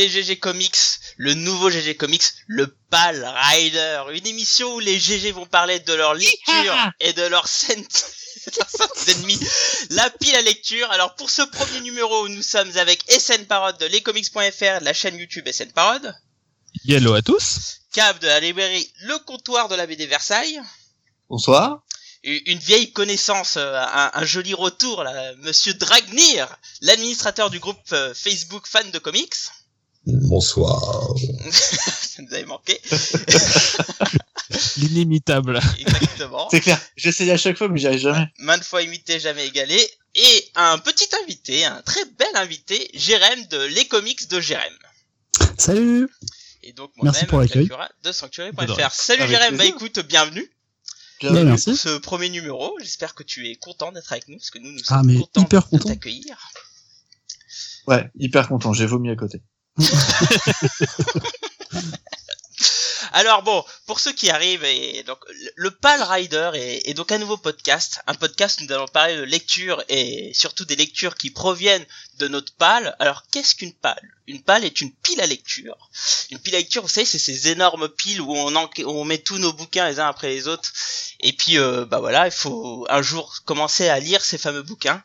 les GG Comics, le nouveau GG Comics, le Pal Rider, une émission où les GG vont parler de leur lecture et de leur scène ennemis, la pile à lecture. Alors pour ce premier numéro, nous sommes avec SN Parode de lescomics.fr, la chaîne YouTube SN Parode. Hello à tous. Cave de la librairie Le Comptoir de la BD Versailles. Bonsoir une vieille connaissance, euh, un, joli retour là, Monsieur Dragnir, l'administrateur du groupe euh, Facebook fan de comics. Bonsoir. Ça nous avait manqué. L'inimitable. Exactement. C'est clair. J'essaye à chaque fois, mais j'y arrive jamais. Maintes fois imité, jamais égalé. Et un petit invité, un très bel invité, Jérém de Les Comics de Jérém. Salut. Et donc moi-même, pour l'accueil. de Sanctuary.fr. Salut Jérém, bah écoute, bienvenue. Bienvenue pour ce premier numéro. J'espère que tu es content d'être avec nous, parce que nous, nous ah, sommes mais contents hyper de t'accueillir. Ouais, hyper content. J'ai vomi à côté. Alors bon, pour ceux qui arrivent, et donc le Pal Rider est, donc un nouveau podcast, un podcast où nous allons parler de lecture et surtout des lectures qui proviennent de notre pal. Alors qu'est-ce qu'une pale Une pale est une pile à lecture. Une pile à lecture, vous savez, c'est ces énormes piles où on, on met tous nos bouquins les uns après les autres. Et puis euh, bah voilà, il faut un jour commencer à lire ces fameux bouquins.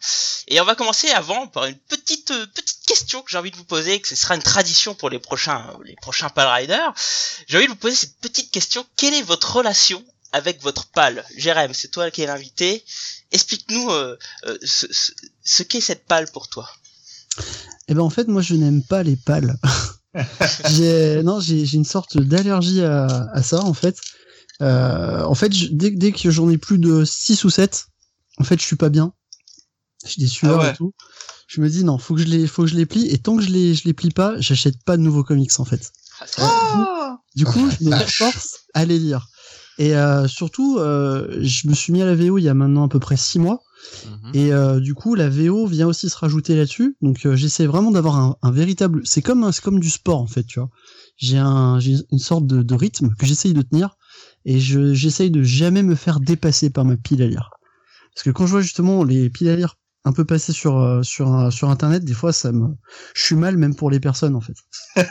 Et on va commencer avant par une petite euh, petite question que j'ai envie de vous poser, que ce sera une tradition pour les prochains les prochains Pal Riders. J'ai envie de vous poser cette petite question quelle est votre relation avec votre pal? Jérém, c'est toi qui es l'invité. Explique-nous euh, ce, ce qu'est cette pale pour toi. Eh ben en fait, moi je n'aime pas les pales. j'ai non, j'ai une sorte d'allergie à, à, ça en fait. Euh, en fait, dès, dès que j'en ai plus de 6 ou 7, en fait, je suis pas bien. J'ai des sueurs ah et tout. Je me dis non, faut que je les faut que je les plie et tant que je les je les plie pas, j'achète pas de nouveaux comics en fait. Ah, du coup, je me force à les lire. Et euh, surtout, euh, je me suis mis à la VO il y a maintenant à peu près 6 mois. Mhm. Et euh, du coup, la VO vient aussi se rajouter là-dessus. Donc, euh, j'essaie vraiment d'avoir un, un, véritable. C'est comme c'est comme du sport en fait, tu vois. J'ai un j'ai une sorte de, de rythme que j'essaye de tenir et je j'essaye de jamais me faire dépasser par ma pile à lire. Parce que quand je vois justement les piles à lire un peu passé sur euh, sur sur internet des fois ça me je suis mal même pour les personnes en fait.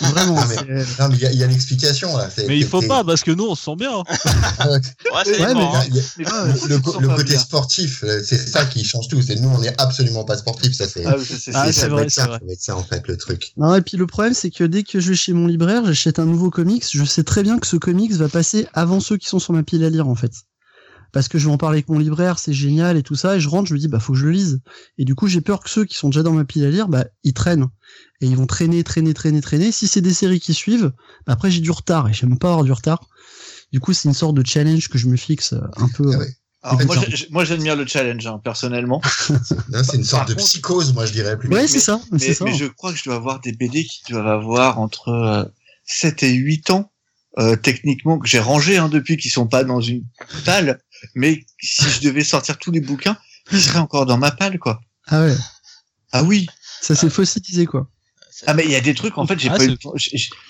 Vraiment il y, y, a une explication là. Mais il faut pas parce que nous on se sent bien le, côté sportif euh, c'est ça qui change tout. C'est nous on est absolument pas sportif ça c'est ah, ah, ça, va être ça, ça en fait le truc. Non et puis le problème c'est que dès que je vais chez mon libraire j'achète un nouveau comics. Je sais très bien que ce comics va passer avant ceux qui sont sur ma pile à lire en fait parce que je vais en parler avec mon libraire, c'est génial et tout ça, et je rentre, je me dis bah faut que je le lise. Et du coup j'ai peur que ceux qui sont déjà dans ma pile à lire, bah ils traînent et ils vont traîner, traîner, traîner, traîner. Si c'est des séries qui suivent, bah, après j'ai du retard et j'aime pas avoir du retard. Du coup c'est une sorte de challenge que je me fixe un peu. Ah moi, j'admire le challenge, hein, personnellement. c'est une sorte de psychose, moi, je dirais. Plus. Ouais, c'est ça. Mais, je crois que je dois avoir des BD qui doivent avoir entre 7 euh, et 8 ans, euh, techniquement, que j'ai rangé hein, depuis, qui sont pas dans une talle mais si je devais sortir tous les bouquins, ils seraient encore dans ma palle, quoi. Ah ouais. Ah oui. Ça s'est fossilisé, quoi. Ah mais il y a des trucs en fait j'ai ah, pas eu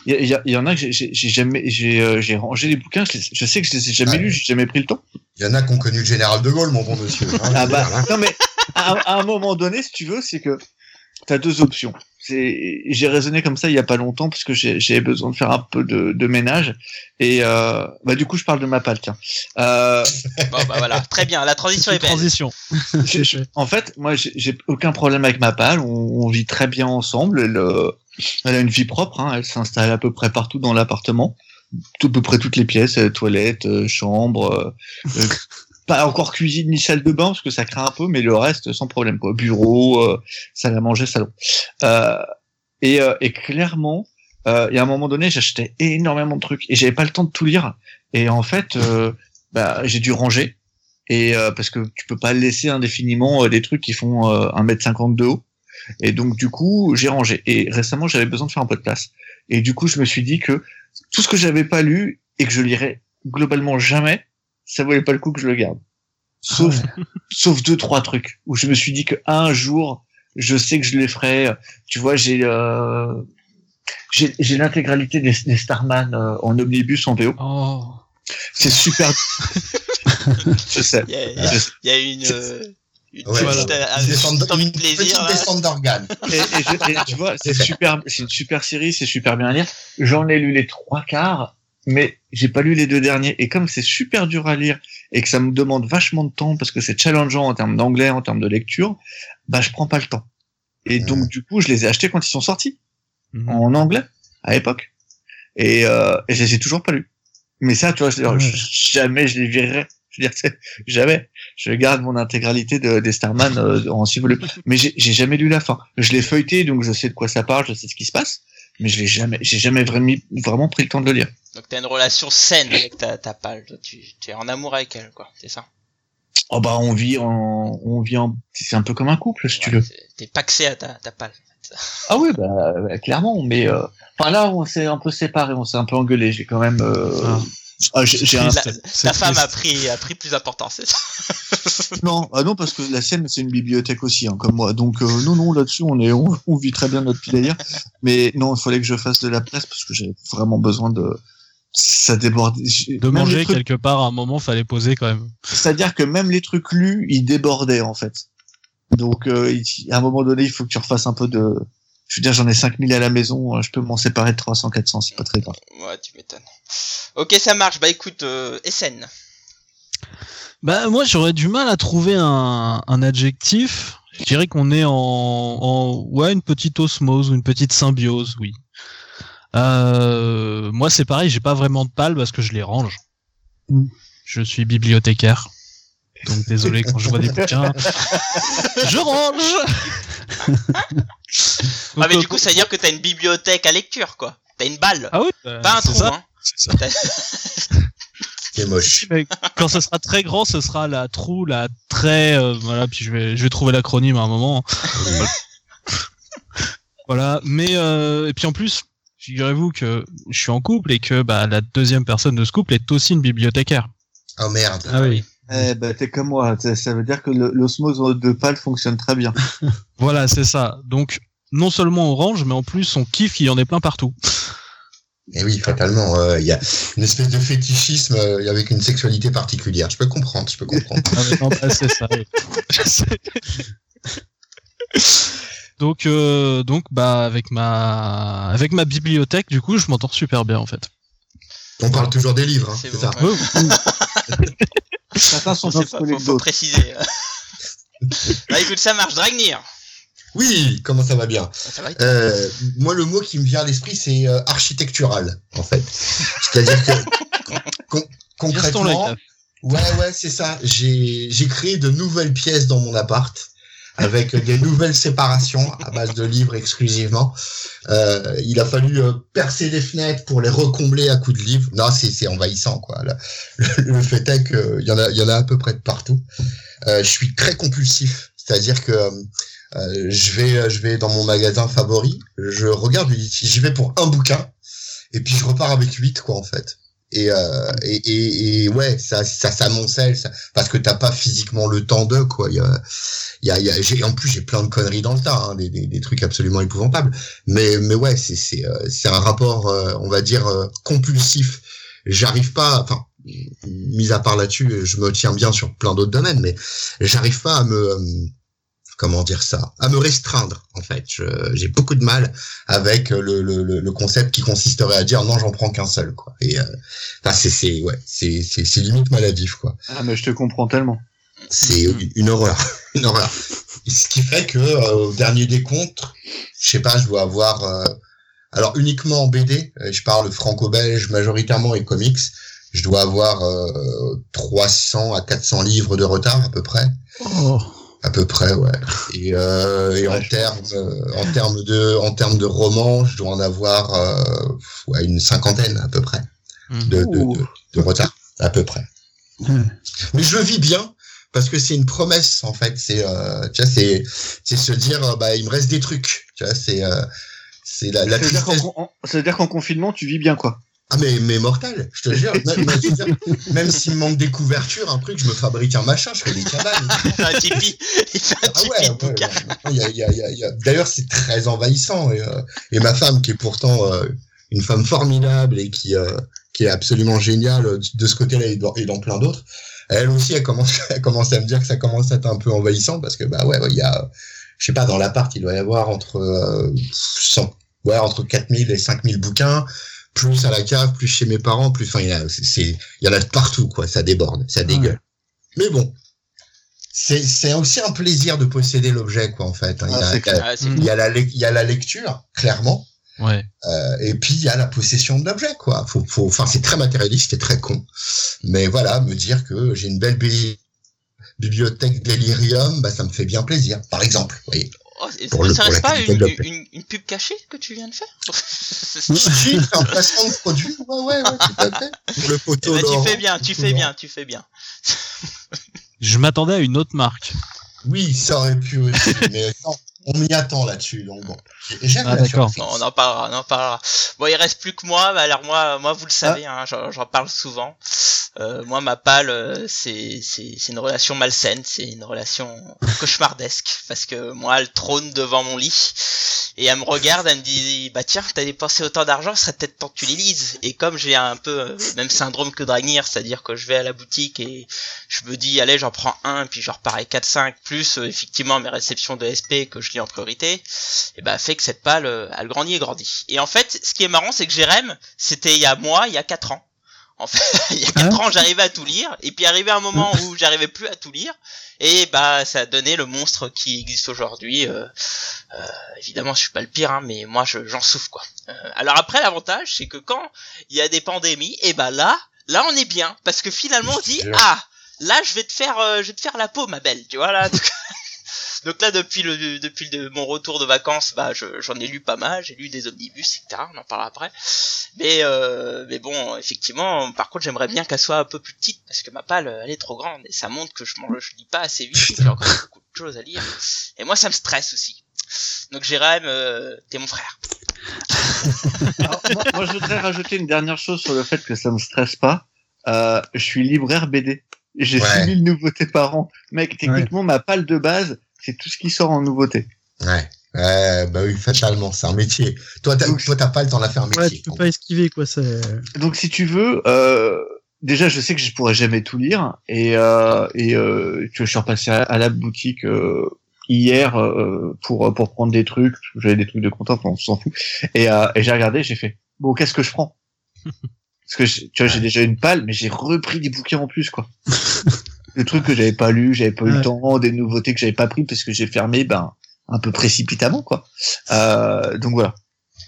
il y, y, en a que j'ai jamais j'ai euh, j'ai rangé les bouquins je, sais que je les ai jamais lus j'ai jamais pris le temps il y en a qui ont connu le général de Gaulle mon bon monsieur ah bah non mais à, à, un moment donné si tu veux c'est que t'as deux options. J'ai raisonné comme ça il y a pas longtemps parce que j'avais besoin de faire un peu de, de ménage. Et euh, bah du coup je parle de ma palle tiens euh... bon bah voilà. Très bien. La transition est, belle. transition. En fait moi j'ai aucun problème avec ma palle on, vit très bien ensemble. Elle, euh, elle a une vie propre hein, elle s'installe à peu près partout dans l'appartement. À peu près toutes les pièces euh, toilettes euh, chambre encore cuisine ni salle de bain parce que ça craint un peu, mais le reste sans problème quoi. Bureau, euh, salle à manger, salon. Euh, et, euh, et, clairement, il y a un moment donné, j'achetais énormément de trucs et j'avais pas le temps de tout lire. Et en fait, bah, j'ai dû ranger. Et parce que tu peux pas laisser indéfiniment des trucs qui font 1m50 de haut. Et donc du coup, j'ai rangé. Et récemment, j'avais besoin de faire un peu de place. Et du coup, je me suis dit que tout ce que j'avais pas lu et que je lirais globalement jamais, ça valait pas le coup que je le garde. Sauf, ah sauf deux, trois trucs où je me suis dit que un jour, je sais que je les ferai. Tu vois, j'ai, euh, j'ai, l'intégralité des, des Starman euh, en omnibus en VO. Oh. C'est super. je sais. Il y a, une, Une Ouais, petite, voilà. euh, Une de une plaisir, petite là. descente d'organes. Et, et je- et tu vois, c'est super, c'est une super série, c'est super bien à lire. J'en ai lu les trois quarts, mais j'ai pas lu les deux derniers. Et comme c'est super dur à lire et que ça me demande vachement de temps parce que c'est challengeant en termes d'anglais, en termes de lecture, bah je prends pas le temps. Et donc du coup, je les ai achetés quand ils sont sortis Mhm. en anglais à l'époque. Et, euh, et je les ai toujours pas lus. Mais ça, tu vois, je- jamais je les verrai. Je veux dire, jamais. Je garde mon intégralité de, des Starman euh, en six volumes. Mais j'ai j'ai jamais lu la fin. Je l'ai feuilleté, donc je sais de quoi ça parle, je sais ce qui se passe. Mais je l'ai jamais, j'ai jamais vraiment, vraiment pris le temps de le lire. Donc t'as une relation saine avec ta, ta pâle. Tu, tu es en amour avec elle, quoi. C'est ça. Oh bah on vit en, on vit en, c'est un peu comme un couple si tu Ouais, veux. c'est- T'es paxé à ta, ta pâle. Ah oui, bah, bah, clairement. Mais euh, enfin là, on s'est un peu séparés, on s'est un peu engueulé. J'ai quand même, euh, Ah. ah, j'ai j'ai un. La- Ta femme a pris, a pris plus d'importance, c'est ça Non, ah non, parce que la sienne, c'est une bibliothèque aussi, hein, comme moi. Donc, euh, non, non, là-dessus, on, est, on, on vit très bien notre délire. Mais non, il fallait que je fasse de la place parce que j'ai vraiment besoin de. Ça déborde. j'ai- De même manger trucs- quelque part à un moment, fallait poser quand même. C'est-à-dire que même les trucs lus, ils débordaient, en fait. Donc, euh, à un moment donné, il faut que tu refasses un peu de. Je veux dire, j'en ai 5000 à la maison, je peux m'en séparer de 300, 400, c'est pas très grave. Ouais, tu m'étonnes. Ok, ça marche. Bah écoute, euh, SN. Bah moi j'aurais du mal à trouver un, un adjectif. Je dirais qu'on est en, en ouais une petite osmose ou une petite symbiose, oui. Euh, moi c'est pareil, j'ai pas vraiment de pales parce que je les range. Mm. Je suis bibliothécaire. Donc désolé quand je vois des bouquins. je range. Ah mais du coup, ça veut dire que t'as une bibliothèque à lecture, quoi. T'as une balle. ah oui, bah, pas un trou, ça, hein. c'est ça. C'est moche. Mais quand ce sera très grand, ce sera la trou, la très, euh, voilà. Puis je vais, je vais trouver l'acronyme à un moment. voilà. Mais euh, et puis en plus, figurez-vous que je suis en couple et que bah la deuxième personne de ce couple est aussi une bibliothécaire. Oh merde. Ah oui. Eh ben, t'es comme moi, ça veut dire que l'osmose de pâle fonctionne très bien. Voilà, c'est ça. Donc non seulement on range, mais en plus on kiffe qu'il y en ait plein partout. Et oui, fatalement. euh, Il y a une espèce de fétichisme euh, avec une sexualité particulière. Je peux comprendre, je peux comprendre. Ah, mais non, c'est ça. oui. Donc euh, donc bah avec ma avec ma bibliothèque, du coup, je m'entends super bien en fait. On parle toujours des livres, hein, C'est bon, ça. ouais. Certains sont pas, faut, que faut préciser. bah écoute, ça marche. Dragnir. Oui, comment ça va bien? Ça va être... Euh, moi, le mot qui me vient à l'esprit, c'est euh, architectural, en fait. C'est-à-dire que con- concrètement, ouais, ouais, c'est ça. J'ai j'ai créé de nouvelles pièces dans mon appart avec des nouvelles séparations à base de livres exclusivement. Euh, il a fallu euh, percer des fenêtres pour les recombler à coups de livres. Non, c'est envahissant, quoi. Le, le- fait est qu'il y en a, il y en a à peu près de partout. Euh, je suis très compulsif, c'est-à-dire que je vais, je vais dans mon magasin favori, je regarde, j'y vais pour un bouquin, et puis je repars avec huit, quoi, en fait. Et, euh, et, et, et ouais, ça, ça s'amoncelle, parce que t'as pas physiquement le temps de, quoi. Il y a, y y a j'ai, en plus, j'ai plein de conneries dans le tas, hein, des, des, des trucs absolument épouvantables. Mais, mais ouais, c'est, c'est, euh, c'est un rapport, euh, on va dire, euh, compulsif. J'arrive pas, enfin, mis à part là-dessus, je me tiens bien sur plein d'autres domaines, mais j'arrive pas à me, comment dire ça, à me restreindre en fait. Je- J'ai beaucoup de mal avec le, le, le- le concept qui consisterait à dire non, j'en prends qu'un seul quoi. Et euh, enfin, c'est c'est ouais, c'est c'est c'est limite maladif quoi. Ah, mais je te comprends tellement. C'est une horreur, une horreur. Ce qui fait que euh, au dernier décompte, je sais pas, je dois avoir euh, alors uniquement en BD, euh, je parle franco-belge majoritairement et comics, je dois avoir euh, 300 à 400 livres de retard à peu près. Oh. À peu près, ouais. Et, euh, et en Ouais, termes, euh, en termes de, en termes de romans, je dois en avoir euh, ouais, une cinquantaine à peu près Mhm. de, de, Ouh. de, de retard, à peu près. Mais je le vis bien parce que c'est une promesse en fait. C'est, euh, tu vois, c'est, c'est se dire, bah, il me reste des trucs. Tu vois, c'est, euh, c'est la, la Ça veut dire tristesse. qu'en- en- ça veut dire qu'en confinement, tu vis bien, quoi. Ah mais, mais mortel, je te jure. Même, s'il me manque des couvertures, un truc, je me fabrique un machin, je fais des cabanes. Un un Ah ouais, ouais, a- D'ailleurs, c'est très envahissant. Et, euh, et ma femme, qui est pourtant euh, une femme formidable et qui, euh, qui est absolument géniale euh, de ce côté-là et dans, et dans plein d'autres, Elle aussi, elle commence, elle commence à me dire que ça commence à être un peu envahissant parce que bah ouais, il y a, je sais pas, dans l'appart, il doit y avoir entre euh, 100, ouais, entre 4000 et 5000 bouquins, plus à la cave, plus chez mes parents, plus, enfin, il y a, c'est, c'est- il y en a de partout, quoi. Ça déborde, ça dégueule. Mais bon. C'est, c'est aussi un plaisir de posséder l'objet, quoi, en fait. Il y a- la, lecture, clairement. Ouais. Euh, et puis il y a la possession de l'objet, quoi. Faut, faut, enfin, c'est très matérialiste et très con. Mais voilà, me dire que j'ai une belle bi- bibliothèque Delirium, bah, ça me fait bien plaisir. Par exemple, vous voyez. Oh, Pour ne le- serait-ce pour la pas une, une, une pub cachée que tu viens de faire Si, un placement de produit. Ouais, ouais, ouais, tout à fait. Pour le Eh poteau ben, Tu fais bien, tu fais bien, tu fais bien. Je m'attendais à une autre marque. Oui, ça aurait pu aussi. mais non, on m'y attend là-dessus. Donc bon. J'ai- J'aime Ah, la d'accord. on en parlera, on en parlera. Bon, il reste plus que moi. Bah, alors moi, moi, vous le savez, hein, j'en j'en parle souvent. Euh, moi, ma palle, euh, c'est c'est c'est une relation malsaine, c'est une relation cauchemardesque parce que moi, elle trône devant mon lit et elle me regarde, elle me dit, bah tiens, t'as dépensé autant d'argent, ce serait peut-être temps que tu les lises. Et comme j'ai un peu euh, le même syndrome que Dragnir, c'est-à-dire que je vais à la boutique et je me dis, allez, j'en prends un, puis je repars avec 4-5 plus euh, effectivement mes réceptions de SP que je lis en priorité et bah fait que cette palle euh, elle grandit et grandit. Et en fait, ce qui est marrant, c'est que Jérém, c'était il y a moi, il y a 4 ans. En fait, il y a 4 ans, j'arrivais à tout lire, et puis arrivé un moment où j'arrivais plus à tout lire, et bah ça a donné le monstre qui existe aujourd'hui. Euh, euh, évidemment, je suis pas le pire, hein, mais moi je- j'en souffre quoi. Euh, alors après, l'avantage, c'est que quand il y a des pandémies, et bah là, là on est bien, parce que finalement on dit ah là je vais te faire, euh, je vais te faire la peau ma belle, tu vois là. Donc là, depuis le depuis le, mon retour de vacances, bah je- j'en ai lu pas mal, j'ai lu des omnibus, etc. On en parlera après. Mais euh, mais bon, effectivement, par contre, j'aimerais bien qu'elle soit un peu plus petite parce que ma palle, elle est trop grande et ça montre que je mange, je lis pas assez vite, j'ai encore beaucoup de choses à lire. Et moi, ça me stresse aussi. Donc Jérém, euh, t'es mon frère. Alors, moi, moi, je voudrais rajouter une dernière chose sur le fait que ça me stresse pas. Euh, je suis libraire BD. J'ai Ouais. 6000 nouveautés par an. Mec, techniquement, ma palle de base, c'est tout ce qui sort en nouveauté. Ouais. Ouais, bah oui, fatalement, c'est un métier. Toi, t'as, toi, ta palle, t'en as fait un Ouais, métier. tu peux pas esquiver, quoi. C'est... Donc, si tu veux, euh, déjà, je sais que je pourrais jamais tout lire. Et, euh, et euh, tu vois, je suis repassé à, à la boutique euh, hier euh, pour pour prendre des trucs. J'avais des trucs de enfin, on s'en fout. Et, euh, et j'ai regardé, j'ai fait bon, qu'est-ce que je prends? Parce que je- tu vois, j'ai déjà une palle, mais j'ai repris des bouquins en plus, quoi. des trucs que j'avais pas lus, j'avais pas eu Ouais. le temps, des nouveautés que j'avais pas pris parce que j'ai fermé, ben un peu précipitamment, quoi. Euh, donc voilà.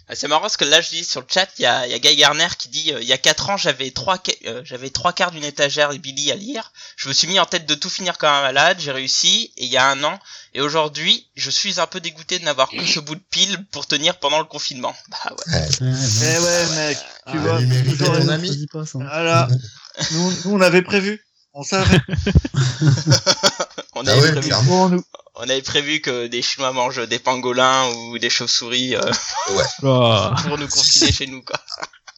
Ah, C'est marrant parce que là, je dis sur le chat, il y a, il y a Guy Garner qui dit euh, il y a 4 ans, j'avais trois, qua- euh, j'avais trois quarts d'une étagère et Billy à lire. Je me suis mis en tête de tout finir comme un malade, j'ai réussi. Et il y a un an, et aujourd'hui, je suis un peu dégoûté de n'avoir que ce bout de pile pour tenir pendant le confinement. Bah ouais. Ouais. Eh ouais, mec, tu Ah, vois, toujours mon une- ami. Pas, ça. Voilà. nous, nous, on avait prévu. On savait. On Ah avait, ouais, prévu, clairement. Pour nous. on avait prévu que des Chinois mangent des pangolins ou des chauves-souris euh, Ah. pour nous confiner chez nous, quoi.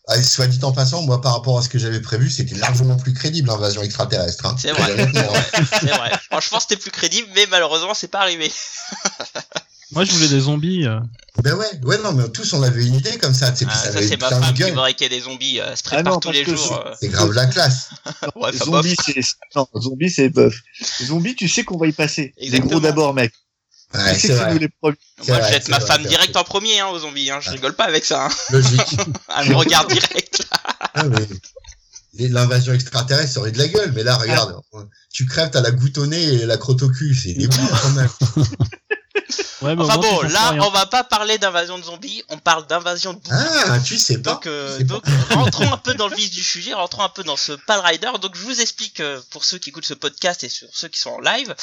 Ah, soit dit en passant, moi, par rapport à ce que j'avais prévu, c'était largement plus crédible, l'invasion extraterrestre. Hein. C'est vrai, c'est vrai, c'est vrai. Franchement, c'était plus crédible, mais malheureusement, c'est pas arrivé. Moi, je voulais des zombies. euh. Ben ouais, ouais, non, mais tous, on avait une idée comme ça. tu sais, puis Ah, ça ça, c'est ma plein de femme qui gueule. voudrait qu'il y ait des zombies. euh, Elle se Ah prépare non, tous les jours. euh. C'est grave la classe. Ouais, enfin, bof. Zombie, c'est non, zombie, c'est bof. Zombie, tu sais qu'on va y passer. Les Exactement. gros d'abord, mec. Ouais, tu sais c'est les Moi, vrai, je jette ma vrai, femme direct vrai. en premier hein, aux zombies. Hein. Je Ouais. rigole pas avec ça. Hein. Logique. Elle me regarde direct. Là. Ah, mais les- L'invasion extraterrestre, ça aurait de la gueule, mais là, regarde, tu crèves, t'as la goutte au nez et la crotte au cul, c'est débile quand même. Ouais, mais Enfin bon, là, rien. on va pas parler d'invasion de zombies. On parle d'invasion de bouquins. Ah, tu sais pas. Donc, euh, tu sais pas. donc rentrons un peu dans le vif du sujet, rentrons un peu dans ce Pal Rider. Donc, je vous explique euh, pour ceux qui écoutent ce podcast et sur ceux qui sont en live.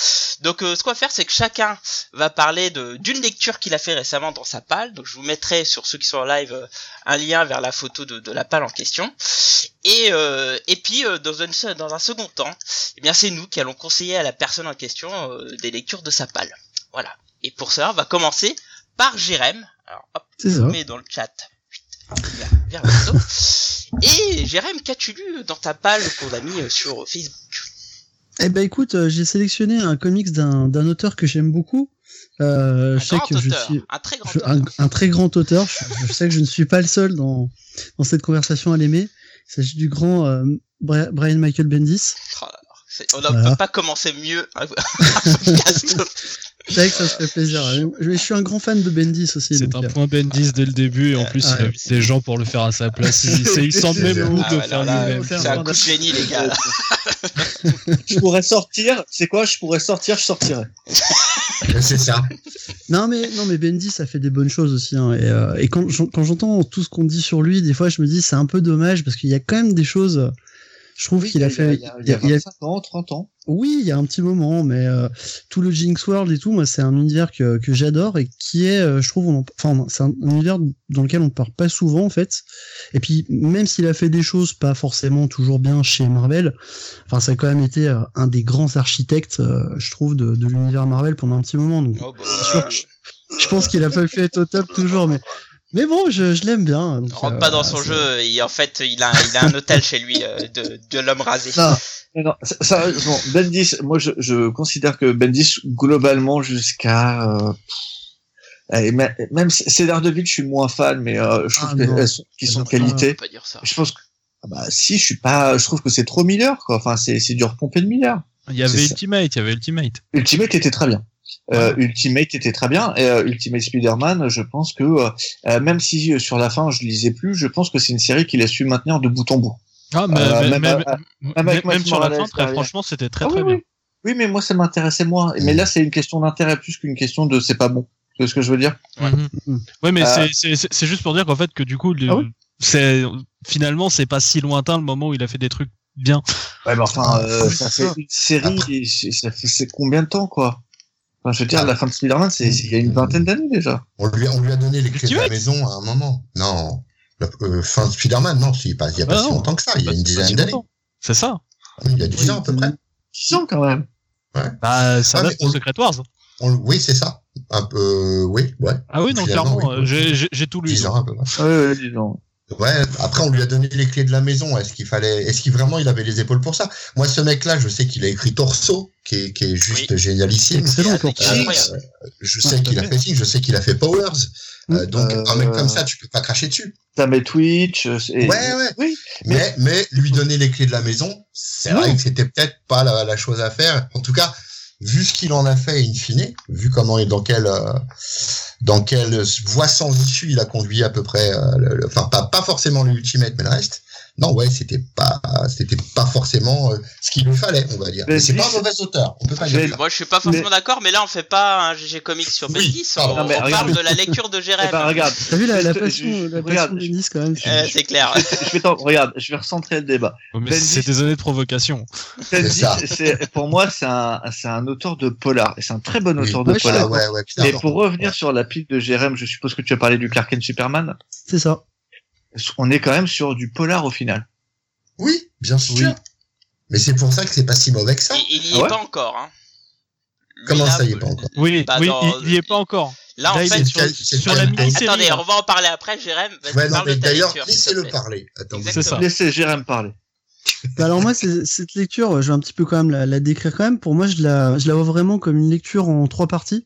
Donc, euh, ce qu'on va faire, c'est que chacun va parler de d'une lecture qu'il a fait récemment dans sa palle. Donc, je vous mettrai sur ceux qui sont en live euh, un lien vers la photo de, de la palle en question. Et euh, et puis euh, dans, une, dans un second temps, eh bien, c'est nous qui allons conseiller à la personne en question euh, des lectures de sa palle. Voilà. Et pour ça, on va commencer par Jérém. Alors, hop, je ça. mets dans le chat. Vers, vers le réseau. Et Jérém, qu'as-tu lu dans ta palle qu'on a mis euh, sur Facebook? Eh ben écoute, euh, j'ai sélectionné un comics d'un auteur que j'aime beaucoup. Euh, Un je sais grand que je suis un très grand je- auteur. un, un très grand auteur. Je, je sais que je ne suis pas le seul dans dans cette conversation à l'aimer. Il s'agit du grand euh, Bri- Brian Michael Bendis. Oh, On ne Voilà. peut pas commencer mieux podcast. C'est vrai que ça se fait plaisir. Je, je suis un grand fan de Bendis aussi. C'est un euh, point Bendis dès le début et en plus il a Ouais. mis des gens pour le faire à sa place. Il, c'est- il sent même le Ah de ouais, faire alors là, lui-même. C'est un coup de génie, les gars. Je pourrais sortir, c'est quoi Je pourrais sortir, je sortirais. C'est ça. Non mais non mais Bendy ça fait des bonnes choses aussi hein, et, euh, et quand j'en- quand j'entends tout ce qu'on dit sur lui des fois je me dis c'est un peu dommage parce qu'il y a quand même des choses euh, je trouve qu'il a fait Il y a, il y a il y a- 25 ans, 30 ans. oui il y a un petit moment mais euh, tout le Jinx World et tout moi c'est un univers que, que j'adore et qui est euh, je trouve on en- enfin c'est un, un univers dans lequel on ne parle pas souvent en fait. Et puis même s'il a fait des choses pas forcément toujours bien chez Marvel enfin ça a quand même été euh, un des grands architectes euh, je trouve de, de l'univers Marvel pendant un petit moment. Donc Oh, bah, sûr que je- je pense qu'il a pas pu être au top toujours, mais mais bon, je, je l'aime bien. donc, rentre euh, pas dans son c'est- jeu. Et en fait, il a, il a un hôtel chez lui euh, de, de l'homme rasé. Non, non, sérieusement, Bendis, moi je, je considère que Bendis, globalement, jusqu'à. Euh, même C- Cédar de Ville, je suis moins fan, mais euh, je trouve Ah, qu'elles sont, qu'ils sont de ça. Qualité. pas dire ça. Je pense que. ah bah si, je suis pas. Je trouve que c'est trop Miller, quoi. Enfin, c'est c'est du repompé de Miller. Il y avait C'est ça. Ultimate, il y avait Ultimate. Ultimate était très bien. Euh, Ultimate était très bien et euh, Ultimate Spider-Man, je pense que euh, même si euh, sur la fin je lisais plus, je pense que c'est une série qu'il a su maintenir de bout en bout. Ah, mais, Euh, mais- même, avec sur la fin, très franchement, c'était très Ah très oui, bien. oui. Oui, mais moi ça m'intéressait moins. Mais là c'est une question d'intérêt plus qu'une question de c'est pas bon. C'est ce que je veux dire? Mhm. Mhm. Ouais, mais Euh, c'est- juste pour dire qu'en fait que du coup, le- Ah oui. c'est finalement c'est pas si lointain le moment où il a fait des trucs bien. Ouais, mais enfin, euh, ça c'est fait une série, et ça fait c'est combien de temps quoi? Enfin, je veux dire, la fin de Spider-Man, c'est il y a une vingtaine d'années déjà. On lui, on lui a donné les clés de la maison à un moment. Non. La euh, fin de Spider-Man, non, il n'y a pas, il y a pas Ah si longtemps que ça. Il y a une dizaine d'années. C'est ça. Il y a 10 ans à peu près. 6 ans quand même. Bah, ça Ah, date on- Secret Wars. On- oui, c'est ça. Un peu, euh, oui, ouais. Ah oui, non, clairement, oui. euh, j'ai- tout lu. 10 ans à peu près. Ah Ouais, ouais, disons. Ouais, après on lui a donné les clés de la maison. Est-ce qu'il fallait, est-ce qu'il vraiment il avait les épaules pour ça? Moi, ce mec-là, je sais qu'il a écrit Torso, qui est, qui est juste Oui. génialissime. Excellent, incroyable. Je sais qu'il a fait. Thing, je sais qu'il a fait Powers. Euh, donc Euh, un mec comme ça, tu peux pas cracher dessus. Ça met Twitch. euh, et- Ouais, ouais. Oui. Mais, mais lui donner les clés de la maison, c'est vrai que c'était peut-être pas la, la chose à faire. En tout cas, vu ce qu'il en a fait in fine, vu comment et dans quelle euh, dans quelle voie sans issue il a conduit à peu près, euh, enfin pas pas forcément l'ultimate, mais le reste. Non, ouais, c'était pas c'était pas forcément euh, ce qu'il lui fallait, on va dire. Mais Mais c'est pas un mauvais auteur, on peut pas Mais- dire. Moi, je suis pas forcément d'accord, mais là, on fait pas un GG Comics sur Oui, Bendis. On, on Non, mais parle de la lecture de Eh Jérém. ben, regarde. T'as vu la, la passion, je- la passion de Bendis quand même. Euh, c'est clair. je vais regarde, je vais recentrer le débat. Mais Bendis- c'est des années de provocation. Bendis, pour moi c'est un c'est un auteur de polar et c'est un très bon Oui. auteur de polar. ouais, ouais, putain, Et pour revenir sur la pile de Jérém, je suppose que tu as parlé du Clark Kent Superman. C'est ça. On est quand même sur du polar au final. Oui, bien sûr. Oui. Mais c'est pour ça que c'est pas si mauvais que ça. Il, il y Ah est ouais pas encore. Hein. Comment là, ça, il y est pas encore Oui, Bah, oui, dans- il il y est pas encore. Là, en Là, fait, sur- sur, c'est sur pas la mini-série. Attendez, on va en parler après, Jérém. Ouais, non, mais d'ailleurs, laissez-le parler. Attends. Laissez Jérém parler. Bah alors moi, cette lecture, je vais un petit peu quand même la, la décrire quand même. Pour moi, je la, je la vois vraiment comme une lecture en trois parties.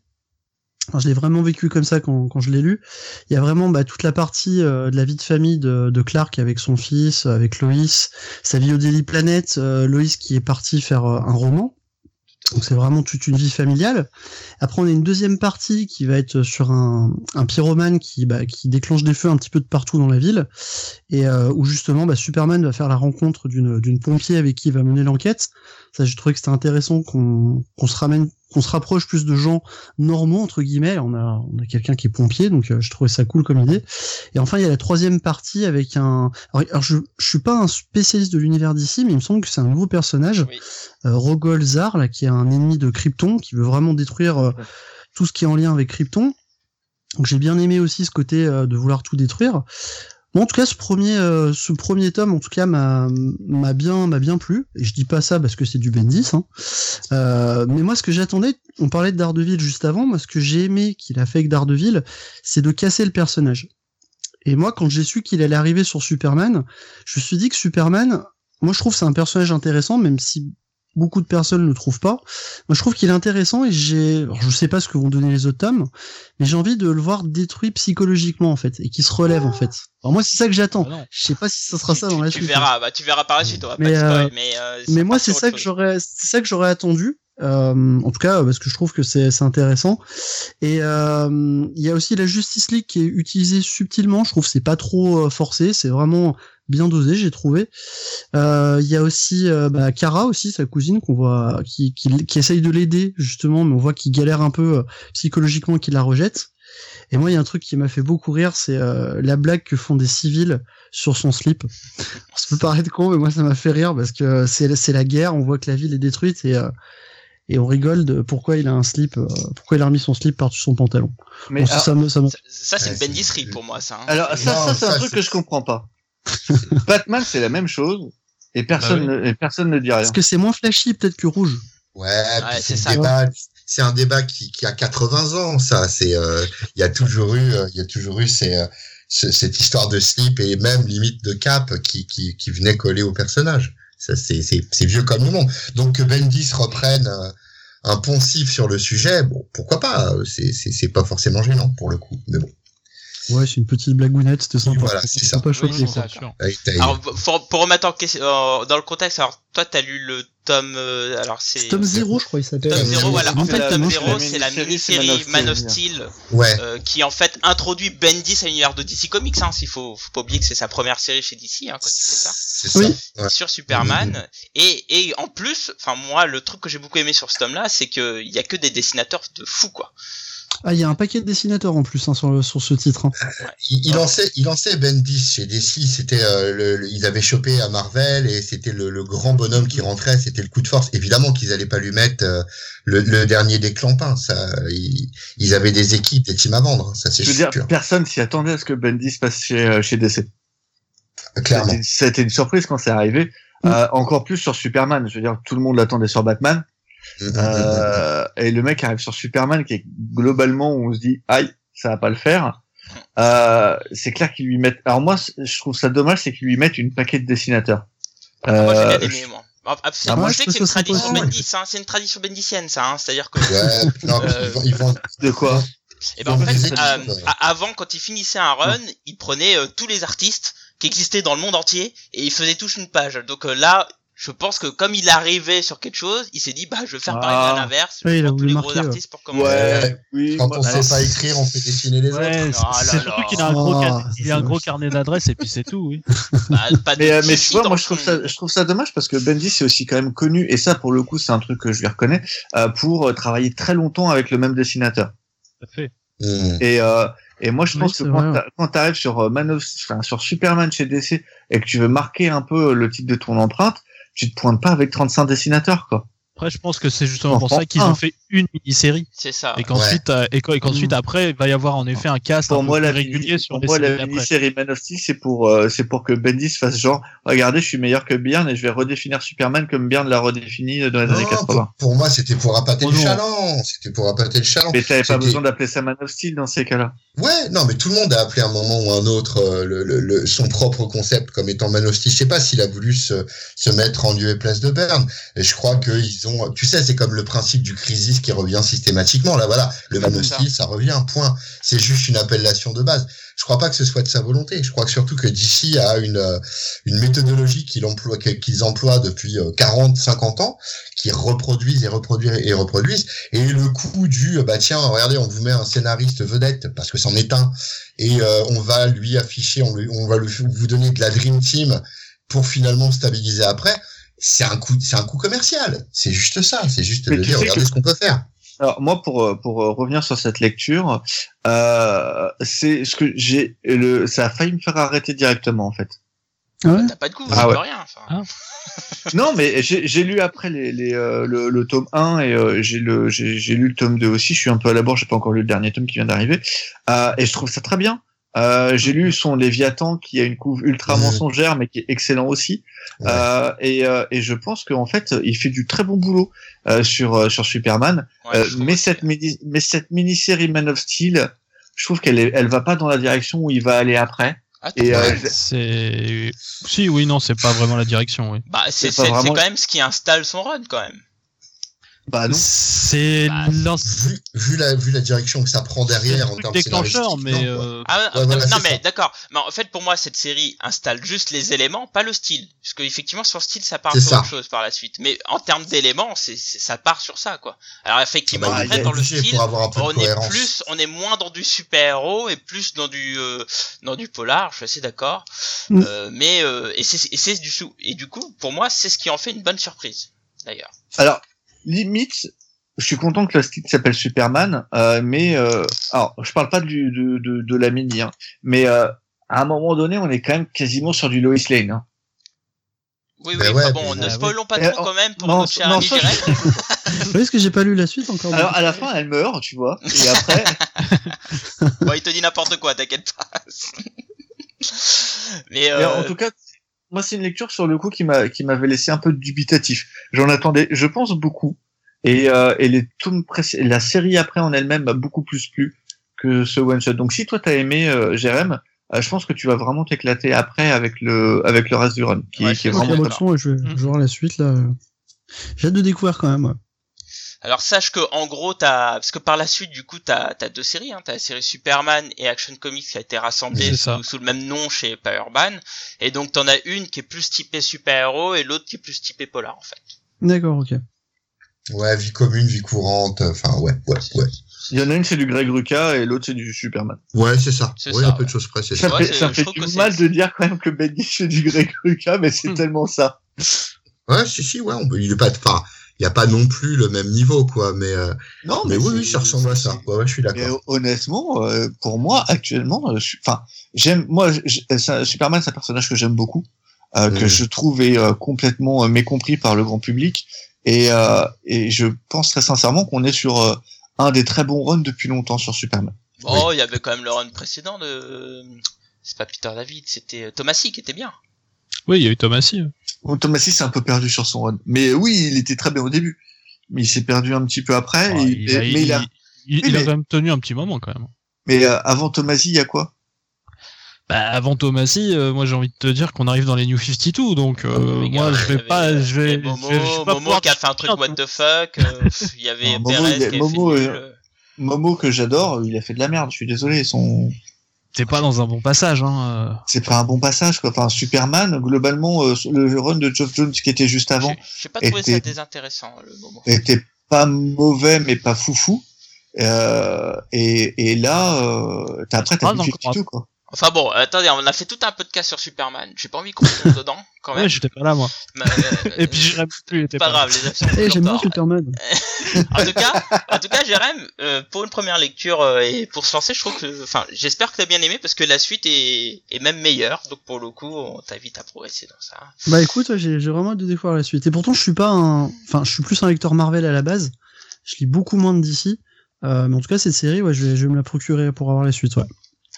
Je l'ai vraiment vécu comme ça quand, je l'ai lu. Il y a vraiment bah, toute la partie euh, de la vie de famille de, Clark avec son fils, avec Loïs, sa vie au Daily Planet, euh, Loïs qui est parti faire euh, un roman. Donc c'est vraiment toute une vie familiale. Après, on a une deuxième partie qui va être sur un, un pyromane qui, bah, déclenche des feux un petit peu de partout dans la ville et euh, où justement bah, Superman va faire la rencontre d'une pompier avec qui il va mener l'enquête. Ça, j'ai trouvé que c'était intéressant qu'on qu'on se ramène, qu'on se rapproche plus de gens normaux entre guillemets. On a on a quelqu'un qui est pompier, donc euh, je trouvais ça cool comme idée. Et enfin, il y a la troisième partie avec un. Alors, alors, je je suis pas un spécialiste de l'univers d'ici, mais il me semble que c'est un nouveau personnage, Oui. euh, Rogol Zar, là, qui est un ennemi de Krypton, qui veut vraiment détruire euh, tout ce qui est en lien avec Krypton. Donc j'ai bien aimé aussi ce côté euh, de vouloir tout détruire. En tout cas, ce premier, euh, ce premier tome, en tout cas, m'a bien, bien plu. Et je dis pas ça parce que c'est du Bendis. Hein. Euh, mais moi, ce que j'attendais, on parlait de Daredevil juste avant. Moi, ce que j'ai aimé qu'il a fait avec Daredevil, c'est de casser le personnage. Et moi, quand j'ai su qu'il allait arriver sur Superman, je me suis dit que Superman, moi, je trouve c'est un personnage intéressant, même si beaucoup de personnes ne le trouvent pas. Moi, je trouve qu'il est intéressant et j'ai, je sais pas ce que vont donner les autres tomes, mais j'ai envie de le voir détruit psychologiquement en fait et qui se relève en fait. Alors moi, c'est ça que j'attends. Ah. Je sais pas si ça sera Tu- ça dans tu, la tu suite. verras, bah, tu verras par la suite, on va Mais, pas euh, mais, euh, Mais moi, c'est ça que j'aurais, c'est ça que j'aurais attendu. Euh, en tout cas, parce que je trouve que c'est c'est intéressant. Et euh, il y a aussi la Justice League qui est utilisée subtilement. Je trouve que c'est pas trop euh, forcé. C'est vraiment bien dosé, j'ai trouvé. Euh, Il y a aussi euh, bah, Kara aussi, sa cousine qu'on voit, qui, qui, qui essaye de l'aider justement, mais on voit qu'il galère un peu euh, psychologiquement, qu'il la rejette. Et moi, il y a un truc qui m'a fait beaucoup rire, c'est euh, la blague que font des civils sur son slip. Ça peut paraître con, mais moi, ça m'a fait rire parce que c'est c'est la guerre. On voit que la ville est détruite et euh, et on rigole de pourquoi il a un slip, euh, pourquoi il a remis son slip par-dessus son pantalon. Mais Bon, ça, alors, ça ça Ça, ça, c'est Ouais, une bendisserie pour moi, ça. hein. alors, ça, c'est un truc que je comprends pas. Batman, c'est la même chose et personne, Bah ne, et personne ne dit rien. Parce que c'est moins flashy peut-être que rouge. Ouais, c'est ça. un débat, c'est un débat qui, qui a 80 ans, ça. C'est, euh, il y a toujours eu, euh, il y a toujours eu ces, euh, ce- cette histoire de slip et même limite de cap qui, qui, qui venait coller au personnage. Ça, c'est, c'est, c'est vieux comme le monde. Donc que Bendis reprenne euh, un poncif sur le sujet, bon, pourquoi pas C'est, c'est, c'est pas forcément gênant pour le coup. Mais bon, Ouais, c'est une petite blagounette, c'était sympa. voilà, c'est ça. pas Oui, choqué. ça. sûr. Ta- Alors, pour, pour remettre en question, euh, dans le contexte, alors, toi, t'as lu le tome, euh, alors c'est... Tome 0, je crois, il s'appelle. Tome Euh, 0, voilà. En fait, tome moi, 0, la c'est la mini-série, Man of Steel. Steel, ouais. euh, qui en fait introduit Bendis à l'univers de DC Comics. Hein, s'il faut, faut pas oublier que c'est sa première série chez DC hein, quand il fait ça. C'est ça. Oui. Ouais. Sur Superman. Et, et en plus, enfin moi, le truc que j'ai beaucoup aimé sur ce tome-là, c'est qu'il y a que des dessinateurs de fous quoi. Ah, il y a un paquet de dessinateurs en plus hein, sur, sur ce titre. hein. Il, il lançait, il lançait Bendis chez DC. C'était, euh, le, le- ils avaient chopé à Marvel et c'était le, le grand bonhomme qui rentrait. C'était le coup de force. Évidemment qu'ils allaient pas lui mettre euh, le, le dernier des clampins. Ça, ils, ils avaient des équipes, des teams à vendre. hein, Ça c'est Je veux dire, sûr, personne s'y attendait à ce que Bendis passe chez, euh, chez DC. clairement. C'était- une surprise quand c'est arrivé. Euh, encore plus sur Superman. Je veux dire, tout le monde l'attendait sur Batman. Euh, et le mec arrive sur Superman qui est globalement où on se dit aïe ça va pas le faire euh, c'est clair qu'ils lui mettent alors moi je trouve ça dommage c'est qu'ils lui mettent une paquet de dessinateurs Ah, moi j'ai Euh, bien aimé moi. Ah, ah, Ah, moi, je sais que c'est une tradition. Bendis, hein, c'est une tradition bendisienne ça, hein, c'est-à-dire que Ouais, non, Euh, ils, de quoi? Et ben en fait, euh, avant, quand il finissait un run, il prenait euh, tous les artistes qui existaient dans le monde entier et il faisait tous une page. Donc euh, là, je pense que comme il arrivait sur quelque chose, il s'est dit bah je vais faire Ah. pareil à l'inverse. je Ouais, il a tous voulu les marquer, gros ouais. artistes pour commencer. Ouais. oui Quand moi- on ouais, sait pas écrire, on fait dessiner les Ouais, autres. c'est Ah là c'est là. surtout qu'il a un gros, Oh, car- il a un gros moche. carnet d'adresses et puis c'est tout, oui. Bah, pas de mais, euh, mais tu vois moi je trouve ça je trouve ça dommage parce que Bendis c'est aussi quand même connu et ça pour le coup c'est un truc que je lui reconnais euh, pour euh, travailler très longtemps avec le même dessinateur Tout à fait. Mm. Et, euh, et moi, je Oui, pense que quand quand t'arrives sur euh, Man of, enfin, sur Superman chez DC et que tu veux marquer un peu le titre de ton empreinte, tu te pointes pas avec 35 dessinateurs, quoi. Après, je pense que c'est justement pour ça qu'ils ont fait une mini-série. C'est ça. Et qu'ensuite, euh, et qu'en- et qu'ensuite, après, il va y avoir en effet un cast Pour un moi, peu la, régulier sur pour les moi, séries la mini-série Man of Steel, c'est pour, euh, c'est pour que Bendis fasse genre, regardez, je suis meilleur que Byrne et je vais redéfinir Superman comme Byrne l'a redéfini dans les années Non, 80. pour, pour moi, c'était pour appâter Oh le chaland. C'était pour appâter le chaland. Mais t'avais pas besoin d'appeler ça Man of Steel dans ces cas-là. Ouais, non, mais tout le monde a appelé à un moment ou un autre euh, le, le- le- son propre concept comme étant Man of Steel. Je sais pas s'il a voulu se, se mettre en lieu et place de Berne. Et je crois qu'ils ont, tu sais, c'est comme le principe du crisis qui revient systématiquement. Là, voilà, le Man of C'est ça. Ça revient, point. C'est juste une appellation de base. Je crois pas que ce soit de sa volonté. Je crois que surtout que DC a une, euh, une méthodologie qu'il emploie, qu'ils emploient depuis euh, 40, 50 ans, qui reproduisent et reproduisent et reproduisent. Et le coup du, euh, bah tiens, regardez, on vous met un scénariste vedette, parce que c'en est un, et euh, on va lui afficher, on, lui, on va lui, vous donner de la Dream Team pour finalement stabiliser après. C'est un coup, c'est un coup commercial. C'est juste ça. C'est juste Mais de dire, sais regardez que- ce qu'on peut faire. Alors moi pour euh, pour euh, revenir sur cette lecture, euh, c'est ce que j'ai le ça a failli me faire arrêter directement en fait. Ah ouais T'as pas de coup, Ah ouais. rien. enfin. Ah. Non mais j'ai j'ai lu après les, les euh, le, le tome 1 et euh, j'ai le j'ai j'ai lu le tome 2 aussi, je suis un peu à la bourre, j'ai pas encore lu le dernier tome qui vient d'arriver euh, et je trouve ça très bien. Euh, j'ai lu son Léviathan qui a une couve ultra mensongère mais qui est excellent aussi Ouais. euh, et, euh, et je pense qu'en fait il fait du très bon boulot euh, sur euh, sur Superman Ouais, Euh, mais cette mini, mais cette mini-série Man of Steel, je trouve qu'elle est, elle va pas dans la direction où il va aller après. Ah, Et euh, Ouais. C'est si oui non c'est pas vraiment la direction oui. Bah, c'est quand même ce qui installe son run, quand même. Bah non. C'est Bah, Vu, vu la, vu la direction que ça prend derrière en termes déclencheur mais non, euh, Ah, Ouais, voilà, non, mais d'accord. Mais en fait, pour moi, cette série installe juste les éléments, pas le style. Parce que effectivement, sur le style, ça part sur autre chose par la suite. Mais en termes d'éléments, c'est c'est- ça part sur ça, quoi. Alors effectivement, Bah, après, dans le style, pour avoir un peu de on est plus, on est moins dans du super-héros et plus dans du euh, dans du polar. Je suis assez d'accord. Mm. Euh, mais euh, et c'est et c'est du sou- et du coup, pour moi, c'est ce qui en fait une bonne surprise. D'ailleurs. Alors, limite, je suis content que le style s'appelle Superman, euh, mais euh, alors, je parle pas du, de, de, de la mini, hein, mais euh, à un moment donné, on est quand même quasiment sur du Lois Lane. Hein. Oui, oui. Ben enfin ouais, bon, ne spoilons pas trop quand même pour non, notre cher non, ami. Vous voyez ce que j'ai pas lu la suite encore Alors, à la fin, elle meurt, tu vois, et après, Bon, il te dit n'importe quoi, t'inquiète pas. mais mais euh, en tout cas, moi, c'est une lecture sur le coup qui m'a qui m'avait laissé un peu dubitatif. J'en attendais, je pense beaucoup, et, euh, et les précé- la série après en elle-même m'a beaucoup plus plu que ce one shot. Donc, si toi t'as aimé euh, Jérém, euh, je pense que tu vas vraiment t'éclater après avec le avec le reste du run, qui, Ouais, qui est vraiment ouais, je vais, Mm. je vais voir la suite là. J'ai hâte de découvrir quand même. Alors sache que en gros t'as parce que par la suite du coup t'as as deux séries hein t'as la série Superman et Action Comics qui a été rassemblée C'est sous, sous le même nom chez Powerban et donc t'en as une qui est plus typée super héros et l'autre qui est plus typée polar en fait D'accord, ok. Ouais, vie commune, vie courante, enfin, ouais, ouais, ouais. Il y en a une, c'est du Greg Rucka et l'autre, c'est du Superman. Ouais, c'est ça. C'est Oui, ça, un peu de choses près, c'est Ça ça. Fait, c'est- ça fait du c'est- mal de dire quand même que Bendis fait du Greg Rucka, mais c'est Hmm. tellement ça. Ouais, si, si, ouais, on peut, il est pas, enfin, il y a pas non plus le même niveau, quoi, mais, euh, Non, mais oui, oui, ça ressemble à ça. Ouais, ouais, je suis Mais d'accord. honnêtement, euh, pour moi, actuellement, euh, enfin, j'aime, moi, ça- Superman, c'est un personnage que j'aime beaucoup, euh, que Mhm. je trouve est euh, complètement euh, mécompris par le grand public, et, euh, et je pense très sincèrement qu'on est sur euh, un des très bons runs depuis longtemps sur Superman. oh il y avait quand même le run précédent de c'est pas Peter David c'était euh, Thomasy qui était bien oui il y a eu Thomasy. Bon, Thomasy s'est un peu perdu sur son run, mais oui, il était très bien au début, mais il s'est perdu un petit peu après. Et- il, et- a, mais il, il a, il- Oui, il a mais- quand même tenu un petit moment quand même. mais euh, avant Thomasy, il y a quoi? Bah, avant Thomasy, euh, moi j'ai envie de te dire qu'on arrive dans les New 52, donc euh, Les moi gars, je vais pas, je vais, Momo, je vais- je vais pas Momo pouvoir qui a fait un truc what the fuck euh, il y avait Momo, Perez il qui est- avait Momo, fait euh, nul. Momo que j'adore, il a fait de la merde. Je suis désolé, son T'es pas dans un bon passage, hein. euh. c'est pas un bon passage quoi. Enfin Superman globalement euh, le run de Geoff Jones qui était juste avant J'ai- pas trouvé ça désintéressant le Momo était pas mauvais mais pas foufou. Euh, et, et là euh, t'as après t'as Ah, du non, 52 quoi. Enfin bon attendez on a fait tout un podcast sur Superman j'ai pas envie qu'on tombe dedans quand même Ouais, j'étais pas là moi. Mais, euh, Et puis Jérém plus, il était pas pas. là. grave les absents Eh, j'aime bien. Superman. en tout cas, en tout cas, Jérém, euh, pour une première lecture euh, et pour se lancer, je trouve que, enfin, j'espère que t'as bien aimé parce que la suite est, est même meilleure. Donc pour le coup, on t'invite à progresser dans ça. Bah écoute, ouais, j'ai vraiment hâte de découvrir la suite. Et pourtant, je suis pas un, enfin, je suis plus un lecteur Marvel à la base. Je lis beaucoup moins de DC. Euh, mais en tout cas, cette série, ouais, je vais, je vais me la procurer pour avoir la suite, ouais.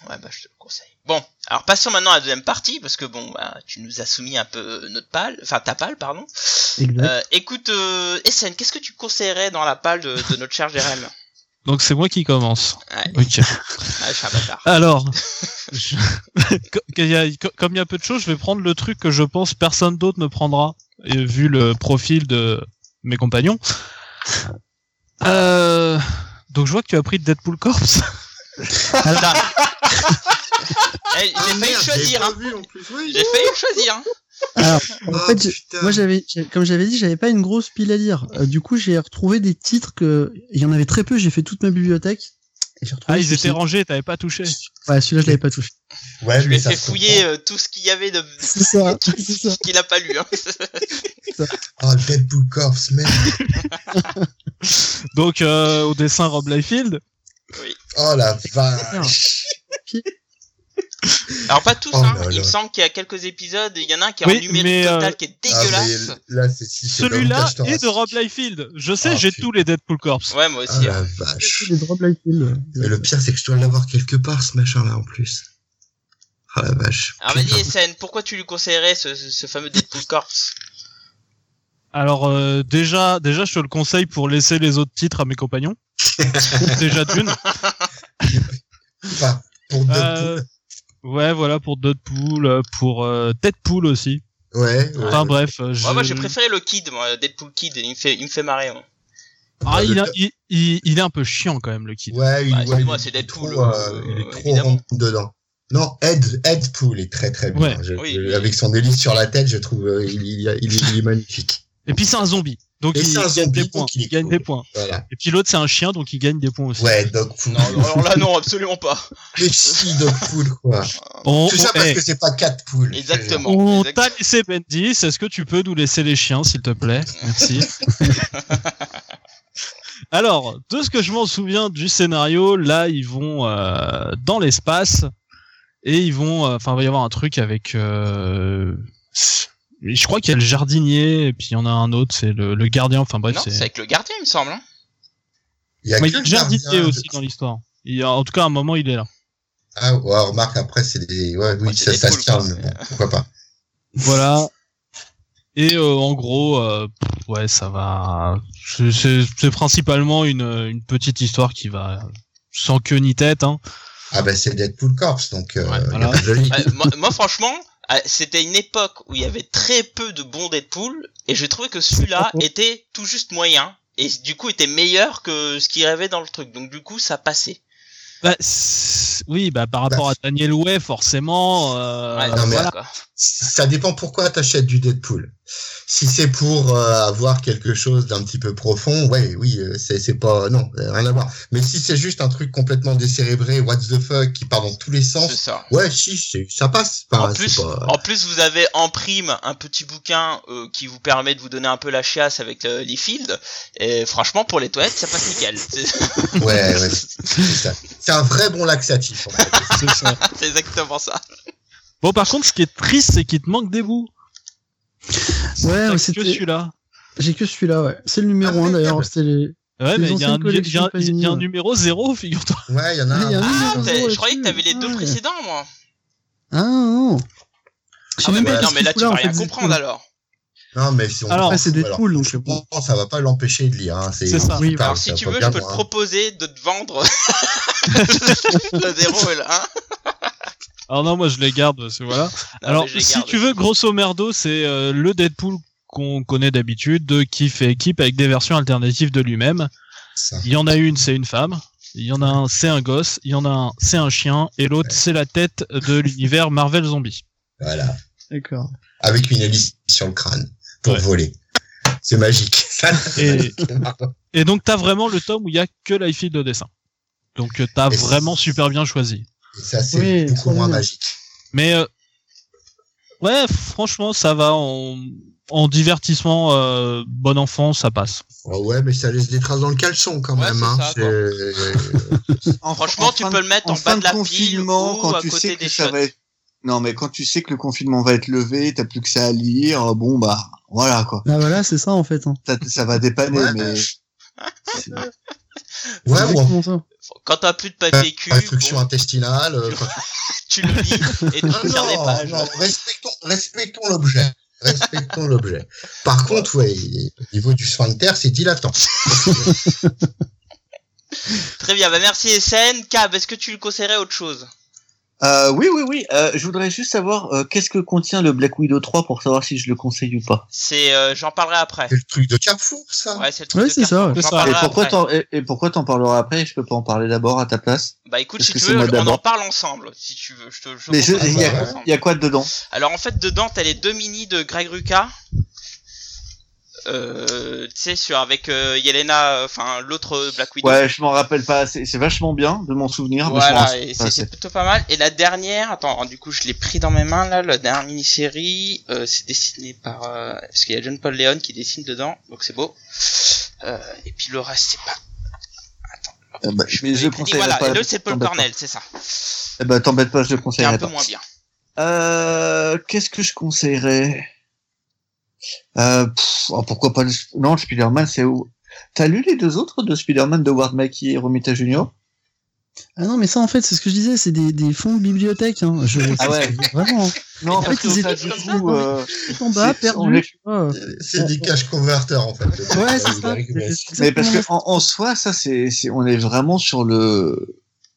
Ouais, bah je te le conseille. Bon, alors passons maintenant à la deuxième partie parce que bon, bah, tu nous as soumis un peu notre palle, enfin ta palle, pardon. Exact. Euh, écoute, euh, SN, qu'est-ce que tu conseillerais dans la palle de, de notre cher Jérém? Donc c'est moi qui commence. Ouais. Ok. Ah, je suis un bâtard. Alors, je- comme il y a peu de choses, je vais prendre le truc que je pense personne d'autre ne prendra, vu le profil de mes compagnons. Euh, donc je vois que tu as pris Deadpool Corpse. Eh, j'ai Ah, failli j'avais choisir, hein. oui. J'ai failli choisir, hein. Alors, en Ah, fait, moi, j'avais, comme j'avais dit, j'avais pas une grosse pile à lire. Euh, du coup, j'ai retrouvé des titres que, il y en avait très peu. J'ai fait toute ma bibliothèque. Et j'ai retrouvé Ah, ils étaient rangés, t'avais pas touché. Ouais, celui-là, je l'avais pas touché. Ouais, Je lui ai ça fait fouiller euh, tout ce qu'il y avait de C'est ça, c'est ça. qu'il a pas lu. Hein. Oh, Deadpool Corps, merde. Donc euh, au dessin Rob Liefeld. Oh la vache. Alors pas tous, Oh hein. là il me semble qu'il y a quelques épisodes, il y en a un qui est Oui, en numérique mais, total euh, qui est Ah, dégueulasse. Celui-là est de Rob Liefeld. Je sais, Ah, j'ai tous les Deadpool Corpse. Ouais, moi Ah aussi. la hein. vache. Les drop Liefeld. Mais le pire, c'est que je dois l'avoir quelque part, ce machin-là, en plus. Ah la vache. Alors vas-y. SN, pourquoi tu lui conseillerais ce, ce, ce fameux Deadpool Corpse Alors euh, déjà, déjà, je te le conseille pour laisser les autres titres à mes compagnons. déjà d'une. Enfin, pour Deadpool. Euh, Ouais, voilà pour Deadpool, euh, pour euh, Deadpool aussi. Ouais. ouais. Enfin bref. Ouais, moi j'ai préféré le Kid, moi, Deadpool Kid, il me fait, il me fait marrer. moi. Ah, Le il, a- ca- il, il, il est un peu chiant quand même le kid. Ouais, il, Bah, ouais, excuse-moi, il est c'est Deadpool, trop, euh, il est trop évidemment. rond dedans. Non, Ed, Ed Pool est très très bien. Ouais. Je- Oui, je- oui. Avec son hélice sur la tête, je trouve euh, il, il, il est magnifique. Et puis c'est un zombie. Donc Et il, un gagne des points. donc il est Il gagne cool. des points. Voilà. Et puis l'autre c'est un chien donc il gagne des points aussi. Ouais, Dog Pool. Non, alors là, non, absolument pas. Mais si, Dog Pool, quoi. On, Tout ça on- parce eh, que c'est pas 4 poules. Exactement. on t'a laissé Bendis. Est-ce que tu peux nous laisser les chiens s'il te plaît Merci. Alors, de ce que je m'en souviens du scénario, là ils vont euh, dans l'espace et ils vont, euh, enfin il va y avoir un truc avec. euh, je crois qu'il y a le jardinier et puis il y en a un autre, c'est le, le gardien. Enfin bref, c'est. avec le gardien, il me semble. hein. Il y a Mais que il y a le jardinier aussi dans l'histoire. Il y a- En tout cas, à un moment, il est là. Ah, ouais, remarque, après, c'est des. Ouais, oui, Ouais, ça, ça se c'est- bon, pourquoi pas. Voilà. Et euh, en gros, euh, ouais, ça va. c'est- principalement une, une petite histoire qui va sans queue ni tête. Hein. Ah, ben, c'est Deadpool Corps, donc, euh, Ouais, il y a voilà. pas de joli. Ouais, moi, moi, franchement, c'était une époque où il y avait très peu de bons Deadpool, et j'ai trouvé que celui-là était tout juste moyen, et du coup était meilleur que ce qu'il rêvait dans le truc. Donc du coup, ça passait. Bah, oui, bah par rapport à Daniel Way, forcément. euh, Ouais, non, mais voilà. Ça dépend pourquoi t'achètes du Deadpool. Si c'est pour euh, avoir quelque chose d'un petit peu profond, ouais, oui, euh, c'est c'est pas non, euh, rien à voir. Mais si c'est juste un truc complètement décérébré, what the fuck, qui part dans tous les C'est sens, ça. ouais, si, c'est- ça passe. Enfin, En plus, pas- en plus, vous avez en prime un petit bouquin euh, qui vous permet de vous donner un peu la chiasse avec le, les fields. Et franchement, pour les toilettes, ça passe nickel. Ouais, ouais, c'est ça. C'est un vrai bon laxatif. En fait. c'est ça. c'est exactement ça. Bon, par contre, ce qui est triste, c'est qu'il te manque des bouts. Ouais, ouais, que celui-là. J'ai que celui-là, ouais. C'est le numéro 1 d'ailleurs. C'était les. Ouais, mais il y, a un- y a numéro zéro, figure-toi. Ouais, il y en a Ah, il y a un. Ah, je croyais que t'avais les deux précédents, moi. Ah non. Ah, même mais pas non, mais là, tu vas en rien comprendre alors. Non, mais si on Alors, Après, c'est alors, Deadpool, donc. je ça va pas l'empêcher de lire. Hein. C'est C'est ça. Oui, Alors, si tu veux, je peux te hein. proposer de te vendre le 0 et le 1. Alors non, moi je les garde, que voilà. Non, Alors, si garde tu veux, grosso merdo, c'est euh, le Deadpool qu'on connaît d'habitude, qui fait équipe avec des versions alternatives de lui-même. Ça. Il y en a une, c'est une femme. Il y en a un, c'est un gosse. Il y en a un, c'est un chien. Et l'autre, Ouais. c'est la tête de l'univers Marvel Zombie. Voilà. D'accord. Avec une hélice sur le crâne pour Ouais. voler. C'est magique. Ça, Et- Et donc, t'as vraiment le tome où il y a que Liefeld de dessin. Donc, euh, t'as Et vraiment super bien choisi. Et ça, c'est Oui, beaucoup moins bien. magique. Mais euh, ouais, franchement, ça va en, en divertissement euh, bon enfant, ça passe. Oh ouais, mais ça laisse des traces dans le caleçon quand Ouais, même. Hein. ça, En- Franchement, en tu fin peux le mettre en, fin bas de la pile confinement, ou quand à tu côté sais que des ça shots. va être... Non, mais quand tu sais que le confinement va être levé, t'as plus que ça à lire, bon bah, voilà quoi. Ah voilà, c'est ça en fait. Hein. Ça, ça va dépanner, Ouais. mais... ouais, ça. Quand t'as plus de papier cul, Instruction bon, intestinale. euh, quand tu le lis et tu des non, pages. non, respectons, respectons l'objet. Respectons l'objet. Par contre, ouais, au niveau du sphincter, c'est dilatant. Très bien, bah merci SN. Cab, est-ce que tu le conseillerais autre chose? Euh, oui, oui, oui, euh, je voudrais juste savoir euh, qu'est-ce que contient le Black Widow 3 pour savoir si je le conseille ou pas. C'est, euh, j'en parlerai après. C'est le truc de Carrefour, ça. Ouais, c'est le truc Ouais, de c'est ça, Carrefour. ouais. J'en C'est ça. Et parlerai pourquoi après. t'en et, et pourquoi t'en parleras après? Je peux pas en parler d'abord à ta place Bah écoute, Parce si que tu veux, on en parle ensemble, si tu veux. Je te, je Mais il y, y a quoi dedans? Alors en fait, dedans, t'as les deux mini de Greg Ruka. Euh, tu sais, sur avec euh, Yelena, enfin l'autre Black Widow. Ouais, je m'en rappelle pas. C'est vachement bien de m'en souvenir. je Voilà, c'est plutôt pas mal. Et la dernière, attends, du coup, je l'ai pris dans mes mains là, la dernière mini-série, euh, c'est dessiné par, euh, parce qu'il y a John Paul Leon qui dessine dedans, donc c'est beau. Et puis le reste, c'est pas. Euh, bah, mais je Et conseillerais voilà, pas. et le c'est Paul Cornell, c'est ça. Eh ben, t'embête pas, je le C'est un peu pas. moins bien. Euh, qu'est-ce que je conseillerais? Euh, pff, oh, Pourquoi pas le... Non, Spider-Man, c'est où? T'as lu les deux autres de Spider-Man de Ward Mackie et Romita Junior? Ah non, mais ça en fait, c'est ce que je disais, c'est des, des fonds de bibliothèque. Hein. Je, Ah ouais. Vraiment. hein. Non, en En fait, fait, ils étaient du coup. euh, Tout en bas, C'est- perdu. des cash converters, en fait. Ouais, c'est ça. Mais parce que en, en soi, ça, c'est, c'est, on est vraiment sur le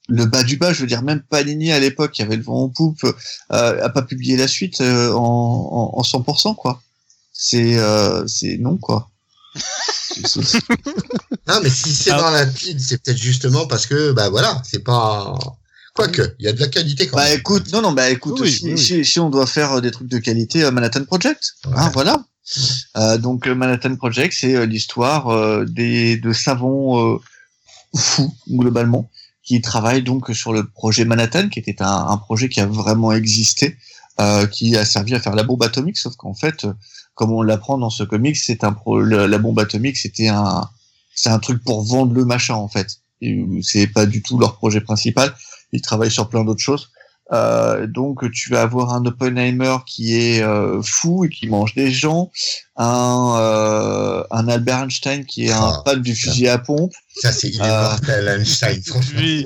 le bas du bas. Je veux dire, même Panini à l'époque, qui avait le vent en poupe, euh, a pas publié la suite euh, en, en, en 100%, quoi. C'est euh, c'est non, quoi. Non, mais si c'est Ah. dans la pile, c'est peut-être justement parce que, bah voilà, c'est pas. Quoique, il y a de la qualité quand Bah même. écoute, non, non, bah écoute, Oui, si, oui, oui. si- si on doit faire euh, des trucs de qualité, euh, Manhattan Project, hein, Ouais. voilà. Euh, donc Manhattan Project, c'est euh, l'histoire euh, des de savants euh, fous globalement qui travaillent donc sur le projet Manhattan, qui était un, un projet qui a vraiment existé, euh, qui a servi à faire la bombe atomique, sauf qu'en fait, euh, comme on l'apprend dans ce comic, c'est un pro, la bombe atomique, c'était un c'est un truc pour vendre le machin en fait. Et, euh, C'est pas du tout leur projet principal. Ils travaillent sur plein d'autres choses. Euh, donc tu vas avoir un Oppenheimer qui est euh, fou et qui mange des gens, un, euh, un Albert Einstein qui est un Ah, fan du fusil à pompe, Ça, c'est, il est mortel, Einstein, franchement. Oui.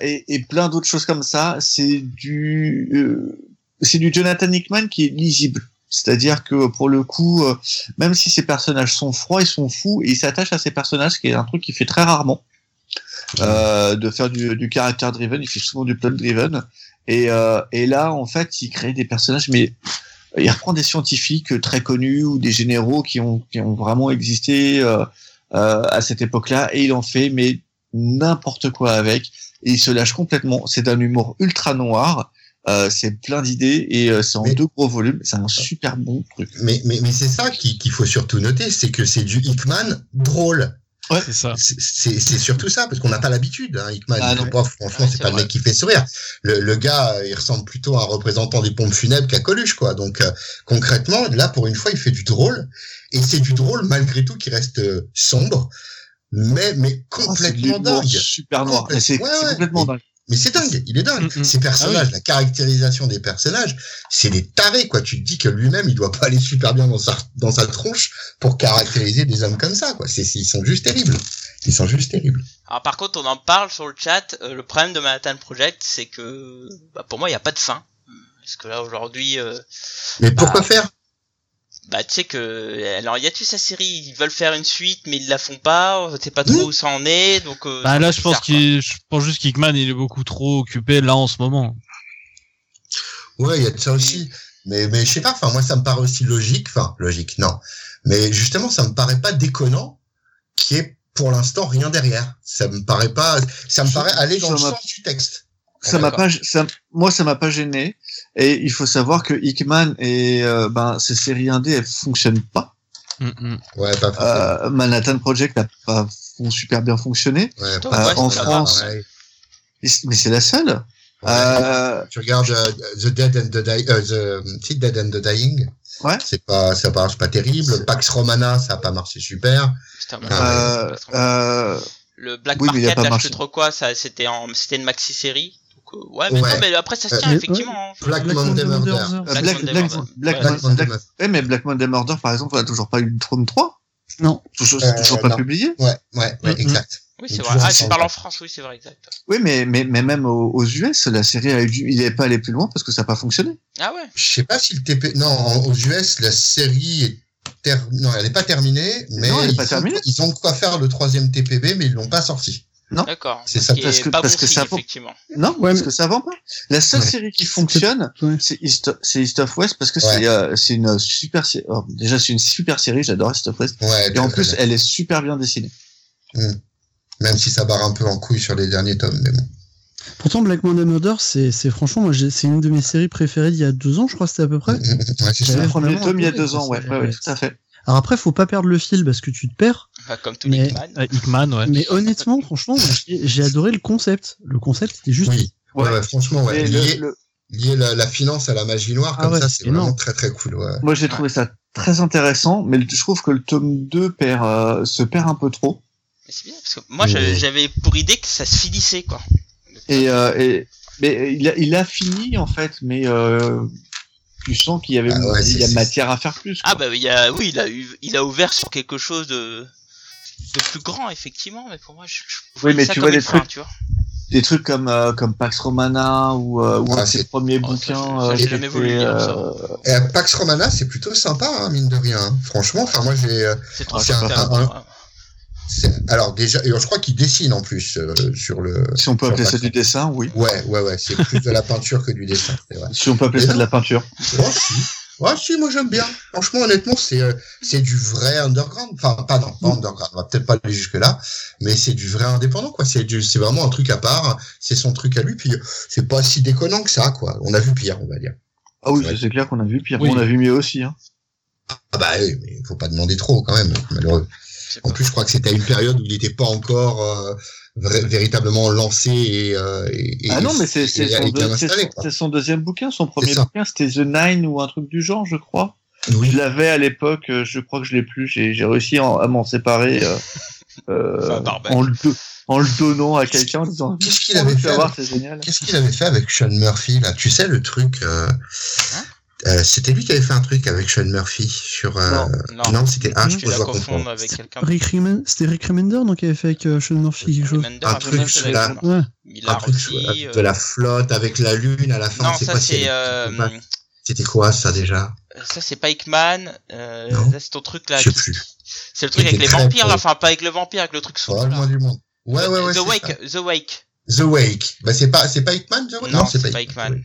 et, et plein d'autres choses comme ça. C'est du c'est du Jonathan Hickman qui est lisible. C'est-à-dire que pour le coup, euh, même si ces personnages sont froids, ils sont fous ils s'attachent à ces personnages, ce qui est un truc qu'il fait très rarement. Euh, de faire du, du character driven, il fait souvent du plot driven. Et, euh, et là, en fait, il crée des personnages, mais il reprend des scientifiques très connus ou des généraux qui ont, qui ont vraiment existé euh, euh, à cette époque-là, et il en fait mais n'importe quoi avec, et il se lâche complètement. C'est d'un humour ultra noir. Euh, c'est plein d'idées et euh, c'est en Mais- deux gros volumes. C'est un super bon truc. Mais, mais, mais c'est ça qui- qu'il faut surtout noter, c'est que c'est du Hickman drôle. C'est ça. C'est- surtout ça, parce qu'on n'a pas l'habitude, hein, Hickman. Ah, non. pas- franchement, Ouais, c'est pas le mec qui fait sourire. Le, le gars, euh, il ressemble plutôt à un représentant des pompes funèbres qu'à Coluche, quoi. Donc, euh, concrètement, là, pour une fois, il fait du drôle. Et c'est du drôle, malgré tout, qui reste euh, sombre, mais, mais de complètement dingue. super noir. C'est ouais, ouais. complètement dingue. Mais c'est dingue, il est dingue. Mm, mm. Ces personnages, Ah la caractérisation des personnages, c'est des tarés, quoi. Tu te dis que lui-même, il doit pas aller super bien dans sa, dans sa tronche pour caractériser des hommes comme ça, quoi. C'est, ils sont juste terribles. Ils sont juste terribles. Alors par contre, on en parle sur le chat. euh, le problème de Manhattan Project, c'est que bah, pour moi, il n'y a pas de fin. Parce que là aujourd'hui, euh, Mais pourquoi Ah. faire? Bah tu sais que alors il y a tu sa série, ils veulent faire une suite, mais ils la font pas. On sait pas trop Oui. où ça en est. Donc euh, Bah là, je pense qu'il, je pense juste qu'Hickman, il est beaucoup trop occupé là en ce moment. Ouais, il y a de ça aussi. Mais, mais je sais pas, enfin, moi, ça me paraît aussi logique. Enfin, logique, non. Mais justement, ça me paraît pas déconnant qu'il y ait pour l'instant rien derrière. Ça me paraît pas, ça me Ça- paraît aller dans ça le m'a- sens du texte. ça m'a d'accord. pas ça, moi ça m'a pas gêné et il faut savoir que Hickman et euh, ben ces séries indées elles fonctionnent pas Mm, mm. Ouais, pas forcément. euh, Manhattan Project n'a pas super bien fonctionné ouais, Putain, pas- euh, en France, mais c'est la seule Ouais. euh, Tu regardes euh, The Dead and the Dying, euh, the, si, Dead and the Dying. Ouais. C'est pas, ça marche pas terrible. C'est- Pax Romana, ça a pas marché super. Putain, le Black oui, Market, pas là, je marché. sais trop quoi, ça c'était en c'était une maxi série. Euh, ouais, mais Ouais. non, mais après ça se Euh, tient effectivement. hein. Black, Black Monday Murder. Black Black, Monday Murder. Black, Ouais. Black Mon- Monday Black- Murder. ouais, mais Black Monday Murder par exemple on a toujours pas eu le Trône 3 Non. toujours, Euh, toujours pas non. publié Ouais, ouais, ouais, exact. Oui, c'est vrai. Ah, tu parles en France, oui, c'est vrai, exact. oui mais, mais, mais même aux, US la série a eu du, il est pas allé plus loin parce que ça n'a pas fonctionné Ah ouais. Je sais pas si le TP, non, aux US, la série est ter... non, elle est pas terminée, mais Non, elle est ils, pas ont, terminée. ils ont de quoi faire le troisième TPB, mais ils l'ont pas sorti. D'accord. C'est Ce ça, qui parce que- pas parce bon que signe, ça effectivement. non Ouais, parce mais- que ça vend pas la seule Ouais. série qui fonctionne Ouais. c'est East, of West parce que Ouais. c'est euh, c'est une super série. oh, déjà, c'est une super série. J'adore East of West. Ouais, Et en plus, bien. elle est super bien dessinée. même si ça barre un peu en couille sur les derniers tomes, mais bon. Pourtant, Black Monday Murder, c'est c'est franchement, moi, c'est une de mes séries préférées d'il y a deux ans, je crois, c'était à peu près. Ouais, c'est ça. Le premier vraiment tome il y a deux ans, ouais, ouais, tout à fait. Alors après, faut pas perdre le fil parce que tu te perds. Enfin, comme tous Mais- les Hickman. Euh, Hickman, ouais. Mais honnêtement, franchement, j'ai adoré le concept. Le concept, c'était juste. Oui, ouais, Ouais. ouais, franchement, ouais. Le- lier, le- lier la, la finance à la magie noire, Ah comme ouais, ça, c'est vraiment très très cool, ouais. moi, j'ai trouvé ça très intéressant, mais je trouve que le tome 2 perd, euh, se perd un peu trop. C'est bien parce que moi Mais- j'avais- pour idée que ça se finissait quoi. Et, euh, et mais il a, il a fini en fait, mais euh, tu sens qu'il y avait, Ah ouais, il y a matière à faire plus. Ah bah il y a oui il a eu il a ouvert sur quelque chose de de plus grand effectivement mais pour moi je, je Oui, mais ça tu comme vois des fin, trucs- tu vois. Des trucs comme euh, comme Pax Romana ou, euh, ou Ah, un de ses premiers Oh, bouquins. ça, euh, j'ai jamais voulu lire, ça. Et Pax Romana, c'est plutôt sympa, hein, mine de rien. hein. Franchement, enfin, moi, j'ai, C'est trop sympa, alors déjà, et je crois qu'il dessine en plus euh, sur le. Si on peut appeler ça du dessin, oui. Ouais, ouais, ouais, c'est plus de la peinture que du dessin, c'est vrai. Si on peut appeler Et ça de la peinture. Si. Ouais, si, moi j'aime bien. Franchement, honnêtement, c'est euh, c'est du vrai underground. Enfin, pas non, pas underground. On va peut-être pas aller jusque là, mais c'est du vrai indépendant, quoi. C'est du, c'est vraiment un truc à part. C'est son truc à lui. Puis euh, c'est pas si déconnant que ça, quoi. On a vu pire, on va dire. Ah oui, Ouais. c'est clair qu'on a vu pire. Oui. On a vu mieux aussi. Hein. Ah bah oui, mais faut pas demander trop quand même, malheureux. En plus, je crois que c'était à une période où il n'était pas encore euh, véritablement lancé et, euh, et, et- Ah non, mais c'est son, deuxième bouquin. Son premier bouquin, c'était The Nine ou un truc du genre, je crois. Oui. Je l'avais à l'époque, euh, je crois que je l'ai plus. J'ai réussi à, à m'en séparer euh, en, le, do- en le donnant à quelqu'un en disant Qu'est-ce qu'il avait fait avec- c'est génial. Qu'est-ce qu'il avait fait avec Sean Murphy là? Tu sais le truc euh, Hein? Euh, C'était lui qui avait fait un truc avec Sean Murphy sur. euh, Non. Non, non, c'était un. tu je dois confonds confondre. avec quelqu'un. Rick Remender, c'était Rick Remender donc qui avait fait avec euh, Sean Murphy quelque chose. Remender Un truc sur la-. Ouais. Un truc euh, de la flotte avec la lune à la fin. Non, ça pas si- c'est C'était quoi ça déjà? ça c'est pas Hickman. Euh, c'est ton truc là. Je sais plus. C'est le truc avec les vampires là, enfin pas avec le vampire, avec le truc sous Oh, le moins du monde. Ouais, ouais, ouais. The Wake, The Wake. The Wake. Bah c'est pas, c'est pas Hickman. The Wake? Non, c'est pas Hickman.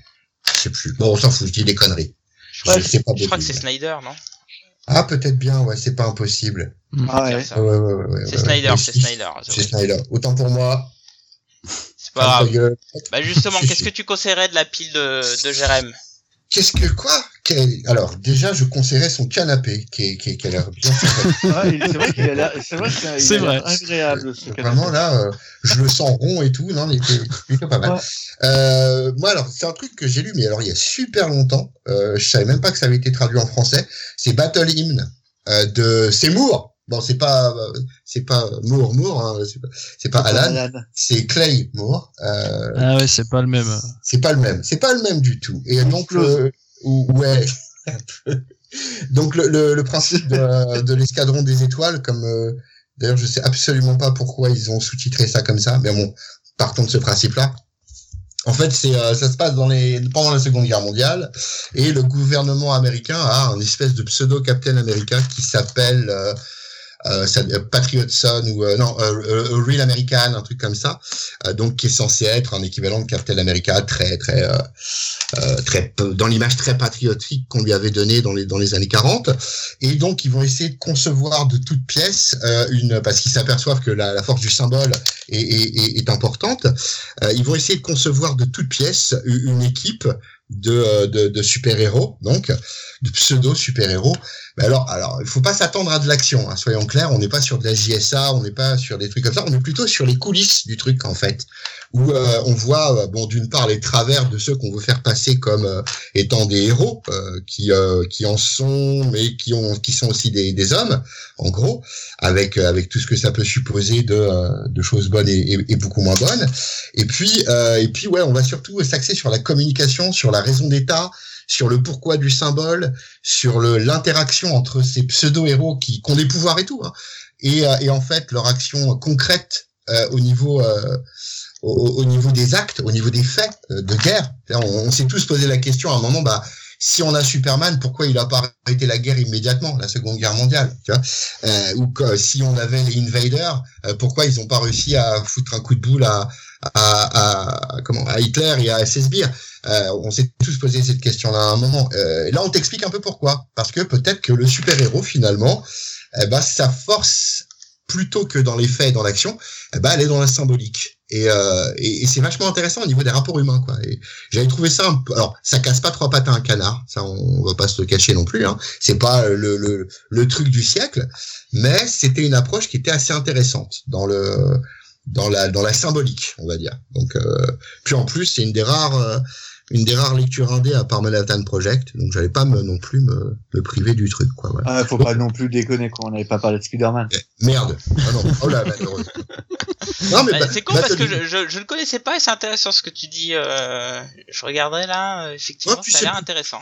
Je sais plus. Bon, on s'en fout. Je dis des conneries. Je crois, Je sais pas. je crois que c'est. Snyder, non? Ah peut-être bien. Ouais, c'est pas impossible. Ah Dire ouais. ça. Ouais, ouais, ouais, ouais, C'est ouais, Snyder, c'est Snyder. C'est. Snyder. Autant pour moi. C'est pas grave. Bah justement, qu'est-ce que tu conseillerais de la pile de, de Jérém? Qu'est-ce que quoi? Alors déjà, je conseillerais son canapé, qui, est- qui, est- qui a l'air bien. Ah, il- c'est vrai qu'il a l'air, c'est vrai qu'il a- il C'est agréable. ce Vraiment là, euh, je le sens rond et tout. Non, il était plutôt pas mal. Ouais. Euh, moi, alors c'est un truc que j'ai lu, mais alors il y a super longtemps. Euh, je savais même pas que ça avait été traduit en français. C'est Battle Hymn euh, de Moore. Bon, c'est pas euh, c'est pas Moore Moore, hein, c'est pas, c'est pas Alan, Alan. c'est Clay Moore. Euh, Ah ouais, c'est pas le même. c'est pas le même. C'est pas le même du tout. Et donc, euh, ou- ouais. donc le, le, le principe de, de l'escadron des étoiles, comme euh, d'ailleurs je sais absolument pas pourquoi ils ont sous-titré ça comme ça, mais bon, partons de ce principe-là. En fait, c'est euh, ça se passe dans les pendant la Seconde Guerre mondiale et le gouvernement américain a un espèce de pseudo Captain America qui s'appelle euh, euh, Patriot Son ou euh, non euh, euh, Real American, un truc comme ça, euh, donc qui est censé être un équivalent de Captain America très très très dans l'image très patriotique qu'on lui avait donnée dans les dans les années 40 et donc ils vont essayer de concevoir de toutes pièces une parce qu'ils s'aperçoivent que la, la force du symbole est, est, est, importante ils vont essayer de concevoir de toutes pièces une équipe de, de, de super-héros, donc de pseudo-super-héros. Mais alors, alors, il faut pas s'attendre à de l'action, hein, soyons clairs. On n'est pas sur de la JSA, on n'est pas sur des trucs comme ça. On est plutôt sur les coulisses du truc en fait, où euh, on voit, euh, bon, d'une part les travers de ceux qu'on veut faire passer comme euh, étant des héros, euh, qui euh, qui en sont, mais qui ont, qui sont aussi des, des hommes, en gros, avec avec tout ce que ça peut supposer de de choses bonnes et, et, et beaucoup moins bonnes. Et puis, et puis ouais, on va surtout s'axer sur la communication, sur la raison d'état, sur le pourquoi du symbole, sur l'interaction entre ces pseudo-héros qui, qui ont des pouvoirs et tout, hein, et, euh, et en fait leur action concrète euh, au niveau euh, au, au niveau des actes, au niveau des faits de guerre. On, on s'est tous posé la question à un moment, bah si on a Superman, pourquoi il a pas arrêté la guerre immédiatement, la Seconde Guerre mondiale, tu vois? Euh, Ou si on avait les Invaders, euh, pourquoi ils ont pas réussi à foutre un coup de boule à, à, comment à Hitler et à Beer euh, On s'est tous posé cette question-là à un moment. Euh, là, on t'explique un peu pourquoi, parce que peut-être que le super-héros finalement, eh ben, sa force plutôt que dans les faits et dans l'action, eh ben, elle est dans la symbolique. Et, euh, et, c'est vachement intéressant au niveau des rapports humains, quoi. J'avais trouvé ça un peu. Alors, ça casse pas trois pattes à un canard, ça on va pas se le cacher non plus. Hein. C'est pas le, le, le truc du siècle, mais c'était une approche qui était assez intéressante dans le dans la dans la symbolique, on va dire. Donc, euh, puis en plus, c'est une des rares euh, une des rares lectures indé à part Manhattan Project, donc j'allais pas me, non plus me, me priver du truc, quoi. Voilà. Ah, faut pas non plus déconner quoi. On n'avait pas parlé de Spider-Man. Merde. Ah non. Oh là, malheureux. Non mais Bah, bah, c'est con bah, parce que je, je, je le connaissais pas et c'est intéressant ce que tu dis. Euh, je regarderai là, euh, effectivement, Ouais, ça a l'air intéressant.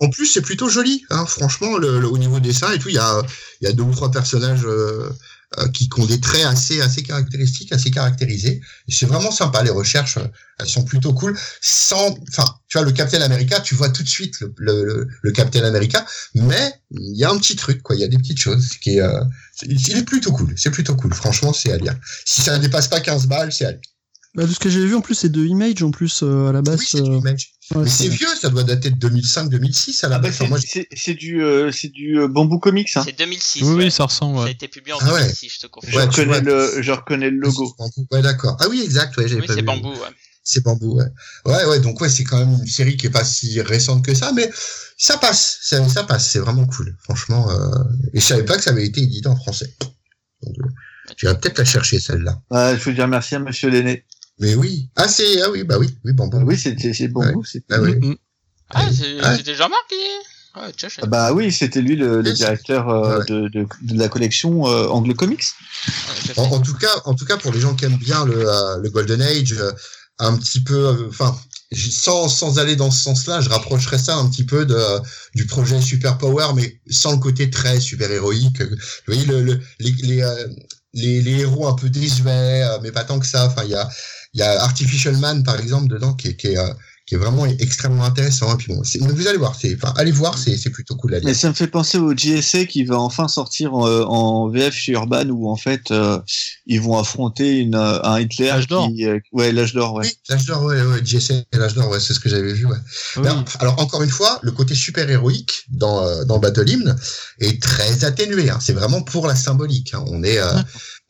En plus, c'est plutôt joli, hein, franchement, le, le- au niveau dessin et tout, il y a, il y a deux ou trois personnages euh, qui, qui ont des traits assez assez caractéristiques, assez caractérisés. Et c'est vraiment sympa. Les recherches, euh, elles sont plutôt cool. Sans, enfin, tu vois, le Captain America, tu vois tout de suite le, le, le, Captain America, mais il y a un petit truc, quoi. Il y a des petites choses qui est, euh, il est plutôt cool. C'est plutôt cool. Franchement, c'est à lire. Si ça ne dépasse pas 15 balles, c'est à lire. Bah, de ce que j'ai vu en plus, c'est de Image en plus euh, à la base. Oui, c'est euh, Image. Ouais, Mais c'est vieux, ça doit dater de 2005-2006 à la Ah bah, base. C'est du, euh, c'est du euh, bambou comics. Hein. C'est 2006. Oui, ouais. oui, ça ressemble. Ça a Ouais. été publié en Ah ouais. 2006, je te confirme. Je, Ouais, reconnais le, je reconnais le logo. Ouais, d'accord. Ah oui, exact. Ouais, j'avais Oui, pas c'est vu. bambou, ouais. C'est bambou, ouais. Ouais, ouais, donc ouais, c'est quand même une série qui est pas si récente que ça, mais ça passe, ça, ça passe, c'est vraiment cool, franchement. Euh... Et je savais pas que ça avait été édité en français. Donc, euh, j'irais peut-être la chercher celle-là. Ouais, il faut dire merci à Monsieur Lenné. Mais oui. Ah c'est, ah oui, bah oui, oui, bambou. Oui, c'est c'est- c'est bambou. c'est- Ah oui. Mm. Ah, c'était Jean-Marc Ah Bah oui, c'était lui le, le directeur euh, Ouais. de, de, de la collection euh, Angle Comics. En, en tout cas, en tout cas, pour les gens qui aiment bien le, euh, le Golden Age, euh, un petit peu, euh, enfin, sans, sans aller dans ce sens-là, je rapprocherais ça un petit peu de, euh, du projet Super Power, mais sans le côté très super héroïque. Vous voyez, le, le, les, les, euh, les, les héros un peu désuets, euh, mais pas tant que ça. Enfin, il y a, il y a Artificial Man, par exemple, dedans, qui est, qui est, euh, qui est vraiment extrêmement intéressant. Et puis bon, c'est- vous allez voir, c'est, enfin, allez voir, c'est, c'est plutôt cool à lire. Ça me fait penser au JSA qui va enfin sortir euh, en VF chez Urban où en fait euh, ils vont affronter une, euh, un Hitler L'âge d'or. qui euh, ouais l'âge d'or ouais. Oui, l'âge d'or, ouais, ouais, JSA, l'âge d'or, ouais, c'est ce que j'avais vu, ouais. Oui. Alors- alors encore une fois, le côté super héroïque dans euh, dans Battle Hymn est très atténué. Hein. C'est vraiment pour la symbolique. Hein. On est euh,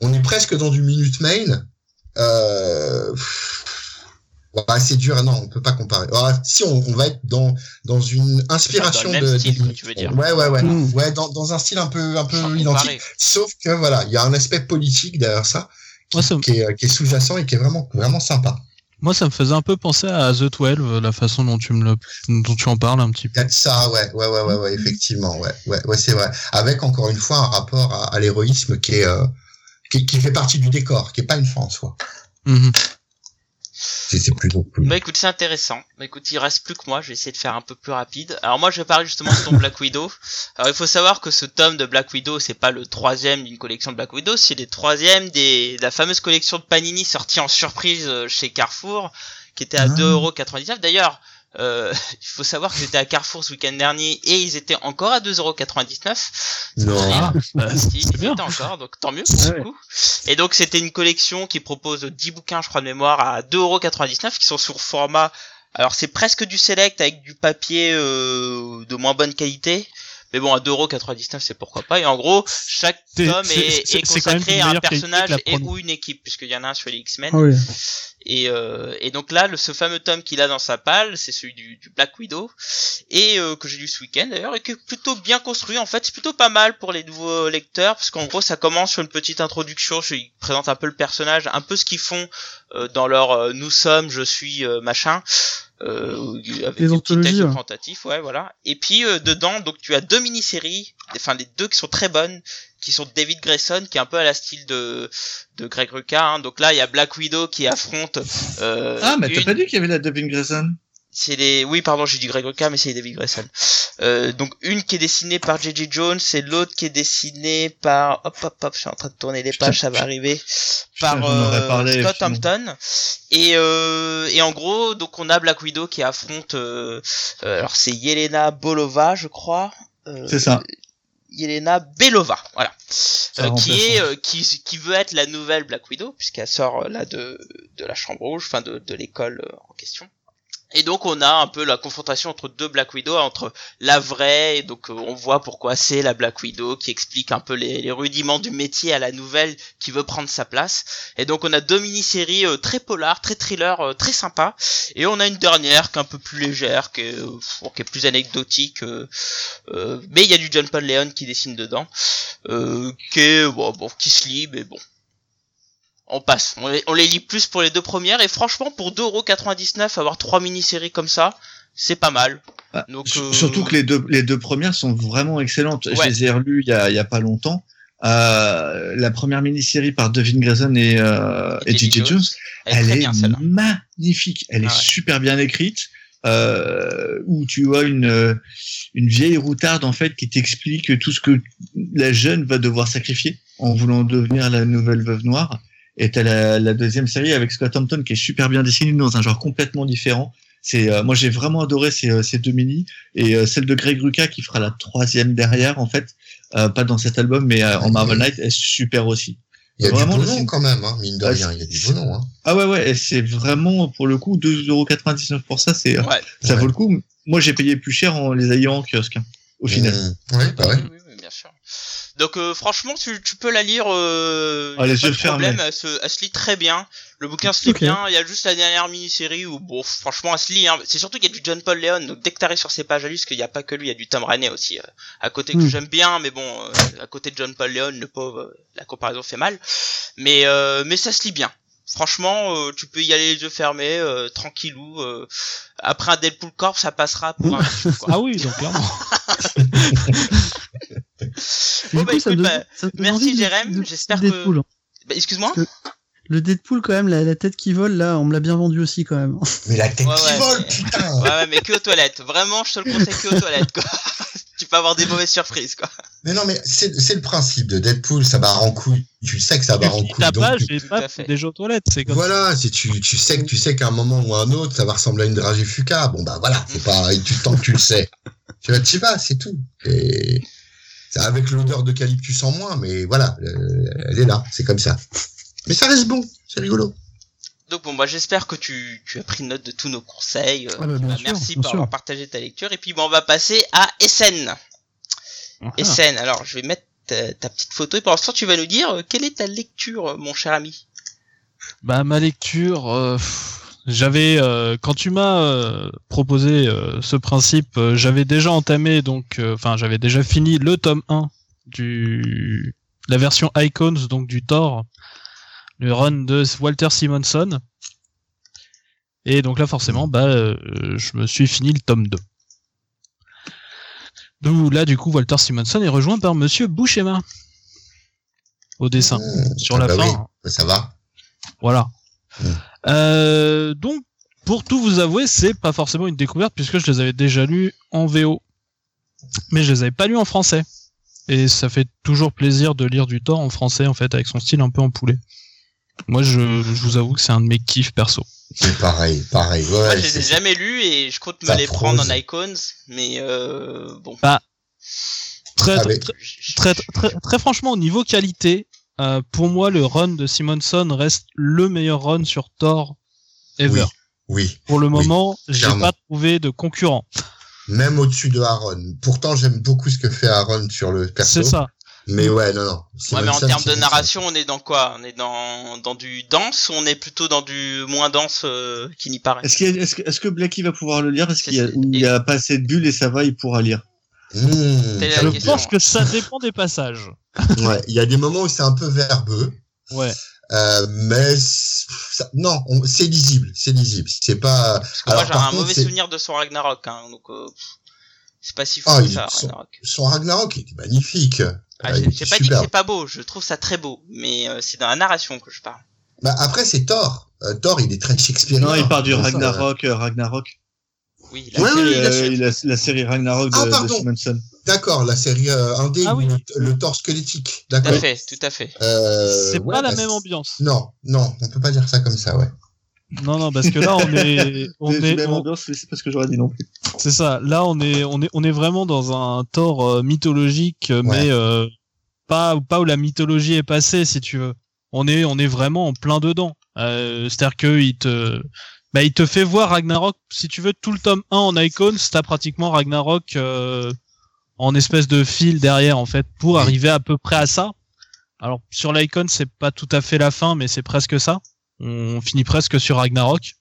on est presque dans du Minute Main. Euh... ouais, c'est dur. Non, on peut pas comparer. Si on, on va être dans dans une inspiration Dans le même de, style, de- tu veux dire. Ouais, ouais, ouais, Mm. ouais, dans dans un style un peu un peu Sans identique. comparer. Sauf que voilà, il y a un aspect politique derrière ça qui, Moi, ça me- qui est, qui est sous-jacent et qui est vraiment vraiment sympa. Moi, ça me faisait un peu penser à The 12, la façon dont tu me le, dont tu en parles un petit peu. Peut-être ça, ouais, ouais, ouais, ouais, ouais, effectivement, ouais, ouais, ouais, c'est vrai. Avec encore une fois un rapport à, à l'héroïsme qui est, euh, qui, qui fait partie du décor, qui est pas une fin en soi. C'est, c'est plutôt cool. Bah écoute, c'est intéressant. Bah écoute, il reste plus que moi, je vais essayer de faire un peu plus rapide. Alors moi, je vais parler justement de ton Black Widow. Alors il faut savoir que ce tome de Black Widow, c'est pas le troisième d'une collection de Black Widow, c'est le troisième des, de la fameuse collection de Panini sortie en surprise euh, chez Carrefour, qui était à Ah. 2,99€. D'ailleurs, euh, il faut savoir que j'étais à Carrefour ce week-end dernier et ils étaient encore à 2,99€. Non. Ah, bah, Si, c'est ils bien. étaient encore, donc tant mieux pour le coup. Et donc c'était une collection qui propose 10 bouquins, je crois de mémoire, à 2,99€ qui sont sur format. Alors c'est presque du select avec du papier euh, de moins bonne qualité. Mais bon, à 2,99€, c'est pourquoi pas. Et en gros, chaque tome est, consacré à un personnage et ou une équipe, puisqu'il y en a un sur les X-Men. Ah oui. Et, euh, et donc là, le, ce fameux tome qu'il a dans sa palle, c'est celui du, du Black Widow, et euh, que j'ai lu ce week-end d'ailleurs, et qui est plutôt bien construit. En fait, c'est plutôt pas mal pour les nouveaux lecteurs, parce qu'en gros, ça commence sur une petite introduction, je présente un peu le personnage, un peu ce qu'ils font euh, dans leur euh, Nous sommes, je suis, euh, machin. Euh, avec des petits textes ouais. représentatifs, ouais, voilà. Et puis euh, dedans, donc tu as deux mini-séries, enfin les deux qui sont très bonnes, qui sont David Grayson, qui est un peu à la style de de Greg Rucka. Hein. Donc là, il y a Black Widow qui affronte. Euh, Ah mais t'as pas dit qu'il y avait la Devin Grayson? C'est les oui pardon j'ai dit Greg Rucka mais c'est David Grayson euh, donc une qui est dessinée par J.J. Jones et l'autre qui est dessinée par hop hop hop je suis en train de tourner les pages ça va arriver par euh, parlé, Scott. Hampton et euh, et en gros donc on a Black Widow qui affronte euh, euh, alors c'est Yelena Bolova je crois euh, C'est ça. Yelena Belova, voilà, Euh, qui est hein. euh, qui qui veut être la nouvelle Black Widow puisqu'elle sort euh, là de de la Chambre Rouge, enfin de de l'école euh, en question. Et donc on a un peu la confrontation entre deux Black Widow, entre la vraie, et donc euh, on voit pourquoi c'est la Black Widow, qui explique un peu les, rudiments du métier à la nouvelle qui veut prendre sa place. Et donc on a deux mini-séries euh, très polar, très thriller, euh, très sympa. Et on a une dernière qui est un peu plus légère, qui est, plus anecdotique, mais il y a du John Paul Leon qui dessine dedans, euh, qui est bon, bon, se lit, mais bon. On passe. On les, on les lit plus pour les deux premières et franchement pour 2,99€ avoir trois mini-séries comme ça, c'est pas mal. Ah, Donc, euh, Surtout que les deux, les deux premières sont vraiment excellentes. Je Ouais. les ai relues il y a, il y a pas longtemps. Euh, la première mini-série par Devin Grayson et, euh, Et et J.J. J.J. Jones, Elle est elle très est bien celle-là. magnifique. Elle est Ah ouais. super bien écrite. Euh, où tu vois une une vieille routarde en fait qui t'explique tout ce que la jeune va devoir sacrifier. en voulant devenir la nouvelle veuve noire. Et t'as la, la deuxième série avec Scott Hampton qui est super bien dessinée dans un genre complètement différent. C'est euh, moi j'ai vraiment adoré ces, euh, ces deux mini et euh, celle de Greg Rucka qui fera la troisième derrière en fait, euh, pas dans cet album mais euh, en Marvel Knight est super aussi. Il y a Vraiment, du c'est- quand même, hein, mine de Ah, rien. Il y a du nom. Hein. Ah ouais ouais c'est vraiment pour le coup 2,99€ pour ça c'est euh, Ouais. ça Ouais. vaut le coup. Moi j'ai payé plus cher en les ayant en kiosque hein, au final. Mmh. Ouais, bah. Oui, oui, bien sûr. Donc euh, franchement, tu, tu peux la lire. Euh, Ah, les pas yeux de problème, fermés. elle se, elle se lit très bien. Le bouquin se lit bien. Il y a juste la dernière mini-série où, bon, franchement, elle se lit. Hein. C'est surtout qu'il y a du John Paul Leon. Donc dès que t'arrives sur ces pages à lire, parce qu'il n'y a pas que lui, il y a du Tom Rainey aussi euh, à côté que Hmm. j'aime bien, mais bon, euh, à côté de John Paul Leon, le pauvre, euh, la comparaison fait mal. Mais euh, mais ça se lit bien. Franchement, euh, tu peux y aller les yeux fermés, euh, tranquillou. euh, après un Deadpool Corp, ça passera pour un. quoi. Ah oui, donc clairement. Du Bon, bah, coup, ça écoute, me donne- bah, merci, Jérém, j'espère que- Deadpool. Bah, excuse-moi. Le Deadpool, quand même, la, la tête qui vole, là, on me l'a bien vendu aussi, quand même. Mais la tête Ouais, qui ouais, vole, mais- putain Ouais, ouais, mais que aux toilettes. Vraiment, je te le conseille que aux toilettes, quoi. tu peux avoir des mauvaises surprises, quoi. Mais non, mais c'est c'est le principe de Deadpool, ça barre en couille. Tu sais que ça barre en Tu couille. t'as pas, j'ai pas déjà aux toilettes, c'est comme voilà, si tu, tu sais que tu sais qu'à un moment ou à un autre, ça va ressembler à une dragée fuca. Bon bah voilà, c'est pas tu tant que tu le sais. Tu vas t'y vas, c'est tout. Et avec l'odeur d'eucalyptus en moins, mais voilà, euh, elle est là, c'est comme ça. Mais ça reste bon, c'est rigolo. Donc bon, bah j'espère que tu, tu as pris note de tous nos conseils. Euh, Ah bah, bien bah, sûr, merci bien pour sûr. avoir partagé ta lecture. Et puis bon, on va passer à Essen. Ah. Essen. Alors, je vais mettre ta, ta petite photo et pour l'instant, tu vas nous dire euh, quelle est ta lecture, mon cher ami? Bah ma lecture, euh, j'avais euh, quand tu m'as euh, proposé euh, ce principe, euh, j'avais déjà entamé donc, euh, enfin j'avais déjà fini le tome 1 du la version Icons donc du Thor, le run de Walter Simonson. Et donc là forcément bah euh, je me suis fini le tome 2. D'où là du coup Walter Simonson est rejoint par Monsieur Bouchema au dessin sur Ah la bah fin. oui, hein. ça va. Voilà. Euh, donc, pour tout vous avouer, c'est pas forcément une découverte puisque je les avais déjà lus en VO. Mais je les avais pas lus en français. Et ça fait toujours plaisir de lire du Thor en français, en fait, avec son style un peu en poulet. Moi, je, je vous avoue que c'est un de mes kiffs perso. C'est pareil, pareil. Ouais, Moi, je les ai jamais lus et je compte me les prendre en. Icons, mais euh, bon. Très, Ah, mais- très, très, très, très franchement, au niveau qualité, euh, pour moi, le run de Simonson reste le meilleur run sur Thor ever. Oui, Pour le Oui, moment, j'ai pas trouvé de concurrent. même au-dessus de Aaron. Pourtant, j'aime beaucoup ce que fait Aaron sur le perso. C'est ça. Mais ouais, non, non. Ouais, mais en termes de Simonson. narration, on est dans quoi? On est dans, dans du danse ou on est plutôt dans du moins dense euh, qui n'y paraît? Est-ce, est-ce que, est-ce que Blacky va pouvoir le lire? Parce qu'il y a, a pas assez de bulles et ça va, il pourra lire? Mmh. La Je question. pense que ça dépend des passages. Ouais, il y a des moments où c'est un peu verbeux, Ouais. euh, mais ça- non, on- c'est lisible, c'est lisible. C'est pas. Parce que Alors, moi, j'ai par un contre, mauvais c'est- souvenir de son Ragnarok, hein, donc euh, c'est pas si fou Ah, que ça, son- Ragnarok. Son Ragnarok il était magnifique. Ah, Euh, j'ai il j'ai était pas dit que c'est pas beau, je trouve ça très beau, mais euh, c'est dans la narration que je parle. Bah, après, c'est Thor. Euh, Thor, il est très Shakespearean. Non, il part du ça, Ragnarok, euh, Ragnarok. Oui, La, Ouais, série, oui, la euh, série. la, la série Ragnarok de, Ah, de pardon. Simonson. D'accord, la série euh, indé, Ah oui. le, le Thor squelettique. tout à D'accord. fait, tout à fait. Euh, c'est ouais, pas la bah, même ambiance. Non, non, on peut pas dire ça comme ça, ouais. Non, non, parce que là, on est, on C'est est, la même on- ambiance, c'est pas ce que j'aurais dit non plus. c'est ça. Là, on est, on est, on est vraiment dans un Thor euh, mythologique, mais euh, pas, pas où la mythologie est passée, si tu veux. On est, on est vraiment en plein dedans. Euh, C'est-à-dire que il te, bah, il te fait voir Ragnarok. Si tu veux, tout le tome 1 en Icons, t'as pratiquement Ragnarok euh, en espèce de fil derrière, en fait, pour arriver à peu près à ça. Alors, sur l'Icon, c'est pas tout à fait la fin, mais c'est presque ça. On finit presque sur Ragnarok.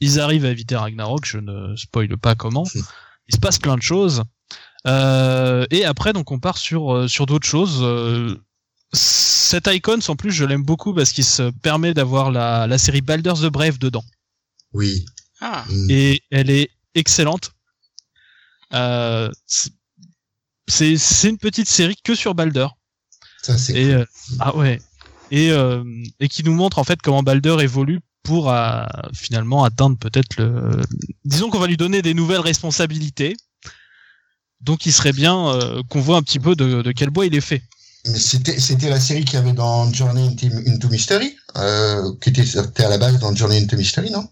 Ils arrivent à éviter Ragnarok, je ne spoile pas comment. Il se passe plein de choses. Euh, et après, donc, on part sur, euh, sur d'autres choses. Euh, cet Icons, en plus, je l'aime beaucoup parce qu'il se permet d'avoir la, la série Baldur's the Brave dedans. Oui. Ah, Mm. Et elle est excellente. Euh, c'est- une petite série que sur Baldur. Ça, c'est Et euh, ah ouais. Et euh, et qui nous montre en fait comment Baldur évolue pour euh, finalement atteindre peut-être le. Disons qu'on va lui donner des nouvelles responsabilités. Donc il serait bien euh, qu'on voit un petit peu de, de quel bois il est fait. Mais c'était c'était la série qu'il y avait dans Journey into, Mystery, euh, qui était, à la base dans Journey into Mystery, non?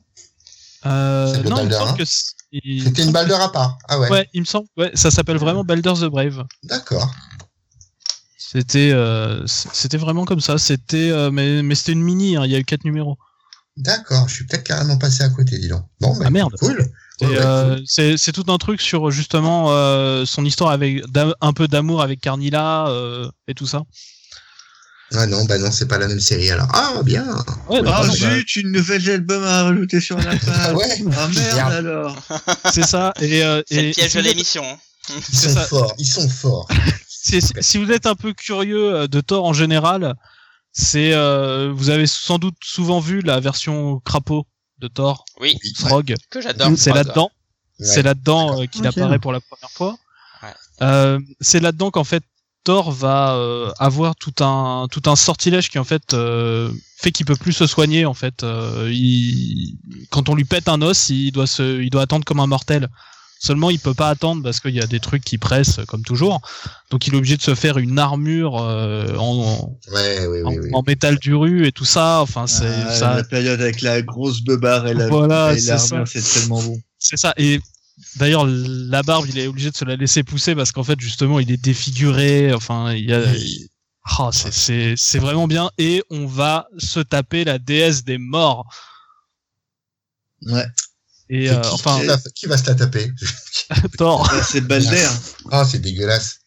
Euh, de non, il me Balder, semble hein que C'était une Balder à part. Ah ouais. Ouais, il me semble. Ouais, ça s'appelle vraiment Balder the Brave. D'accord. C'était, euh, c'était vraiment comme ça. C'était, euh, mais, mais c'était une mini. hein, Il y a eu quatre numéros. D'accord. Je suis peut-être carrément passé à côté, dis donc. Bon, bah, Ah merde. cool. Euh, c'est, tout un truc sur justement euh, son histoire avec un peu d'amour avec Carnilla euh, et tout ça. Ah non, bah non, c'est pas la même série alors. Ah bien. Ouais, bah, Ah non, bah, zut, une nouvelle album à rajouter sur la Ah page. ouais. Ah merde alors. c'est ça. Et, euh, C'est et le piège de l'émission. hein. Ils sont ça. forts. Ils sont forts. si, si- vous êtes un peu curieux de Thor en général, c'est, euh, vous avez sans doute souvent vu la version crapaud de Thor, Oui, Frog. que j'adore. C'est là-dedans. Ouais. C'est là-dedans euh, qu'il apparaît pour la première fois. Ouais. Euh, c'est là-dedans qu'en fait Thor va euh, avoir tout un tout un sortilège qui en fait euh, fait qu'il peut plus se soigner en fait. Euh, il... Quand on lui pète un os, il doit se il doit attendre comme un mortel. Seulement il peut pas attendre parce qu'il y a des trucs qui pressent comme toujours. Donc il est obligé de se faire une armure euh, en, Ouais, oui, en, oui, oui. en métal duru et tout ça. Enfin c'est Ah, ça. La période avec la grosse beubare et la Voilà, et c'est l'armure, c'est tellement bon. C'est ça. Et d'ailleurs, la barbe, il est obligé de se la laisser pousser parce qu'en fait, justement, il est défiguré. Enfin, il y a. il- Ah, c'est c'est vraiment bien. Et on va se taper la déesse des morts. Ouais. Et euh, qui, enfin, qui va, qui va se la taper Thor. Ah, c'est Balder. Ah, c'est dégueulasse.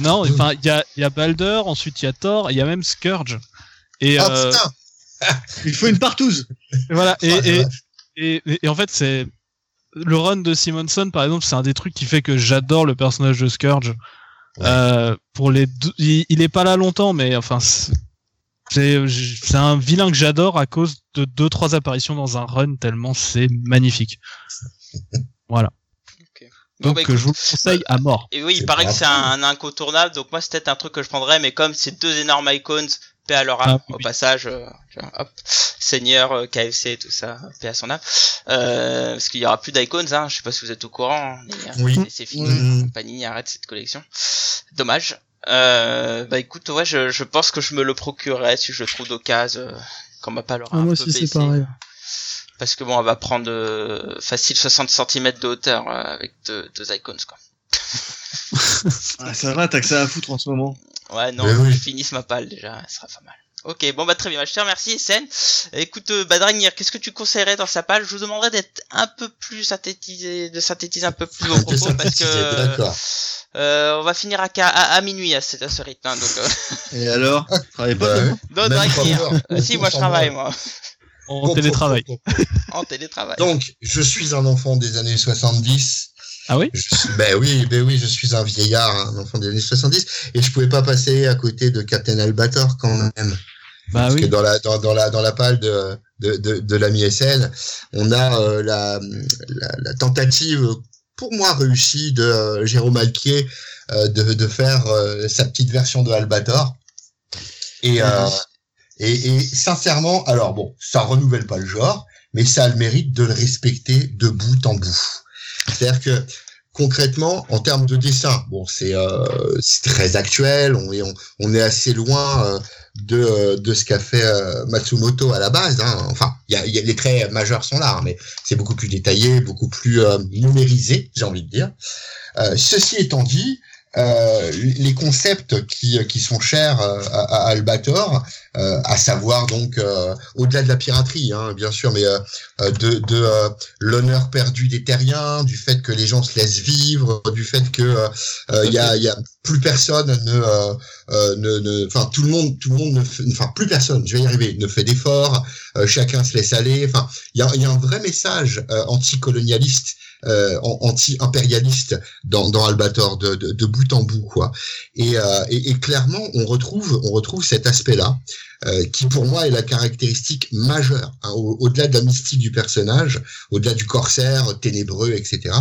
non, enfin, il y a, il y a Balder, ensuite il y a Thor, et il y a même Scourge. Et, Ah euh, putain. Il faut une partouze. et voilà. Et, et, et, et- et en fait, c'est le run de Simonson, par exemple, c'est un des trucs qui fait que j'adore le personnage de Scourge. Ouais. Euh, pour les deux, il, il est pas là longtemps, mais enfin, c'est un vilain que j'adore à cause de deux trois apparitions dans un run tellement c'est magnifique. Voilà. Bon, Donc bah, euh, écoute, je vous le conseille à mort. Et oui, il paraît que c'est un, un incontournable, donc moi c'est peut-être un truc que je prendrais, mais comme c'est deux énormes icons, paix à leur âme, Ah, au oui. passage, euh, hop, Seigneur, euh, KFC, tout ça, paix à son âme, euh, parce qu'il y aura plus d'icons, hein, je sais pas si vous êtes au courant, hein, mais, euh, Oui. mais c'est fini, Mhm. Panini arrête cette collection, dommage. Euh, bah écoute, ouais, je, je pense que je me le procurerai si je le trouve d'occasion, euh, quand ma palle aura Ah, un moi peu aussi, c'est pareil. Parce que bon, on va prendre euh, facile 60 cm de hauteur euh, avec deux, deux icons, quoi. Ah, ça va, t'as que ça à foutre en ce moment. Ouais, non, oui. je finisse ma palle déjà, ça sera pas mal. Ok, bon bah très bien, je te remercie Sen. Écoute, euh, bah Dragnir, qu'est-ce que tu conseillerais dans sa palle Je vous demanderais d'être un peu plus synthétisé, de synthétiser un peu plus vos propos parce que euh, on va finir à, à, à minuit à, ce- à ce rythme. hein, donc, euh, Et alors? Travaillez pas Bah, demain non, pas Dragnir. Euh, si, moi je travaille, moi, En télétravail. en télétravail. Donc, je suis un enfant des années 70. Ah oui Je suis- ben oui, ben oui, je suis un vieillard, un enfant des années 70, et je pouvais pas passer à côté de Captain Albator quand même. Bah Parce que dans la dans, dans la dans la palle de de de, de l'ami SN, on a euh, la, la la tentative pour moi réussie de euh, Jérôme Alquier euh, de de faire sa petite version de Albator. Et euh, et, et sincèrement, alors bon, ça renouvelle pas le genre, mais ça a le mérite de le respecter de bout en bout. C'est-à-dire que concrètement, en termes de dessin, bon, c'est euh, très actuel, on est on, est assez loin euh, de euh, de ce qu'a fait euh, Matsumoto à la base. Hein. Enfin, y a, y a les traits majeurs sont là, hein, mais c'est beaucoup plus détaillé, beaucoup plus euh, numérisé, j'ai envie de dire. Euh, ceci étant dit, euh, les concepts qui, qui sont chers euh, à, à Albator, euh, à savoir donc euh, au-delà de la piraterie, hein, bien sûr, mais euh, de, de l'honneur perdu des terriens, du fait que les gens se laissent vivre, du fait que il y a, y a plus personne ne, ne, enfin tout le monde, tout le monde ne, enfin plus personne, je vais y arriver, ne fait d'efforts, chacun se laisse aller. Enfin, il y a, y a un vrai message anticolonialiste, euh, an- anti-impérialiste dans, dans Albator de, de, de bout en bout quoi. Et, euh, et, et clairement, on retrouve, on retrouve cet aspect-là. euh, qui pour moi est la caractéristique majeure, hein, au- au-delà de la mystique du personnage, au-delà du corsaire ténébreux, etc.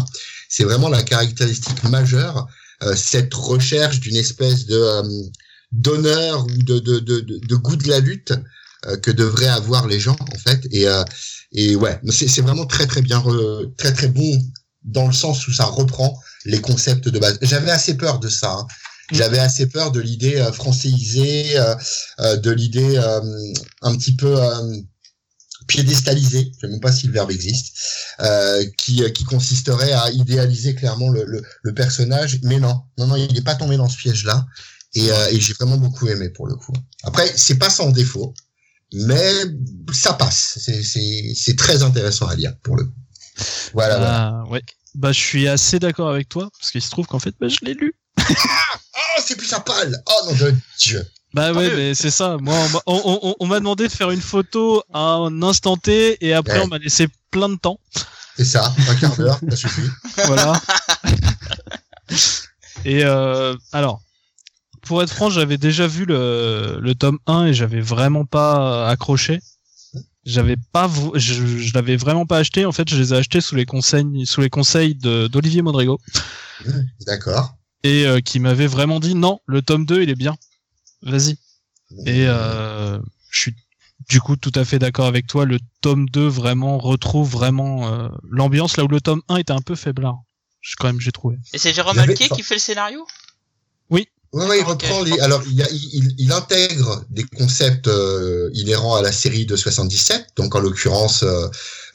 C'est vraiment la caractéristique majeure, euh, cette recherche d'une espèce de euh, d'honneur ou de, de, de, de, goût de la lutte euh, que devraient avoir les gens en fait. Et, et ouais, c'est vraiment très très bien, re- très très bon dans le sens où ça reprend les concepts de base. J'avais assez peur de ça. hein. J'avais assez peur de l'idée euh, françaisée, euh, euh, de l'idée euh, un petit peu piédestalisée, je ne sais même pas si le verbe existe, qui, qui consisterait à idéaliser clairement le, le, le personnage. Mais non, non, non, il n'est pas tombé dans ce piège-là. Et, et j'ai vraiment beaucoup aimé pour le coup. Après, c'est pas sans défaut, mais ça passe. C'est- très intéressant à lire pour le coup. Voilà. voilà. Ah, ouais. Bah, je suis assez d'accord avec toi, parce qu'il se trouve qu'en fait, bah, je l'ai lu. Oh, c'est plus un pâle. Oh non de Dieu. Bah ouais, mais c'est ça. Moi, on m'a- on, on- on m'a demandé de faire une photo à un instant T, et après, Ouais. on m'a laissé plein de temps. C'est ça. Un quart d'heure, ça suffit. Voilà. et euh, alors, pour être franc, j'avais déjà vu le, le tome 1 et j'avais vraiment pas accroché. J'avais pas, je, je l'avais vraiment pas acheté. En fait, je les ai achetés sous les conseils, sous les conseils d'Olivier Modrigo D'accord. et euh, qui m'avait vraiment dit non, le tome 2 il est bien. Vas-y. Et euh, je suis du coup tout à fait d'accord avec toi. Le tome 2 vraiment retrouve vraiment euh, l'ambiance là où le tome 1 était un peu faiblard. Quand même j'ai trouvé. Et c'est Jérôme Alquet qui fait le scénario? Ouais, ouais, il reprend les. Alors, il, y a- il, il intègre des concepts euh, inhérents à la série de 77. Donc, en l'occurrence, euh,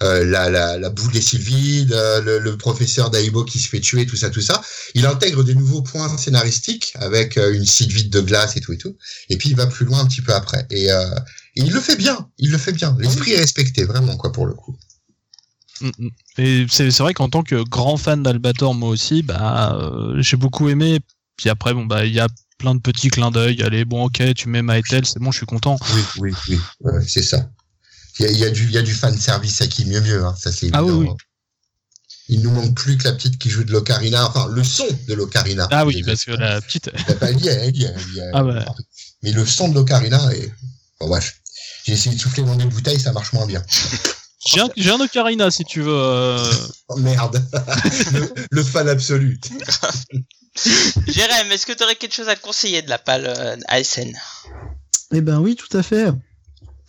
euh, la, la, la boule des Sylvides, euh, le, le professeur Daibo qui se fait tuer, tout ça, tout ça. Il intègre des nouveaux points scénaristiques avec euh, une Sylvide de glace et tout et tout. Et puis, il va plus loin un petit peu après. Et, euh, et il le fait bien. Il le fait bien. L'esprit est respecté, vraiment, quoi, pour le coup. Mm, mm. Et c'est c'est vrai qu'en tant que grand fan d'Albator, moi aussi, bah euh, j'ai beaucoup aimé. Puis après, bon bah il y a plein de petits clins d'œil. Allez, bon ok, tu mets Maëtel, c'est bon, je suis content. Oui, oui, oui. Ouais, c'est ça. Il y a, y a du, il y a du fan service à qui mieux mieux. Hein. Ça, c'est Ah oui. Il nous manque plus que la petite qui joue de l'ocarina, enfin le son de l'ocarina. Ah oui, parce que la petite. hein, il y y a- Ah ouais. Mais le son de l'ocarina est. Bon, bref. J'ai essayé de souffler dans des bouteilles, ça marche moins bien. J'ai un, j'ai un Ocarina si tu veux. euh, Oh merde. le, le fan absolu. Jérém, est-ce que tu aurais quelque chose à conseiller de la pâle euh, ASN Eh ben oui, tout à fait.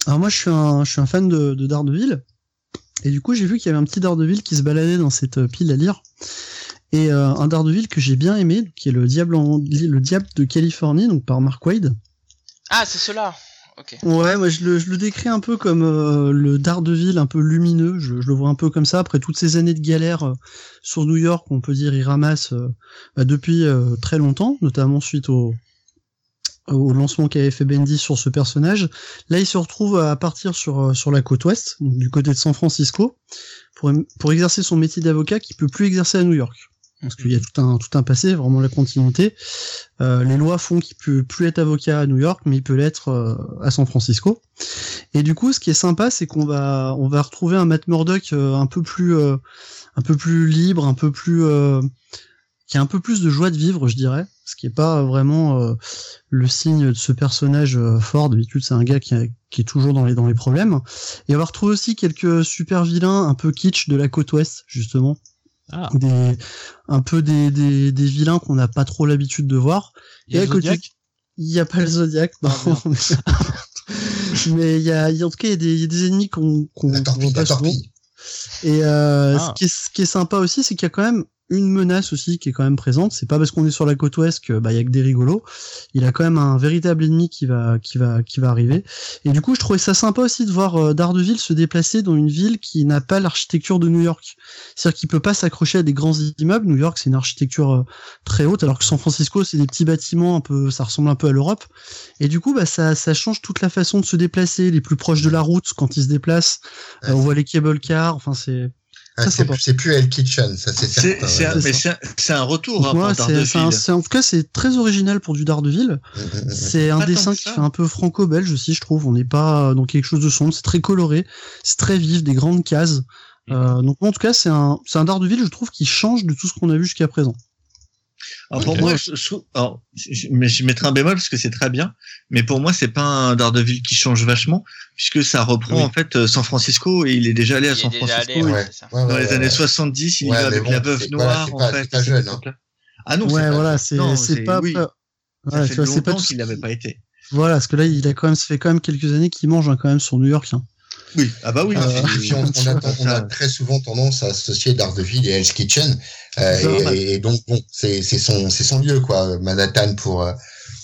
Alors moi, je suis un, je suis un fan de, de Daredevil. Et du coup, j'ai vu qu'il y avait un petit Daredevil qui se baladait dans cette euh, pile à lire. Et euh, un Daredevil que j'ai bien aimé, qui est le Diable, en, le Diable de Californie, donc par Mark Wade. Ah, c'est cela. Ouais, moi je le, décris un peu comme euh, le Daredevil un peu lumineux. Je, le vois un peu comme ça. Après toutes ces années de galère euh, sur New York, on peut dire il ramasse euh, bah, depuis euh, très longtemps, notamment suite au, au lancement qu'avait fait Bendy sur ce personnage. Là, il se retrouve à partir sur sur la côte ouest, du côté de San Francisco, pour pour exercer son métier d'avocat qu'il peut plus exercer à New York. Parce qu'il y a tout un passé, vraiment la continuité. Euh, les lois font qu'il peut plus être avocat à New York, mais il peut l'être euh, à San Francisco. Et du coup, ce qui est sympa, c'est qu'on va on va retrouver un Matt Murdock euh, un peu plus un peu plus libre, un peu plus qui a un peu plus de joie de vivre, je dirais. Ce qui est pas vraiment le signe de ce personnage fort. D'habitude, c'est un gars qui est toujours dans les dans les problèmes. Et on va retrouver aussi quelques super vilains un peu kitsch de la côte ouest, justement Ah, des un peu des, des, des vilains qu'on n'a pas trop l'habitude de voir. il y a Et à côté, Zodiac? Il n'y a pas le Zodiac, non. mais il y a, en tout cas, il y a des, il y a des ennemis qu'on qu'on La qu'on torpille, voit la pas souvent. torpille. Et euh, Ah. ce, qui est, ce qui est sympa aussi, c'est qu'il y a quand même une menace aussi qui est quand même présente. C'est pas parce qu'on est sur la côte ouest que bah il y a que des rigolos. Il a quand même un véritable ennemi qui va qui va qui va arriver. Et du coup, je trouvais ça sympa aussi de voir euh, Daredevil se déplacer dans une ville qui n'a pas l'architecture de New York. C'est-à-dire qu'il peut pas s'accrocher à des grands immeubles. New York, c'est une architecture euh, très haute, alors que San Francisco, c'est des petits bâtiments un peu, ça ressemble un peu à l'Europe. Et du coup, bah ça ça change toute la façon de se déplacer. Les plus proches de la route quand ils se déplacent. Euh, on voit les cable cars. Enfin, c'est Ah, c'est plus- c'est plus Hell Kitchen, ça c'est C'est certain. c'est un, c'est un, retour hein, c'est, en tout cas, c'est très original pour du Daredevil. Mm, mm, mm. C'est un dessin qui fait un peu franco-belge aussi, je trouve. On n'est pas dans quelque chose de sombre. C'est très coloré, c'est très vif, des grandes cases. Euh, donc en tout cas, c'est un, c'est un Daredevil, je trouve, qui change de tout ce qu'on a vu jusqu'à présent. Alors pour moi, je, je, alors, je, mettrai un bémol parce que c'est très bien, mais pour moi c'est pas un Daredevil qui change vachement puisque ça reprend Oui. en fait euh, San Francisco et il est déjà allé à Il San Francisco allé, ouais, Ouais. c'est ça. Ouais, dans ouais, les ouais, années ouais. 70. Il Ouais, y va avec bon, la veuve voilà, noire c'est en pas- fait. c'est pas jeune, hein. Ah non, ouais, c'est pas voilà, c'est, pas, oui. pas- Ça voilà, fait pas longtemps tout- qu'il l'avait pas été. Voilà, parce que là, il a quand même, ça fait quand même quelques années qu'il mange hein, quand même sur New York. hein. Oui, ah bah oui. Euh, Et puis on, on a, on a Ça- très souvent tendance à associer Daredevil et Hell's Kitchen. Euh, et, et donc bon, c'est c'est son c'est son lieu quoi, Manhattan pour euh,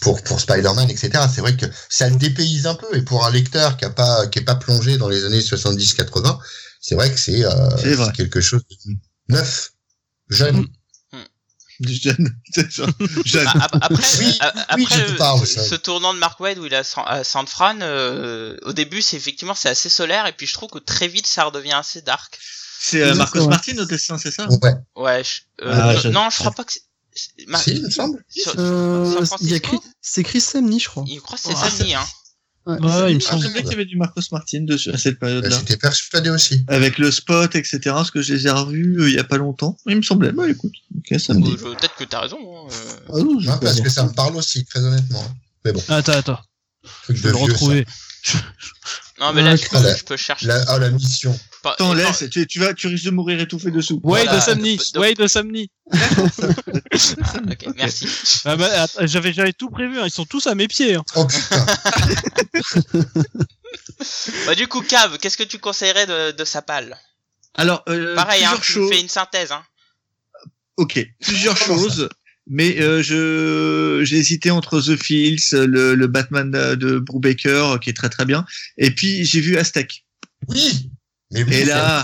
pour pour Spider-Man, etc. C'est vrai que ça le dépayse un peu. Et pour un lecteur qui a pas qui est pas plongé dans les années 70-80, c'est vrai que c'est euh, quelque chose de neuf, jeune. Jeune, Jeune. Après, Oui, oui, je euh, parle, ce, tournant de Mark Wade où il a San, à San Fran, euh, au début c'est effectivement c'est assez solaire et puis je trouve que très vite ça redevient assez dark. C'est euh, Marcos Ouais. Martin au dessin, c'est ça? Ouais. Ouais, je- euh, Ah, non, je- non, je crois pas que c'est. Ma- Si, il me semble. Euh, c'est Chris Samney, je crois. Il croit que c'est Ah, Sammy, hein. Ouais, Ouais, il me semble. qu'il y avait du Marcos Martin dessus à cette période-là. J'étais persuadé aussi. Avec le spot, etc. Parce que je les ai revus euh, il y a pas longtemps. Il me semblait. Bah écoute, ok, ça me dit. Je- Peut-être que t'as raison. hein, euh. Ah non, je Non, parce que ça me parle aussi, très honnêtement. Mais bon, Attends, attends. truc Je vais le retrouver. Non, mais là, je, peux, la- je peux chercher. La, ah, la mission. Pas- Attends, non, laisse, tu, tu vas, tu risques de mourir étouffé dessous. Wade Voilà. de Samni. Donc- Wade de Samni. ah, ok, merci. Ah bah, j'avais, j'avais tout prévu. hein. Ils sont tous à mes pieds. hein. Oh putain. Bah, du coup, Cave, qu'est-ce que tu conseillerais de, de Sapal Alors, euh, Pareil, hein, plusieurs tu choses. fais une synthèse. Hein. Ok, plusieurs choses. Mais euh, je j'ai hésité entre The Fields, le, le Batman de, Brubaker euh, qui est très très bien, et puis j'ai vu Aztec. Oui. Mais oui, Et là,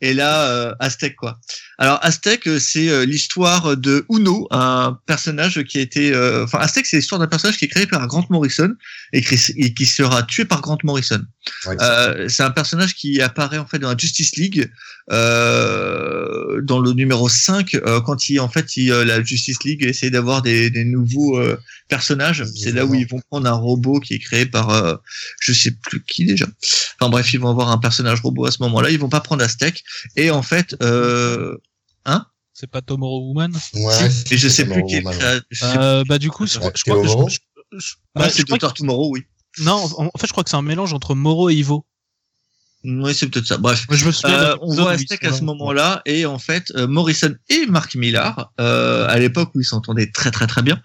et là, euh, Aztec quoi. Alors Aztec, c'est euh, l'histoire de Uno, un personnage qui a été, euh, enfin Aztec, c'est l'histoire d'un personnage qui est créé par Grant Morrison et qui, sera tué par Grant Morrison. Euh, c'est un personnage qui apparaît en fait dans la Justice League euh, dans le numéro 5 euh, quand il en fait il, euh, la Justice League essaie d'avoir des, des nouveaux euh, personnages. C'est là où ils vont prendre un robot qui est créé par euh, je sais plus qui déjà. Enfin bref ils vont avoir un personnage robot à ce moment-là. Ils vont pas prendre Aztec et en fait euh, C'est pas Tomorrow Woman. Ouais, et je sais plus qui est Euh, bah du coup, je, crois que je, je- je- pas. bah, Ah, c'est Dr Tomorrow oui non, en, en fait, je crois que c'est un mélange entre Moro et Ivo. Oui c'est peut-être ça bref Moi, je me souviens. Euh, on voit Aztec à ce moment-là et en fait euh, Morrison et Mark Millar euh, à l'époque où ils s'entendaient très très très bien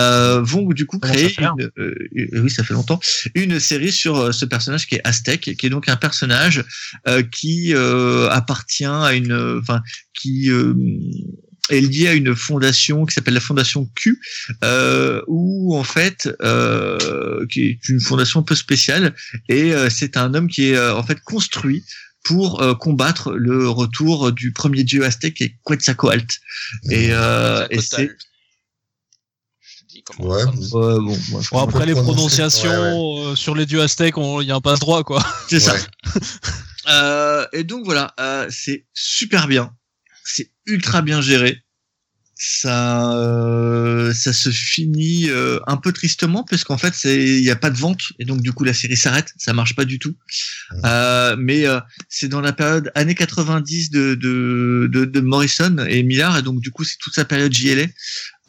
euh, vont du coup créer une, euh, oui ça fait longtemps une série sur euh, ce personnage qui est Aztec qui est donc un personnage euh, qui euh, appartient à une enfin qui euh, est lié à une fondation qui s'appelle la fondation Q, euh, où en fait, euh, qui est une fondation un peu spéciale, et euh, c'est un homme qui est euh, en fait construit pour euh, combattre le retour du premier dieu aztèque qui est Quetzalcoatl. Et, euh, et c'est Ouais. Ouais, bon, Bon, après les prononciations ouais, euh, sur les dieux aztèques, il y a un passe droit quoi. c'est ça. Euh, et donc voilà, euh, c'est super bien, c'est ultra bien géré. Ça, euh, ça se finit euh, un peu tristement puisqu'en fait c'est il y a pas de vente et donc du coup la série s'arrête, ça marche pas du tout. Euh, mais euh, c'est dans la période années 90 de de, de, de Morrison et Millar et donc du coup c'est toute sa période JLA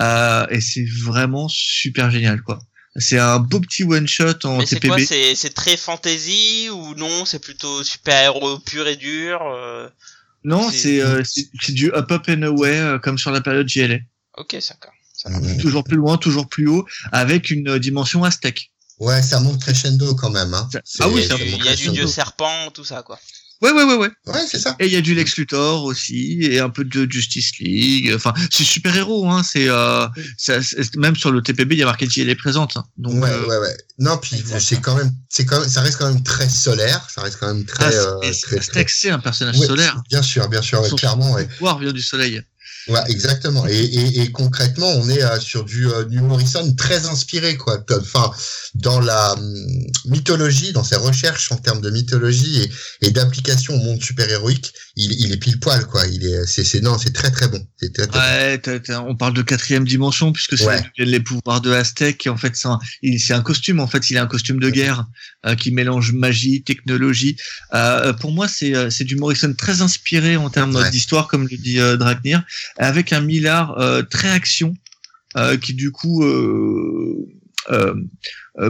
euh, et c'est vraiment super génial quoi. C'est un beau petit one shot en Mais c'est TPB. quoi C'est c'est très fantasy ou non? C'est plutôt super-héros pur et dur euh, Non, C'est- c'est euh, du up up and away euh, comme sur la période JLA. Ok, d'accord. Toujours plus loin, toujours plus haut, avec une euh, dimension aztèque. Ouais, ça monte crescendo quand même. Hein. Ah oui, Il y a du dieu serpent, tout ça quoi. Ouais, ouais, ouais, ouais. Ouais, c'est ça. Et il y a du Lex Luthor aussi, et un peu de Justice League. Enfin, c'est super héros, hein. C'est euh, même sur le TPB, il y a marqué JLA présente. hein. Donc, ouais, euh, ouais, ouais. Non, puis c'est quand même, c'est quand même, ça reste quand même très solaire. Ça reste quand même très, ah, euh, très, très- c'est un personnage Ouais, solaire. Bien sûr, bien sûr, ouais, clairement, ouais. Son pouvoir vient du soleil. Ouais, exactement. Et, et, et concrètement, on est euh, sur du, euh, du Morrison très inspiré, quoi. Enfin, dans la hum, mythologie, dans ses recherches en termes de mythologie et, et d'application au monde super-héroïque, il, il est pile poil, quoi. Il est, c'est, c'est, non, c'est très très bon. C'est très, très Ouais, on parle de quatrième dimension puisque c'est Ouais. les pouvoirs de Aztec. Et en fait, c'est un, il- c'est un costume. En fait, il a un costume de guerre euh, qui mélange magie, technologie. Pour moi, c'est c'est du Morrison très inspiré en termes Ouais. d'histoire, comme le dit Dragnir, avec un Millard euh, très action euh, qui du coup euh,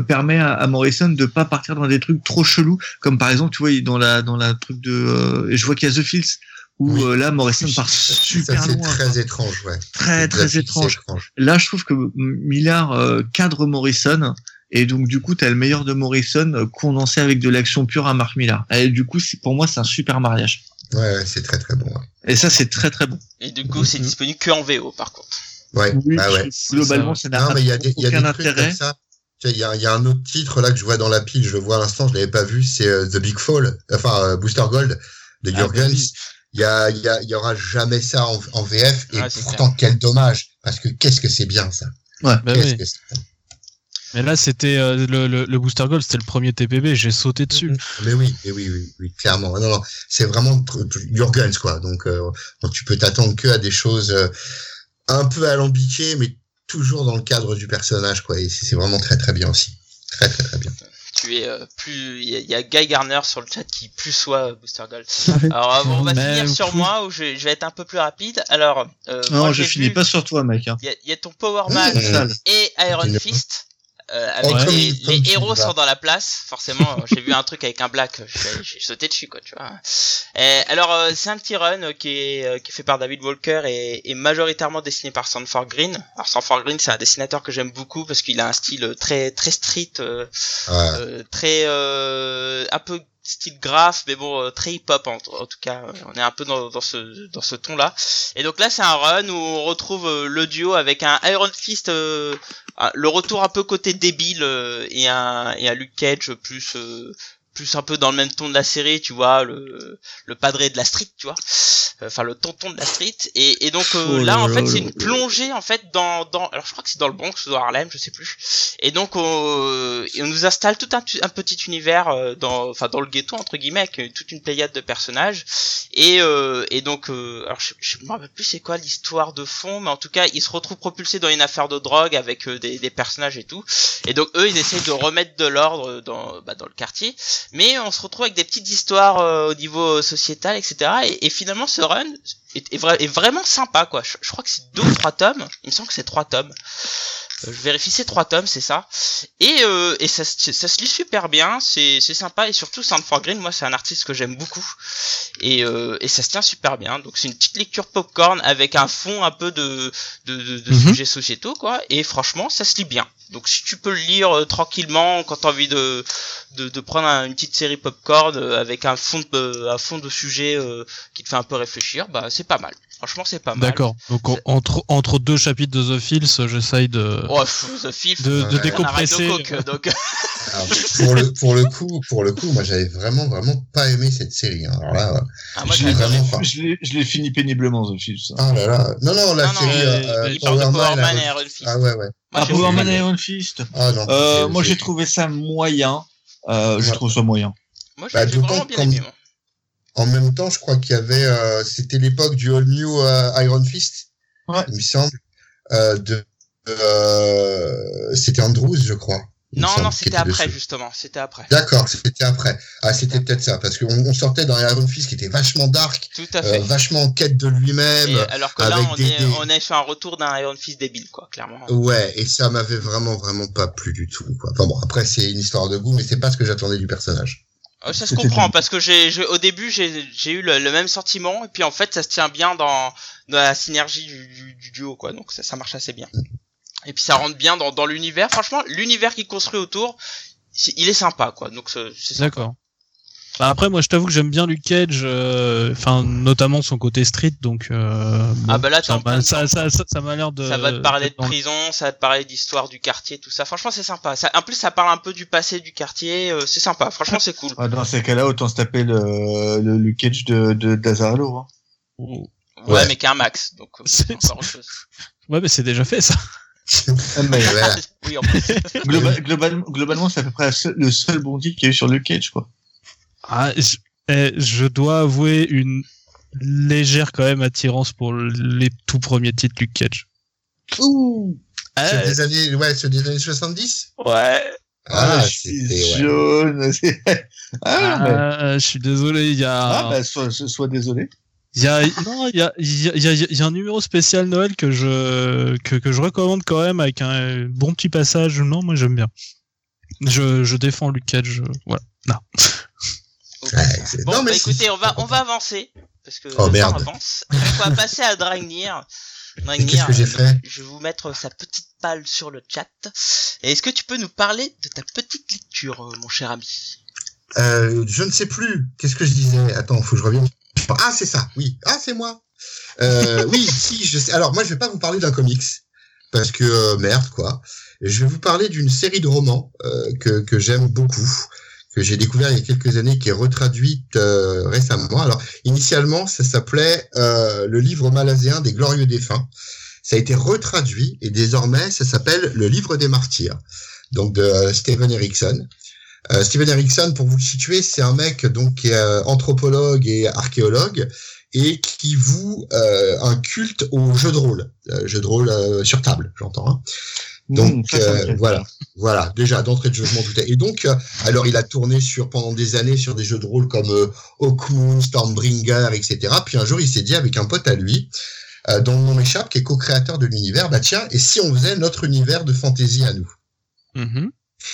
permet à, à Morrison de pas partir dans des trucs trop chelous, comme par exemple, tu vois, dans la dans la truc de, euh, je vois qu'il y a The Fields où Oui. euh, là Morrison part ça, super c'est loin. très étrange, ouais. Très très étrange. étrange. Là, je trouve que Millard euh, cadre Morrison Et donc, du coup, t'as le meilleur de Morrison euh, condensé avec de l'action pure à Mark Millar. Et du coup, c'est- pour moi, c'est un super mariage. Ouais, ouais, c'est très très bon. ouais. Et ça, c'est très très bon. Et du coup, c'est Mhm. disponible que en VO par contre. Ouais, Oui, bah ouais. Globalement, ça n'a il y a des, y a aucun des trucs intérêt. comme ça. Il y a, il y a un autre titre là que je vois dans la pile, je le vois à l'instant, je l'avais pas vu, c'est euh, The Big Fall, enfin euh, Booster Gold de Ah, Jurgens. bah oui. Il y a, il y a, il y aura jamais ça en, en VF et Ouais, pourtant quel dommage parce que qu'est-ce que c'est bien ça. Bah Qu'est-ce oui. que. Mais là, c'était euh, le, le, le Booster Gold, c'était le premier TPB, j'ai sauté dessus. Mais oui, mais oui, oui, oui, clairement. Non, non, c'est vraiment Jurgens quoi. Donc, euh, donc tu peux t'attendre que à des choses euh, un peu alambiquées, mais toujours dans le cadre du personnage quoi. Et c'est vraiment très très bien aussi. Très très très bien. Tu es euh, plus. Il y, a- il y a Guy Garner sur le chat qui plus soit Booster Gold. Ouais. Alors euh, bon, on va Mais finir sur plus- moi où je, je vais être un peu plus rapide. Alors, euh, Non, moi, je finis vu- pas sur toi, mec. Hein. Il y, a- il y a ton Power Man Mmh. Et Iron. Fist. Euh, avec les, les héros sont dans la place, forcément. j'ai vu un truc avec un black, j'ai j'ai sauté dessus, quoi, tu vois. Et, alors, euh, c'est un petit run euh, qui est, euh, qui est fait par David Walker et, et majoritairement dessiné par Sanford Green. Alors, Sanford Green, c'est un dessinateur que j'aime beaucoup parce qu'il a un style très, très street, euh, Ouais. euh, très, euh, un peu style graphe, mais bon, euh, très hip-hop en, en tout cas. euh, On est un peu dans, ce, dans ce ton-là. Et donc là, c'est un run où on retrouve euh, le duo avec un Iron Fist, le retour un peu côté débile et un et un Luke Cage plus plus un peu dans le même ton de la série, tu vois, le le padré de la street, tu vois, enfin le tonton de la street. Et, et donc euh, Oh là, en fait, c'est une plongée en fait dans dans, alors je crois que c'est dans le Bronx ou dans Harlem, je sais plus. Et donc on, et on nous installe tout un, un petit univers euh, dans enfin dans le ghetto entre guillemets avec toute une pléiade de personnages. Et euh, et donc euh, alors je, je me rappelle plus c'est quoi l'histoire de fond, mais en tout cas ils se retrouvent propulsés dans une affaire de drogue avec euh, des, des personnages et tout. Et donc eux ils essayent de remettre de l'ordre dans bah, dans le quartier, mais on se retrouve avec des petites histoires euh, au niveau sociétal etc. Et, finalement ce run est, est vraiment sympa quoi. Je, je crois que c'est deux ou trois tomes. Il me semble que c'est trois tomes. Je vérifie c'est trois tomes, c'est ça. Et, euh, et ça, se- ça se lit super bien, c'est c'est sympa et surtout Sandford Green, moi c'est un artiste que j'aime beaucoup et, euh, et ça se tient super bien. Donc c'est une petite lecture popcorn avec un fond un peu de de, de, de Mhm. sujets sociétaux quoi. Et franchement ça se lit bien. Donc si tu peux le lire euh, tranquillement quand t'as envie de, de de prendre un- une petite série popcorn euh, avec un fond de un fond de sujet euh, qui te fait un peu réfléchir, bah c'est pas mal. Franchement c'est pas mal. D'accord. Donc en- entre, entre deux chapitres de The Fields, j'essaye de, Oh, pff, The Fifth, de, de Ouais. on arrête décompresser. de coke, donc Alors, pour le pour le coup, pour le coup, moi j'avais vraiment vraiment pas aimé cette série. hein. Alors là, euh, ah, moi Je l'ai adoré. vraiment pas. Je l'ai- je l'ai fini péniblement, The Fields. ah là là, non non la Non, non, série euh, euh, il parle de Power Man Iron- et Iron Fist. Ah ouais ouais. Moi, Ah, j'ai Power Man et Iron Fist. Ah non. Euh, moi, j'ai trouvé ça moyen. Euh, Je trouve ça moyen. Moi, j'ai Bah, vraiment bien aimé. moi. En même temps, je crois qu'il y avait, euh, c'était l'époque du All New euh, Iron Fist, Ouais. il me semble. Euh, de, euh, c'était Andrews, je crois. Non, semble, non, c'était était après, dessus. justement. C'était après. D'accord, c'était après. Ah, c'était peut-être ça, parce qu'on on sortait d'un Iron Fist qui était vachement dark, Tout à euh, fait. vachement en quête de lui-même. Alors que là, on des- est, des- on est sur un retour d'un Iron Fist débile, quoi, clairement. Ouais, et ça m'avait vraiment, vraiment pas plu du tout. Quoi. Enfin bon, après, c'est une histoire de goût, mais c'est pas ce que j'attendais du personnage. Euh, ça se comprend parce que j'ai, au début, j'ai, j'ai eu le, le même sentiment et puis en fait, ça se tient bien dans, dans la synergie du, du, du duo, quoi. Donc ça, ça marche assez bien. Et puis ça rentre bien dans, dans l'univers. Franchement, l'univers qu'il construit autour, il est sympa, quoi. Donc c'est. D'accord. Bah, après, moi, je t'avoue que j'aime bien Luke Cage, euh, enfin, notamment son côté street, donc. Euh, Ah bon, bah là, ça ça, ça, ça, ça m'a l'air de. Ça va te parler de prison, ça va te parler d'histoire du quartier, tout ça. Franchement, c'est sympa. Ça, en plus, ça parle un peu du passé du quartier. euh, c'est sympa. Franchement, c'est cool. Ah, dans ces cas-là, autant se taper le, le Luke Cage de, de d'Azarello. Hein. Ouais, Ouais. mais qu'un max. Donc, c'est encore autre chose. Ouais, mais c'est déjà fait ça. Ah, mais Voilà. oui, en plus. globa- globalement, globalement, c'est à peu près le seul bondi qu'il y a eu sur Luke Cage, quoi. Ah, je, eh, je dois avouer une légère quand même attirance pour les tout premiers titres Luke Cage. Ouh Ah, C'est des années, ouais, c'est des années 70 ouais. Ah, je c'était, suis ouais. jaune. c'est- ah, mais... Ah, je suis désolé, il y a. Ah, bah, sois, sois désolé. Il y a, non, il y a, il y a, il y a- un numéro spécial Noël que je, que, que je recommande quand même avec un bon petit passage. Non, moi j'aime bien. Je, je défends Luke Cage. euh, Voilà. Ouais, Bon, non, mais bah écoutez, on va, on va avancer. Parce que Oh, merde. avance. Donc, on va passer à Dragnir. Qu'est-ce que j'ai fait Je vais vous mettre sa petite palle sur le chat. Est-ce que tu peux nous parler de ta petite lecture, euh, mon cher ami? Euh, je ne sais plus. Qu'est-ce que je disais? Attends, faut que je revienne. Ah, c'est ça. Oui. Ah, c'est moi. Euh, oui, si. Je sais. Alors, moi, je vais pas vous parler d'un comics parce que euh, merde, quoi. Je vais vous parler d'une série de romans euh, que que j'aime beaucoup, que j'ai découvert il y a quelques années, qui est retraduite euh, récemment. Alors, initialement, ça s'appelait euh, le livre malaséen des glorieux défunts. Ça a été retraduit et désormais, ça s'appelle le livre des martyrs. Donc de euh, Stephen Erickson. Euh, Steven Erickson, pour vous le situer, c'est un mec donc qui euh, anthropologue et archéologue et qui voue euh, un culte au jeu de rôle, jeu de rôle sur table, j'entends. Hein. Donc Mmh, ça, ça me euh, voilà, voilà. Déjà d'entrée de jeu, je m'en doutais. Et donc, euh, alors il a tourné sur pendant des années sur des jeux de rôle comme euh, Hawkmoon, Stormbringer, etc. Puis un jour, il s'est dit avec un pote à lui, euh, dont le nom m'échappe, qui est co-créateur de l'univers, bah tiens, et si on faisait notre univers de fantasy à nous? Mhm.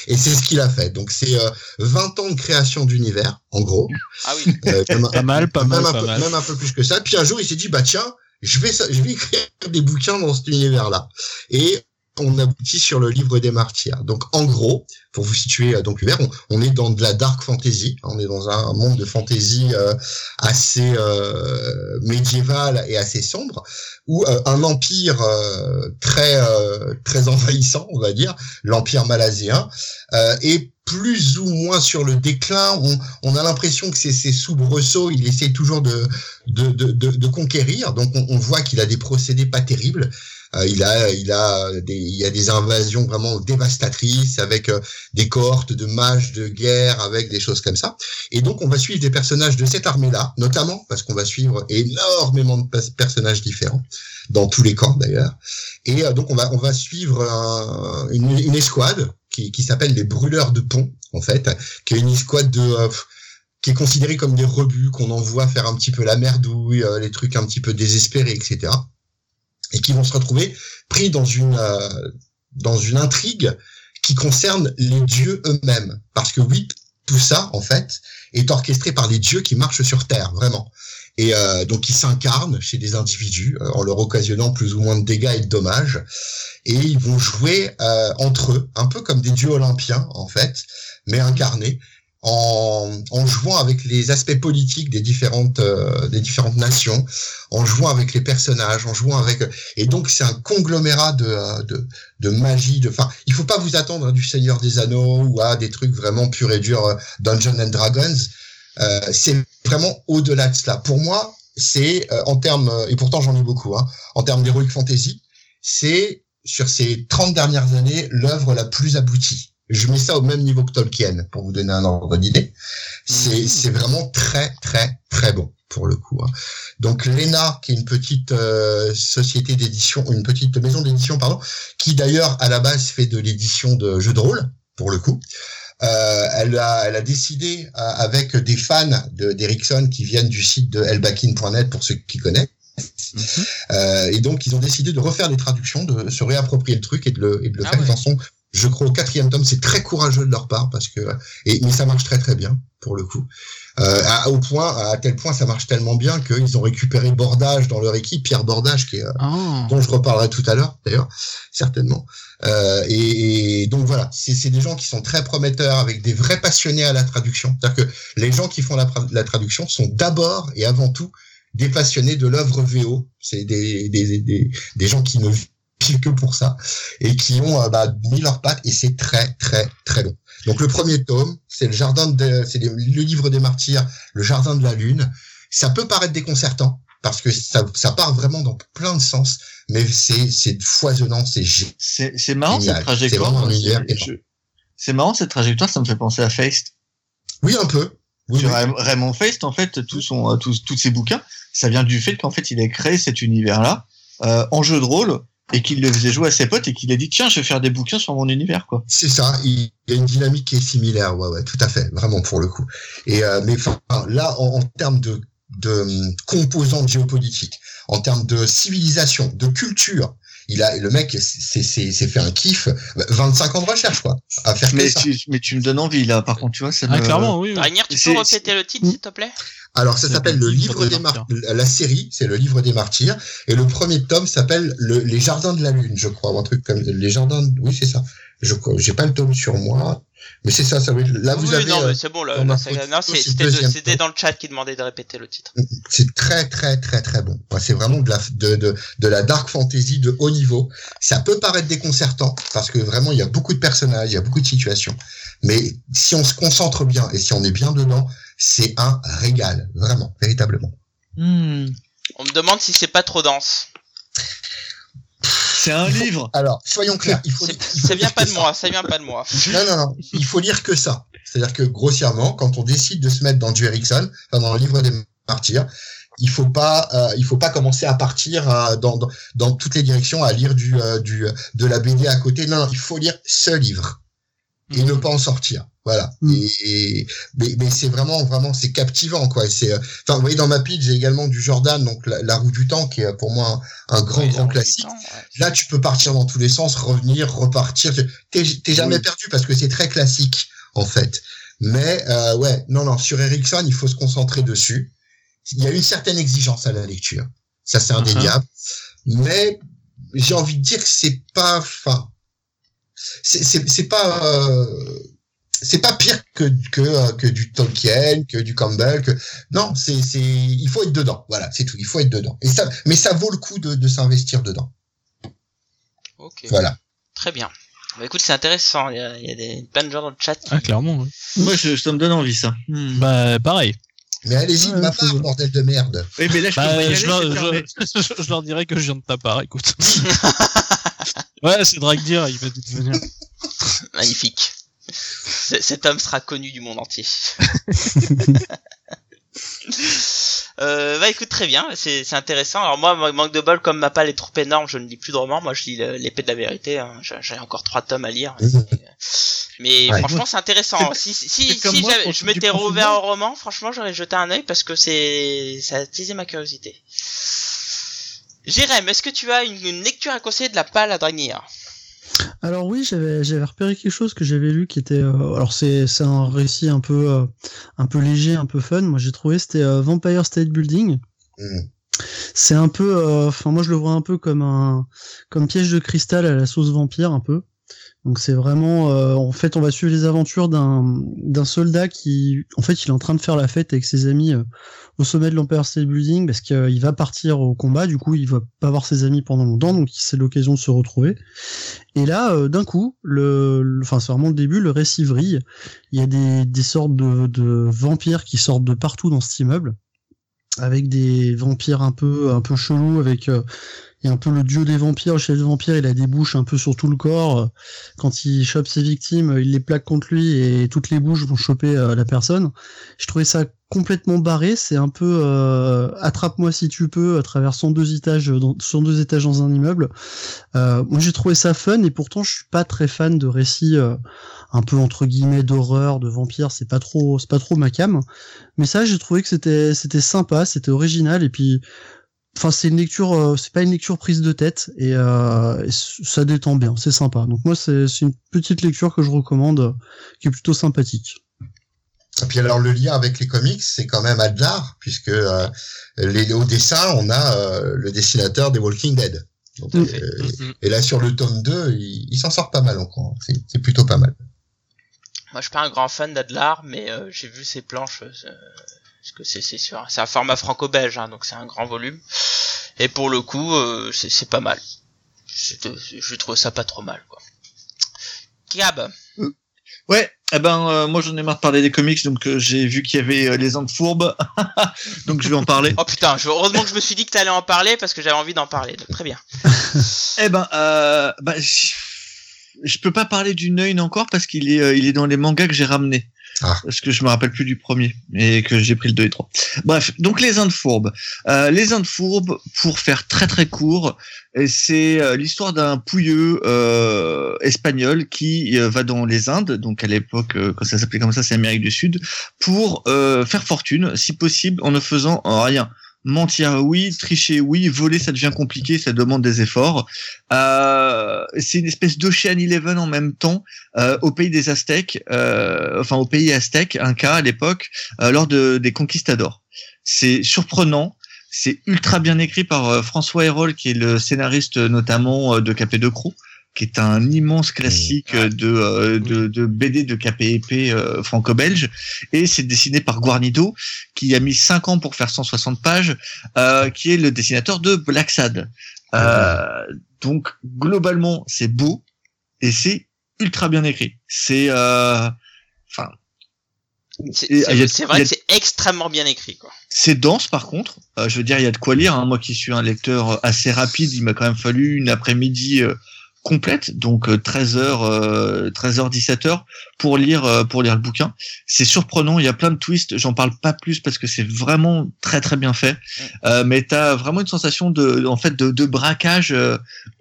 et c'est ce qu'il a fait. Donc c'est euh, 20 ans de création d'univers, en gros. Ah oui. Euh, même, un- Pas mal, pas même mal, un pas peu, mal. même un peu plus que ça. Puis un jour, il s'est dit, bah tiens, je vais, je vais écrire des bouquins dans cet univers-là. Et on aboutit sur le livre des martyrs. Donc en gros, pour vous situer euh, donc l'univers, on, on est dans de la dark fantasy. On est dans un monde de fantasy euh, assez euh, médiéval et assez sombre, où euh, un empire euh, très euh, très envahissant, on va dire, l'empire malazien, euh, est plus ou moins sur le déclin. On, on a l'impression que c'est ses soubresauts, il essaie toujours de de, de, de, de conquérir. Donc on, on voit qu'il a des procédés pas terribles. Euh, il a il a des il y a des invasions vraiment dévastatrices avec euh, des cohortes de mages de guerre avec des choses comme ça. Et donc on va suivre des personnages de cette armée-là, notamment parce qu'on va suivre énormément de pers- personnages différents dans tous les camps d'ailleurs. Et euh, donc on va on va suivre un- une, une escouade qui, qui s'appelle les brûleurs de pont en fait, qui est une escouade de qui est considérée comme des rebuts qu'on envoie faire un petit peu la merdouille, euh, les trucs un petit peu désespérés, etc. Et qui vont se retrouver pris dans une euh, dans une intrigue qui concerne les dieux eux-mêmes, parce que oui, tout ça en fait est orchestré par les dieux qui marchent sur Terre, vraiment. Et euh, donc ils s'incarnent chez des individus euh, en leur occasionnant plus ou moins de dégâts et de dommages, et ils vont jouer euh, entre eux, un peu comme des dieux olympiens en fait, mais incarnés en, en jouant avec les aspects politiques des différentes euh, des différentes nations, en jouant avec les personnages, en jouant avec et donc c'est un conglomérat de, euh, de de magie, de enfin il faut pas vous attendre à du Seigneur des Anneaux ou à des trucs vraiment purs et durs euh, Dungeons and Dragons. Euh, c'est vraiment au-delà de cela. Pour moi, c'est euh, en termes et pourtant j'en ai beaucoup hein, en termes d'heroic fantasy, c'est sur ces 30 dernières années l'œuvre la plus aboutie. Je mets ça au même niveau que Tolkien pour vous donner un ordre d'idée. C'est c'est vraiment très très très bon pour le coup. hein. Donc Lena, qui est une petite euh, société d'édition, une petite maison d'édition pardon, qui d'ailleurs à la base fait de l'édition de jeux de rôle pour le coup. Euh, elle a elle a décidé euh, avec des fans de d'Erickson qui viennent du site de elbakin.net pour ceux qui connaissent. Mhm. Euh, et donc ils ont décidé de refaire des traductions, de se réapproprier le truc et de le, et de le Ah faire. ouais. Sont, je crois, au quatrième tome. C'est très courageux de leur part parce que, et mais ça marche très très bien pour le coup. Euh, à, au point, à tel point, ça marche tellement bien qu'ils ont récupéré Bordage dans leur équipe, Pierre Bordage, qui est, euh, Ah. dont je reparlerai tout à l'heure d'ailleurs, certainement. Euh, et, et donc voilà, c'est c'est des gens qui sont très prometteurs, avec des vrais passionnés à la traduction. C'est-à-dire que les gens qui font la traduction sont d'abord et avant tout des passionnés de l'œuvre VO. C'est des, des, des, des gens qui ne vivent que pour ça et qui ont euh, bah, mis leurs pattes et c'est très très très long. Donc le premier tome, c'est le jardin de, c'est le livre des martyrs, le jardin de la lune. Ça peut paraître déconcertant parce que ça, ça part vraiment dans plein de sens, mais c'est c'est foisonnant, c'est C'est c'est marrant Génial. cette trajectoire. C'est marrant cette trajectoire, ça me fait penser à Feist. Oui, un peu. Oui, Sur oui. Ray- Raymond Feist, en fait, tout son, euh, tous, tous ses bouquins, ça vient du fait qu'en fait, il a créé cet univers-là euh, en jeu de rôle et qu'il le faisait jouer à ses potes et qu'il a dit tiens, je vais faire des bouquins sur mon univers, quoi. C'est ça, il y a une dynamique qui est similaire, ouais, ouais, tout à fait, vraiment pour le coup. Et euh, mais là, en, en termes de, de hum, composantes géopolitiques, en termes de civilisation, de culture, il a le mec c'est c'est c'est fait un kiff 25 ans de recherche quoi à faire que Mais ça. tu, mais tu me donnes envie là. Par contre, tu vois, ça Ah, me- clairement, oui. oui. Rainier, tu peux répéter le titre, s'il te plaît? Alors ça s'appelle le livre des martyrs. La série, c'est le livre des martyrs et le premier tome s'appelle le- les jardins de la lune, je crois, ou un truc comme les jardins. de- Oui, c'est ça. Je crois. J'ai pas le tome sur moi, mais c'est ça. Ça veut. Là, vous Oui, avez. non, euh, mais c'est bon, là, c'était dans le chat qui demandait de répéter le titre. C'est très très très très bon. Enfin, C'est vraiment de la de, de de la dark fantasy de haut niveau. Ça peut paraître déconcertant parce que vraiment il y a beaucoup de personnages, il y a beaucoup de situations. Mais si on se concentre bien et si on est bien dedans, c'est un régal, vraiment, véritablement. Hmm. On me demande si c'est pas trop dense. C'est un livre. Alors, soyons clairs, il faut C'est- il faut Ça vient pas de ça. moi, ça vient pas de moi. Non, non, non. Il faut lire que ça. C'est-à-dire que grossièrement, quand on décide de se mettre dans du Erickson, enfin, dans le livre des martyrs, il faut pas, euh, il faut pas commencer à partir euh, dans, dans dans toutes les directions à lire du euh, du de la BD à côté. Non, non, il faut lire ce livre et ne pas en sortir. Voilà. Mm. Et, et- mais, mais c'est vraiment vraiment c'est captivant quoi. C'est euh, enfin vous voyez dans ma pitch j'ai également du Jordan donc la, La roue du temps qui est pour moi un, un grand grand classique. temps, ouais. Là, tu peux partir dans tous les sens, revenir, repartir. T'es t'es jamais Oui. perdu parce que c'est très classique, en fait. Mais euh, ouais, non, non, sur Ericsson, il faut se concentrer dessus. Il y a une certaine exigence à la lecture. Ça, c'est indéniable. Mais j'ai envie de dire que c'est pas, enfin, c'est pas. euh, c'est pas pire que que euh, que du Tolkien, que du Campbell, que non, c'est c'est il faut être dedans. Voilà, c'est tout. Il faut être dedans. Et ça, mais ça vaut le coup de, de s'investir dedans. Ok, Voilà. très bien. Bah écoute, c'est intéressant. Il y a, il y a des, plein de gens dans le chat. qui- Ah, clairement, oui. Moi, je, ça me donne envie ça. Hmm. Bah, pareil. Mais allez-y ma part, bordel de merde. Oui, mais là, je Bah, aller, je, leur, je, je leur dirai que je viens de ta part, écoute. ouais, c'est Dragdir, il va tout venir. Magnifique. C- Cet homme sera connu du monde entier. Euh, bah écoute très bien, c'est c'est intéressant. Alors moi, manque de bol, comme ma palle est trop énorme, je ne lis plus de romans. Moi, je lis l'épée de la vérité. hein. J'ai encore trois tomes à lire. Mais Ouais. franchement, c'est intéressant. Si, si, moi je m'étais rouvert au roman, franchement, j'aurais jeté un œil parce que c'est ça a attisé ma curiosité. Jérém, est-ce que tu as une, une lecture à conseiller de la palle à Dragnir Alors oui, j'avais repéré quelque chose que j'avais lu qui était euh, alors c'est c'est un récit un peu euh, un peu léger, un peu fun. Moi j'ai trouvé c'était euh, Vampire State Building. Mm. C'est un peu euh, enfin moi je le vois un peu comme un comme piège de cristal à la sauce vampire un peu. Donc c'est vraiment euh, en fait on va suivre les aventures d'un d'un soldat qui en fait il est en train de faire la fête avec ses amis euh, au sommet de l'Empire State Building parce qu'il va partir au combat du coup il va pas voir ses amis pendant longtemps donc c'est l'occasion de se retrouver. Et là, euh, d'un coup, le, le- enfin c'est vraiment le début, le récit vrille. Il y a des, des sortes de, de vampires qui sortent de partout dans cet immeuble, avec des vampires un peu un peu chelous, avec euh, a un peu le dieu des vampires, le chef des vampires, il a des bouches un peu sur tout le corps. Quand il chope ses victimes, il les plaque contre lui et toutes les bouches vont choper euh, la personne. Je trouvais ça complètement barré, c'est un peu euh, attrape-moi si tu peux à travers 102 étages dans, 102 étages dans un immeuble. Euh, moi j'ai trouvé ça fun et pourtant je suis pas très fan de récits euh, un peu entre guillemets d'horreur, de vampires, c'est pas trop c'est pas trop ma cam. Mais ça j'ai trouvé que c'était c'était sympa, c'était original et puis enfin c'est une lecture euh, c'est pas une lecture prise de tête et, euh, et ça détend bien, c'est sympa. Donc moi c'est une petite lecture que je recommande euh, qui est plutôt sympathique. Et puis alors le lien avec les comics, c'est quand même Adlar, puisque euh, les, au dessin, on a euh, le dessinateur des Walking Dead. Donc, euh, et là sur le tome 2, il, il s'en sort pas mal encore. C'est c'est plutôt pas mal. Moi, je suis pas un grand fan d'Adlar, mais euh, j'ai vu ses planches. Euh, parce que c'est c'est sûr, c'est un format franco-belge, hein, donc c'est un grand volume. Et pour le coup, euh, c'est pas mal. Euh, Je trouve ça pas trop mal, quoi. Gab, Ouais, eh ben euh, moi j'en ai marre de parler des comics, donc euh, j'ai vu qu'il y avait euh, les Andes fourbes, donc je vais en parler. oh putain, je, heureusement que je me suis dit que t'allais en parler parce que j'avais envie d'en parler. Donc, très bien. Eh ben, euh, bah, je- peux pas parler du Neun encore parce qu'il est, euh, il est dans les mangas que j'ai ramenés. Ah. Parce que je me rappelle plus du premier et que j'ai pris le 2 et 3. Bref, donc les Indes fourbes. Euh, les Indes fourbes, pour faire très très court, et c'est euh, l'histoire d'un pouilleux euh, espagnol qui euh, va dans les Indes, donc à l'époque euh, quand ça s'appelait comme ça, c'est Amérique du Sud, pour euh, faire fortune, si possible, en ne faisant rien mentir oui, tricher oui, voler ça devient compliqué, ça demande des efforts. Euh, c'est une espèce d'Ocean Eleven en même temps euh, au pays des Aztèques, euh, enfin au pays aztèque, un cas à l'époque lors de, des conquistadors. C'est surprenant, c'est ultra bien écrit par François Hérol qui est le scénariste notamment de Capé de Croix qui est un immense classique euh, de, euh, de, de BD de KPEP euh, franco-belge, et c'est dessiné par Guarnido, qui a mis 5 ans pour faire 160 pages, euh, qui est le dessinateur de Black Sad. Euh, donc globalement, c'est beau et c'est ultra bien écrit. C'est, euh, enfin, C'est vrai a- que c'est extrêmement bien écrit, quoi. c'est dense par contre. Euh, je veux dire, il y a de quoi lire. hein. Moi qui suis un lecteur assez rapide, il m'a quand même fallu une après-midi euh, complète, donc euh, 13h, euh, 13h, 17h pour lire euh, pour lire le bouquin. C'est surprenant. Il y a plein de twists. J'en parle pas plus parce que c'est vraiment très très bien fait. Euh, mais t'as vraiment une sensation de en fait de, de braquage euh,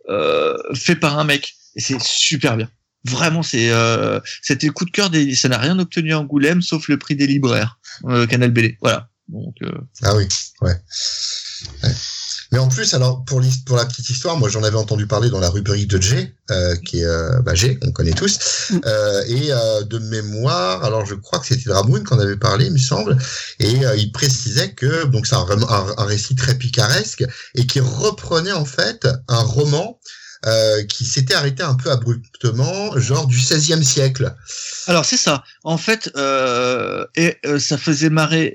euh, fait par un mec. Et c'est super bien. Vraiment, c'est euh, c'était le coup de cœur des. Ça n'a rien obtenu à Angoulême sauf le prix des libraires. Euh, Canal BD. Voilà. Donc, euh, Ah oui, ouais. Ouais. Mais en plus, alors pour, la petite histoire, moi j'en avais entendu parler dans la rubrique de G, euh, qui est euh, bah, G, on connaît tous, euh, et euh, de mémoire, alors je crois que c'était de Ramoun qu'on avait parlé, il me semble, et euh, il précisait que donc c'est un, vraiment un, un récit très picaresque et qui reprenait en fait un roman euh, qui s'était arrêté un peu abruptement, genre du XVIe siècle. Alors c'est ça. En fait, euh, et, euh, ça faisait marrer.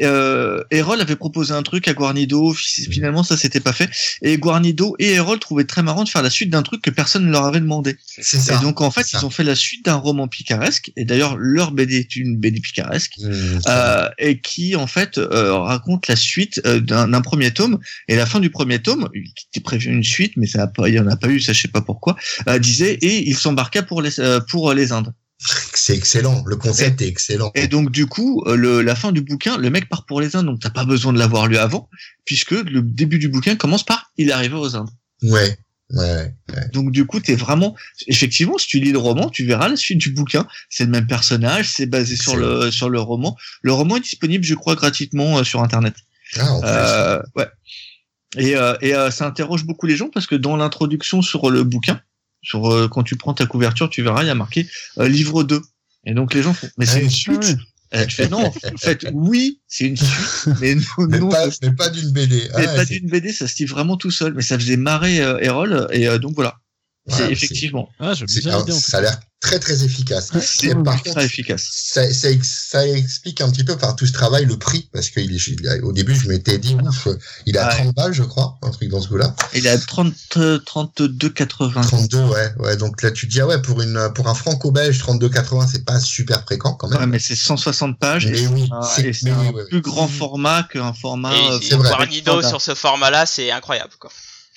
Erol avait proposé un truc à Guarnido. fi- Finalement, ça s'était pas fait. Et Guarnido et Erol trouvaient très marrant de faire la suite d'un truc que personne ne leur avait demandé. C'est ça. et donc en fait, ils ont fait la suite d'un roman picaresque. Et d'ailleurs, leur BD est une BD picaresque. Mmh, et qui en fait raconte la suite d'un d'un premier tome et la fin du premier tome qui était prévu une suite mais ça a pas il y en a pas eu ça je sais pas pourquoi euh, disait et il s'embarqua pour les euh, pour les Indes c'est excellent, le concept est excellent. et donc du coup, euh, le, la fin du bouquin, le mec part pour les Indes, donc t'as pas besoin de l'avoir lu avant, puisque le début du bouquin commence par il est arrivé aux Indes. Ouais, ouais, ouais. Donc du coup, t'es vraiment, effectivement, si tu lis le roman, tu verras la suite du bouquin. C'est le même personnage, c'est basé sur le sur le roman. Le roman est disponible, je crois, gratuitement sur internet. Ah, en plus. Euh, ouais. Et, euh, et euh, ça interroge beaucoup les gens parce que dans l'introduction sur le bouquin, sur euh, quand tu prends ta couverture, tu verras, il y a marqué euh, livre 2. Et donc les gens font, mais c'est Ah, une suite. ouais. Non, en fait, oui, c'est une suite, mais non, mais, non, pas, mais pas d'une BD. mais Ah, pas d'une BD, ça se lit vraiment tout seul, mais ça faisait marrer euh, Erol, et euh, donc voilà. Ouais, c'est c'est- effectivement, Ah, tout ça a l'air très très efficace. c'est par contre, efficace. ça, ça, ça explique un petit peu par tout ce travail le prix, parce que il est, au début je m'étais dit, ouf, il est à Ouais. 30 balles je crois, un truc dans ce goût-là. Il est à 30, euh, 32,80. 32, ouais, ouais. Donc là tu te dis, ah ouais, pour une pour un franco-belge, 32,80, c'est pas super fréquent quand Ouais, même. mais c'est 160 pages, Mais et oui, c'est un- mais un oui, plus grand format qu'un format. Et, euh, et sur ce format-là, c'est incroyable, quoi.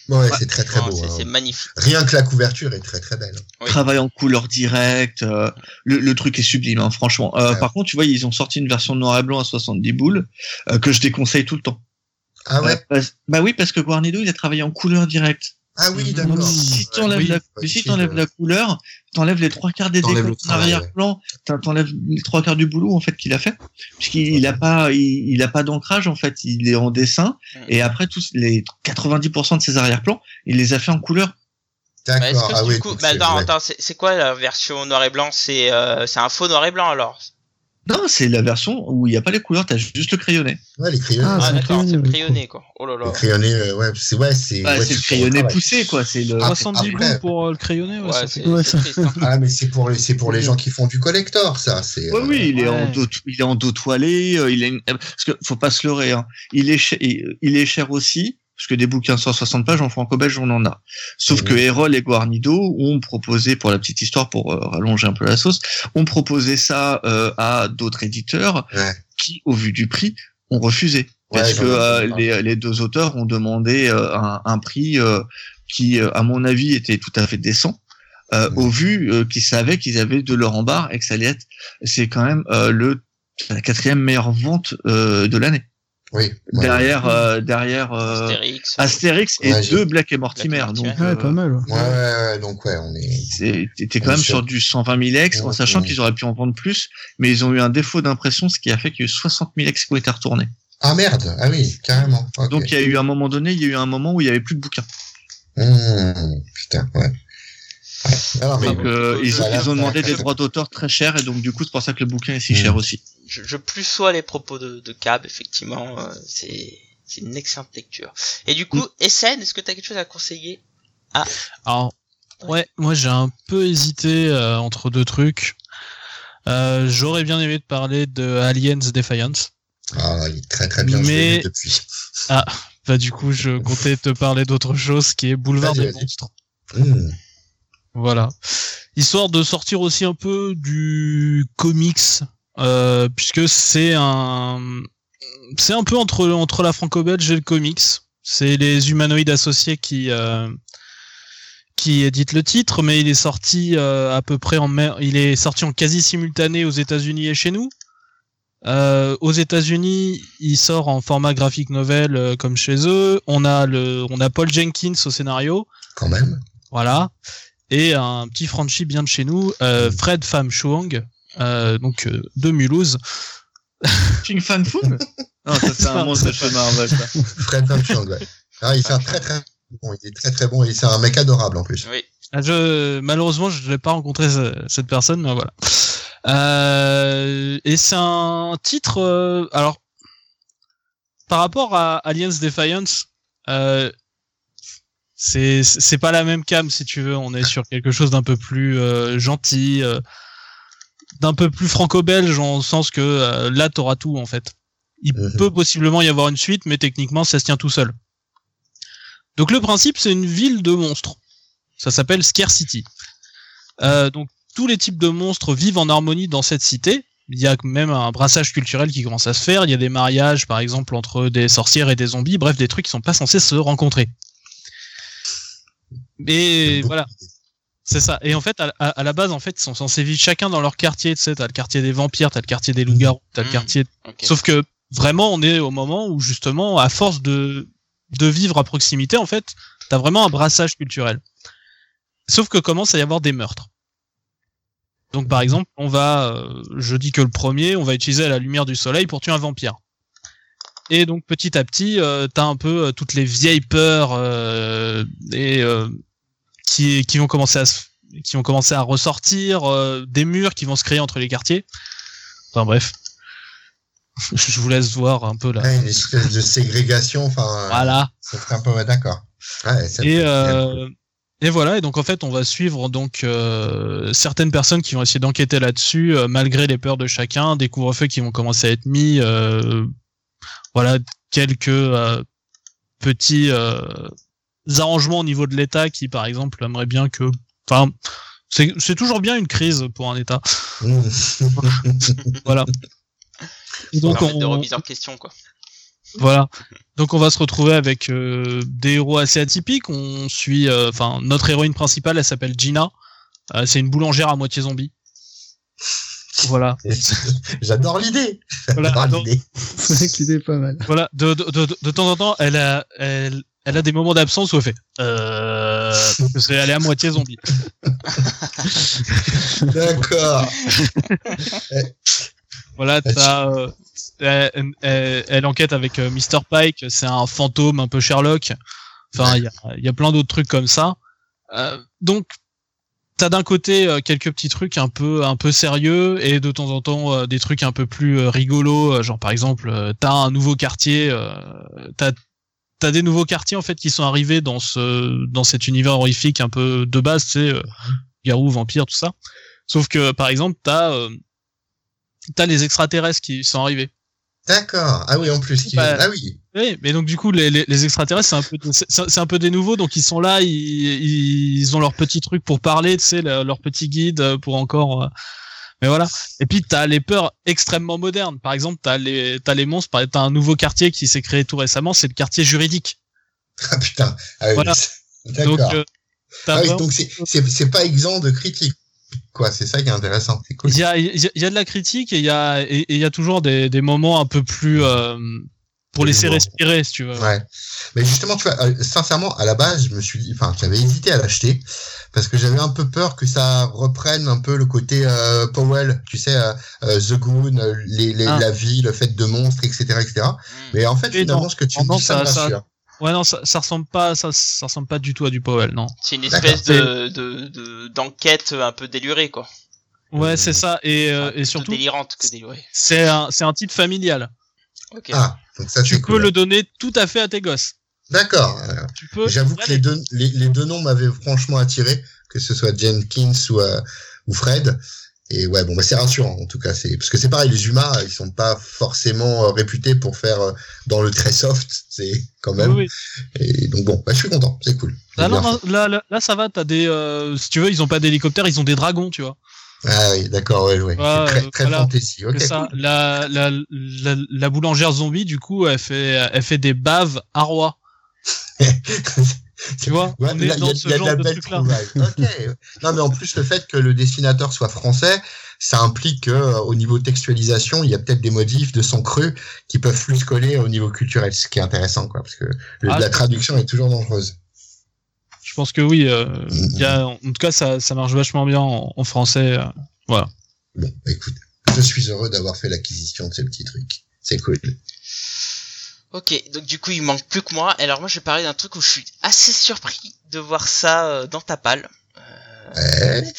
Ouais, c'est très très Non, beau. c'est- hein. C'est magnifique. Rien que la couverture est très très belle. Oui. travail en couleur directe, euh, le, le truc est sublime, hein, franchement. Euh, Ouais. Par contre, tu vois, ils ont sorti une version noir et blanc à 70 boules euh, que je déconseille tout le temps. Ah ouais? Euh, parce- bah oui, parce que Guarnido, il a travaillé en couleur directe. Ah oui, d'accord. Donc, si t'enlèves oui, la, ouais, si si, t'enlèves ouais. la couleur, t'enlèves les trois quarts des décors le en arrière-plan, t'en- t'enlèves les trois quarts du boulot en fait qu'il a fait, puisqu'il il a pas, il, il a pas d'ancrage en fait, il est en dessin Mhm. et après tous les 90% de ses arrière-plans, il les a fait en couleur. Bah, D'accord. Ah du oui. coup, donc bah, ouais. attends, c'est c'est quoi la version noir et blanc? C'est euh, c'est un faux noir et blanc alors Non, c'est la version où il n'y a pas les couleurs, t'as juste le crayonné. Ouais, les crayonnés. Ah, Ah c'est d'accord, c'est crayonné, oui. crayonné quoi. Oh là là. Les crayonnés, euh, ouais, c'est ouais, c'est. Bah, ouais, le crayonné poussé quoi, c'est le. Ah, 70 après- boules pour euh, le crayonné, ouais, ça- triste. hein. Ah, mais c'est pour les, c'est pour les gens qui font du collector, ça. C'est. Oui, euh, oui, il est en dos, il est en dos toilé, euh, il est, une- parce que faut pas se leurrer, hein. Il est cher, il il est cher aussi, parce que des bouquins 160 pages en franco-belge, on en a. Sauf que Erol et Guarnido ont proposé, pour la petite histoire, pour euh, rallonger un peu la sauce, ont proposé ça euh, à d'autres éditeurs Ouais. qui, au vu du prix, ont refusé. Parce Ouais, que j'en ai euh, les, les deux auteurs ont demandé euh, un, un prix euh, qui, euh, à mon avis, était tout à fait décent. Euh, au vu euh, qu'ils savaient qu'ils avaient de leur en barre et que ça allait être, c'est quand même euh, le la quatrième meilleure vente euh, de l'année. Oui. ouais. Derrière, euh, derrière euh, Astérix. Astérix et Ouais, deux Black et Mortimer. Black donc. Ouais, euh, pas mal. ouais. Ouais, ouais, ouais, donc ouais, on est. t'étais quand même sur du 120 000 ex, en sachant ouais. qu'ils auraient pu en vendre plus, mais ils ont eu un défaut d'impression, ce qui a fait qu'il y a eu 60 000 ex qui ont été retournés. Ah merde, ah oui, carrément. Ok. Donc il y a eu un moment donné, il y a eu un moment où il y avait plus de bouquins. Mmh, putain, ouais. Ouais. Alors, mais Donc euh, ils, ont demandé très, des droits d'auteur très chers et donc du coup c'est pour ça que le bouquin est si Mm. cher aussi. Je, je plus sois les propos de, de Cab, effectivement, euh, c'est c'est une excellente lecture. Et du coup, SN, est-ce que tu as quelque chose à conseiller? Alors, ouais, moi j'ai un peu hésité euh, entre deux trucs. Euh, J'aurais bien aimé te parler de Aliens Defiance. Ah, il est très très bien. Mais- depuis. Bah du coup, je comptais te parler d'autre chose qui est Boulevard Vas-y, des vas-y. monstres. Mmh. Voilà. Histoire de sortir aussi un peu du comics, euh, puisque c'est un, c'est un peu entre entre la franco-belge et le comics. C'est les humanoïdes associés qui euh, qui éditent le titre, mais il est sorti euh, à peu près en mai- il est sorti en quasi simultané aux États-Unis et chez nous. Euh, aux États-Unis, il sort en format graphique novel euh, comme chez eux. On a le, on a Paul Jenkins au scénario. Quand même. Voilà. Et un petit Franchi bien de chez nous, euh, Fred Pham Chuang, donc euh, de Mulhouse. King Fan Food Non, ça c'est un monstre de chez Marvel. Ça. Fred Van Chang, ouais. Ah, il fait un très très bon. Il est très très bon et c'est un mec adorable en plus. Oui. Ah, Je, malheureusement, je n'ai pas rencontré ce- cette personne, mais voilà. Euh, et c'est un titre. euh, alors, par rapport à Aliens Defiance, euh, c'est c'est pas la même cam si tu veux. On est sur quelque chose d'un peu plus euh, gentil, euh, d'un peu plus franco-belge en sens que euh, là t'auras tout en fait. Il Mhm. peut possiblement y avoir une suite, mais techniquement ça se tient tout seul. Donc le principe c'est une ville de monstres. Ça s'appelle Scare City. Euh, donc tous les types de monstres vivent en harmonie dans cette cité. Il y a même un brassage culturel qui commence à se faire. Il y a des mariages, par exemple, entre des sorcières et des zombies. Bref, des trucs qui sont pas censés se rencontrer. Mais voilà. C'est ça. Et en fait, à, à- à la base, en fait, ils sont censés vivre chacun dans leur quartier. Tu sais, t'as le quartier des vampires, t'as le quartier des loups-garous, t'as le Mhm. quartier. Sauf que vraiment, on est au moment où justement, à force de de vivre à proximité, en fait, t'as vraiment un brassage culturel. Sauf que commence à y avoir des meurtres. Donc par exemple, on va, euh, je dis que le premier, on va utiliser la lumière du soleil pour tuer un vampire. Et donc petit à petit, euh, t'as un peu euh, toutes les vieilles peurs euh, et euh, qui qui vont commencer à se, qui vont commencer à ressortir, euh, des murs qui vont se créer entre les quartiers. Enfin bref, je vous laisse voir un peu là. Ouais, une espèce de ségrégation. Enfin, Voilà. ça serait un peu ouais, d'accord. Ouais, Et, euh, et voilà, et donc en fait, on va suivre donc euh, certaines personnes qui vont essayer d'enquêter là-dessus, euh, malgré les peurs de chacun, des couvre-feux qui vont commencer à être mis, euh, voilà, quelques euh, petits euh, arrangements au niveau de l'État qui, par exemple, aimerait bien que, enfin, c'est c'est toujours bien une crise pour un État, voilà. Et Donc, permettre de on, remise en question, quoi. Voilà. Donc on va se retrouver avec euh, des héros assez atypiques. On suit, euh, enfin notre héroïne principale, elle s'appelle Gina. Euh, c'est une boulangère à moitié zombie. Voilà. J'adore l'idée. Voilà. J'adore Donc, l'idée. C'est pas mal. voilà. De, de, de, de temps en temps, elle a, elle, elle a des moments d'absence où elle fait. Euh, parce qu'elle est à moitié zombie. D'accord. Voilà. T'as, euh, elle, elle- elle enquête avec euh, Mr Pike. C'est un fantôme un peu Sherlock. Enfin, il y a, il y a plein d'autres trucs comme ça. Euh, donc, t'as d'un côté euh, quelques petits trucs un peu un peu sérieux et de temps en temps des trucs un peu plus rigolos. genre par exemple, t'as un nouveau quartier, t'as t'as des nouveaux quartiers en fait qui sont arrivés dans ce dans cet univers horrifique un peu de base, tu sais, euh, garou, vampire, tout ça. Sauf que par exemple, t'as euh, t'as les extraterrestres qui sont arrivés. D'accord. Ah oui, en plus. qui- Bah, Ah oui. Oui, mais donc du coup, les, les, les extraterrestres, c'est un peu, c'est c'est un peu des nouveaux, donc ils sont là, ils, ils ont leur petit truc pour parler, tu sais, leur, leur petit guide euh, pour encore. Mais voilà. Et puis t'as les peurs extrêmement modernes. Par exemple, t'as les, t'as les monstres. T'as un nouveau quartier qui s'est créé tout récemment, c'est le quartier juridique. Ah putain. Ah oui, Voilà. mais- Donc, D'accord. euh, Ah oui, vraiment- donc c'est c'est c'est pas exempt de critique. Quoi, c'est ça qui est intéressant. C'est cool. il y a, il y a- y a de la critique et il y a, et y a toujours des, des moments un peu plus, euh, pour laisser respirer, si tu veux. Ouais. Mais justement, tu vois, euh, sincèrement, à la base, je me suis dit, enfin, j'avais hésité à l'acheter parce que j'avais un peu peur que ça reprenne un peu le côté euh, Powell, tu sais, euh, euh, The Goon, les, les, Ah. la vie, le fait de monstres, etc., etc. Mm. Mais en fait, Et finalement, non. ce que tu dis, ça, ça- ça-. Ouais, non, ça, ça ressemble pas, ça, ça ressemble pas du tout à du Powell, non. C'est une espèce de de- de- d'enquête un peu délurée, quoi. Ouais, Euh, c'est ça. Et, euh, Enfin, et plutôt surtout, délirante que délurée. c'est un, c'est un titre familial. Ok. Ah, donc ça, Tu peux cool. le donner tout à fait à tes gosses. D'accord. Euh. J'avoue que les deux, les, les deux noms m'avaient franchement attiré, que ce soit Jenkins ou, euh, ou Fred. Et ouais, bon, bah, c'est rassurant, en tout cas. c'est Parce que c'est pareil, les humains, ils sont pas forcément euh, réputés pour faire euh, dans le très soft, c'est quand même. Oui, oui. Et donc bon, bah, je suis content, c'est cool. Ah non, non, là, là, là, ça va. T'as des, euh, si tu veux, ils ont pas d'hélicoptère, ils ont des dragons, tu vois. Ah oui, d'accord, ouais, ouais. Très, euh, très voilà. fantasy. Ça. cool. La, la, la, la boulangère zombie, du coup, elle fait, elle fait des baves à roi. Tu vois, Ouais, on est a, ce de de. Ok. Non, mais en plus, le fait que le dessinateur soit français, ça implique que, euh, au niveau textualisation, il y a peut-être des motifs de son cru qui peuvent plus coller au niveau culturel, ce qui est intéressant, quoi, parce que le- Ah, la traduction est toujours dangereuse. Je pense que oui. euh, Mhm. y a, en tout cas, ça, ça marche vachement bien en, en français. euh. Bon, bah, écoute, je suis heureux d'avoir fait l'acquisition de ces petits trucs. C'est cool. Ok, donc du coup il manque plus que moi. Alors moi je vais parler d'un truc où je suis assez surpris de voir ça euh, dans ta palle. Ouais.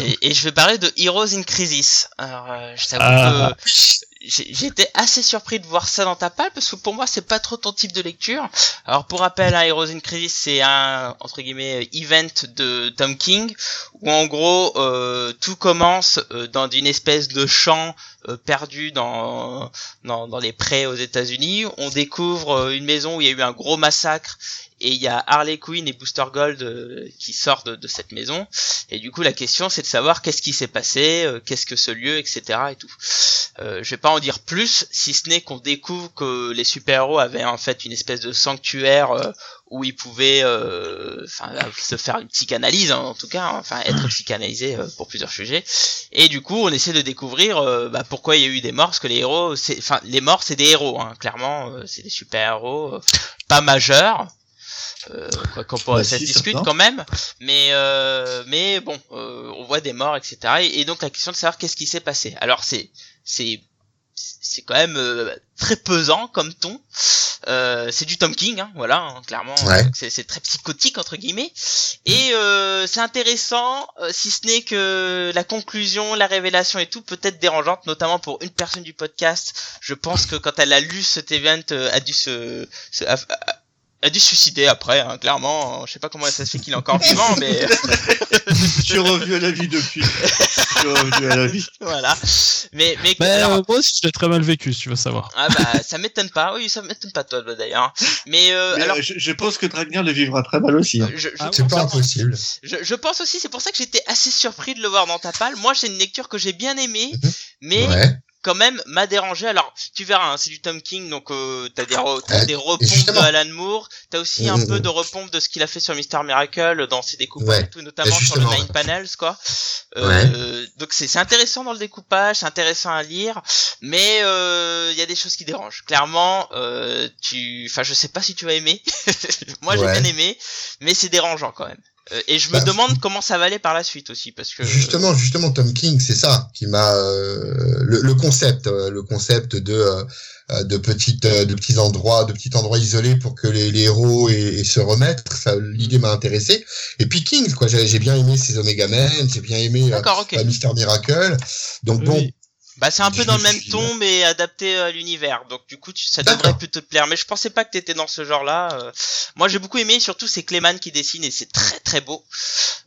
Et, et je vais parler de Heroes in Crisis. Alors euh, je t'avoue Ah. que j'étais assez surpris de voir ça dans ta palle parce que pour moi c'est pas trop ton type de lecture. Alors pour rappel, un Heroes in Crisis c'est un entre guillemets event de Tom King où en gros euh, tout commence euh, dans une espèce de champ euh, perdu dans, dans dans les prés aux États-Unis. On découvre euh, une maison où il y a eu un gros massacre et il y a Harley Quinn et Booster Gold euh, qui sortent de, de cette maison. Et du coup, la question, c'est de savoir qu'est-ce qui s'est passé, euh, qu'est-ce que ce lieu, etc. et tout. Euh, je vais pas en dire plus, si ce n'est qu'on découvre que les super-héros avaient en fait une espèce de sanctuaire euh, où ils pouvaient, enfin, se faire une psychanalyse, hein, en tout cas, hein, enfin, être psychanalysés pour plusieurs sujets. Et du coup, on essaie de découvrir bah, pourquoi il y a eu des morts, parce que les héros, enfin, les morts, c'est des héros, hein, clairement, c'est des super-héros, pas majeurs. Euh, quoi qu'on pourrait, Bah, ça si, se discute quand même, mais euh, mais bon, euh, on voit des morts, etc. Et, et donc la question de savoir qu'est-ce qui s'est passé. Alors c'est c'est c'est quand même euh, très pesant comme ton. Euh, c'est du Tom King, hein, voilà, hein, clairement. Ouais. C'est très psychotique entre guillemets. Et euh, c'est intéressant, si ce n'est que la conclusion, la révélation et tout peut être dérangeante, notamment pour une personne du podcast. Je pense que quand elle a lu cet event, a dû se, se- a, a- a dû se suicider après, hein, clairement. Je sais pas comment ça se fait qu'il est encore vivant, mais Je suis revenu à la vie depuis. Je suis revenu à la vie. voilà. Mais mais Mais alors, euh, moi aussi, je l'ai très mal vécu, si tu veux savoir. ah bah ça m'étonne pas. Oui, ça m'étonne pas toi d'ailleurs. Mais, euh, Mais, alors euh, je, je pense que Dragner le vivra très mal aussi. hein. je, je, Ah, C'est pense- pas impossible. je, je pense aussi, c'est pour ça que j'étais assez surpris de le voir dans ta palle. Moi, c'est une lecture que j'ai bien aimée, Mhm. mais Ouais. Quand même m'a dérangé. Alors, tu verras, hein, c'est du Tom King, donc euh, t'as des, re- t'as Euh, des repompes de Alan Moore, t'as aussi un Mhm. peu de repompes de ce qu'il a fait sur Mister Miracle dans ses découpages Ouais. et tout, notamment sur le Nine. Panels, quoi. Euh, Donc c'est c'est intéressant dans le découpage, c'est intéressant à lire, mais euh, il y a des choses qui dérangent. Clairement, euh, tu, enfin, je sais pas si tu vas aimer. Moi, j'ai bien aimé, mais c'est dérangeant quand même. Euh, et je me Bah, demande comment ça va aller par la suite aussi, parce que Justement, justement, Tom King, c'est ça qui m'a euh, le, le concept, euh, le concept de euh, euh, de petites euh, de petits endroits, de petits endroits isolés pour que les, les héros aient, aient se remettre. Ça, l'idée m'a intéressé. Et puis King, quoi, j'ai j'ai bien aimé ses Omega Men, j'ai bien aimé euh, D'accord, ok. euh, Mister Miracle. Donc bon. Bah c'est un peu dans le me même ton mais adapté à l'univers. Donc du coup tu- ça devrait plutôt te plaire. Mais je pensais pas que t'étais dans ce genre-là. Euh, moi j'ai beaucoup aimé, surtout c'est Clayman qui dessine et c'est très très beau.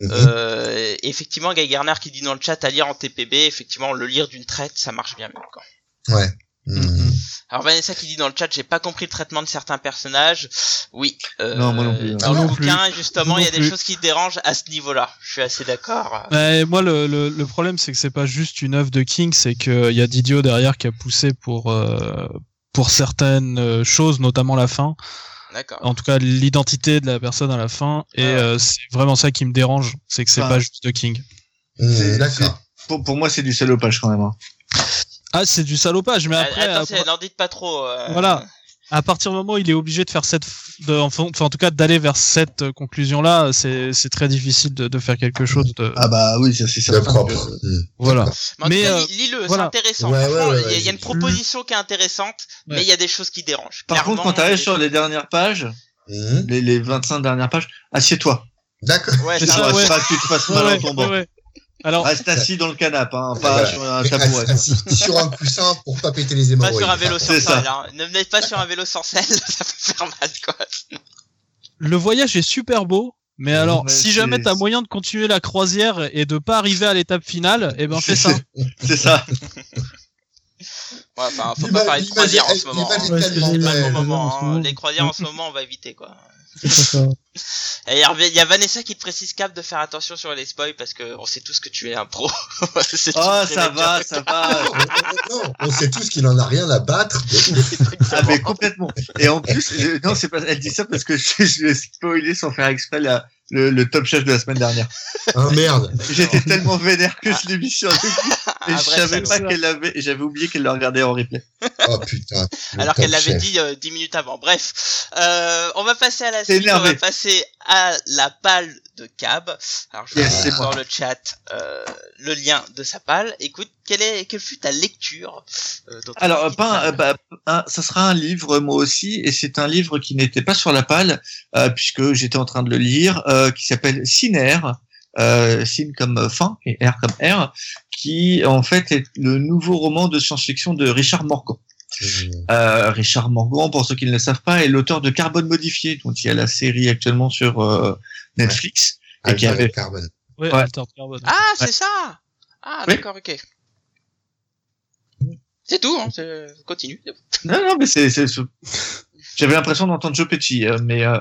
mhm. Euh, effectivement Guy Garner qui dit dans le chat à lire en TPB, effectivement le lire d'une traite ça marche bien même quoi. ouais. Mhm. Alors Vanessa qui dit dans le chat j'ai pas compris le traitement de certains personnages. Oui. Euh, Non, moi non plus. Dans le non plus. bouquin justement il y a des choses qui dérangent à ce niveau-là. Je suis assez d'accord. Mais moi, le, le, le problème, c'est que c'est pas juste une œuvre de King, c'est qu'il y a Didio derrière qui a poussé pour, euh, pour certaines euh, choses, notamment la fin. D'accord. En tout cas, l'identité de la personne à la fin. Et Ah euh, c'est vraiment ça qui me dérange, c'est que c'est Ah. pas juste de King. Pour, pour moi, c'est du salopage quand même. hein. Ah, c'est du salopage, mais après. Attends, euh, c'est- n'en dites pas trop. euh, Voilà. à partir du moment où il est obligé de faire cette, de, enfin, en tout cas d'aller vers cette euh, conclusion-là, c'est c'est très difficile de, de faire quelque chose de. Ah bah oui, ça c'est certain. propre. que- Mm. Voilà. Mais euh, lis-le, voilà. c'est intéressant. Ouais, Franchement, ouais, ouais, il y a- il y a ouais. une proposition qui est intéressante, mais il y a des choses qui dérangent. Par contre, quand t'arrives sur les dernières pages, Mm. les, les 25 dernières pages, assieds-toi. D'accord. Ouais, C'est c'est ça, ouais. pas que tu te fasses mal ouais, en tombant. ouais, ouais. Alors, Reste assis dans le canapé, hein, pas sur un tabouret. assis sur un coussin pour pas péter les Pas hémorroïdes. sur un vélo sans selle, hein. Ne venez pas sur un vélo sans selle, ça peut faire mal, quoi. le voyage est super beau, mais alors, mais si jamais t'as moyen de continuer la croisière et de pas arriver à l'étape finale, eh ben fais ça. C'est ça. Ouais, enfin, faut pas faire une l'image croisière en ce Pas moment. Les croisières en ce moment, on va éviter, quoi. Et il y a- Vanessa qui te précise cap de faire attention sur les spoils parce que on sait tous que tu es un pro. Oh, ça va, ça va. Non, on sait tous qu'il en a rien à battre. Ah, mais complètement. Et en plus, je- non, c'est pas, elle dit ça parce que je, je l'ai spoilé sans faire exprès la, le, le top chef de la semaine dernière. Ah merde. J'étais tellement vénère que je l'ai mis sur le Un je vrai savais salaud. pas qu'elle l'avait, et j'avais oublié qu'elle le regardait en replay. Oh putain. Alors qu'elle l'avait dit euh, 10 minutes avant. Bref, euh, on va passer à la suite. On va passer à la palle de Cab. Alors je Yes, vais moi. dans le chat euh, le lien de sa palle. Écoute, quelle est quelle fut ta lecture euh, Alors, pas, palle euh, bah, un- ça sera un livre, moi aussi, et c'est un livre qui n'était pas sur la palle, euh, puisque j'étais en train de le lire, euh, qui s'appelle Cinaire, euh, Cine comme fin et R comme R, qui en fait est le nouveau roman de science-fiction de Richard Morgan. Mm. Euh, Richard Morgan, pour ceux qui ne le savent pas, est l'auteur de Carbone modifié, dont il y a la série actuellement sur euh, Netflix, et qui Alpha avait Carbone. Ouais, Ouais. Alter Carbone. Ah, c'est ça. Ah, Oui. d'accord, ok. C'est tout. Hein, c'est- continue. Non, non, mais c'est, c'est, c'est- j'avais l'impression d'entendre Joe Pesci, euh, mais euh,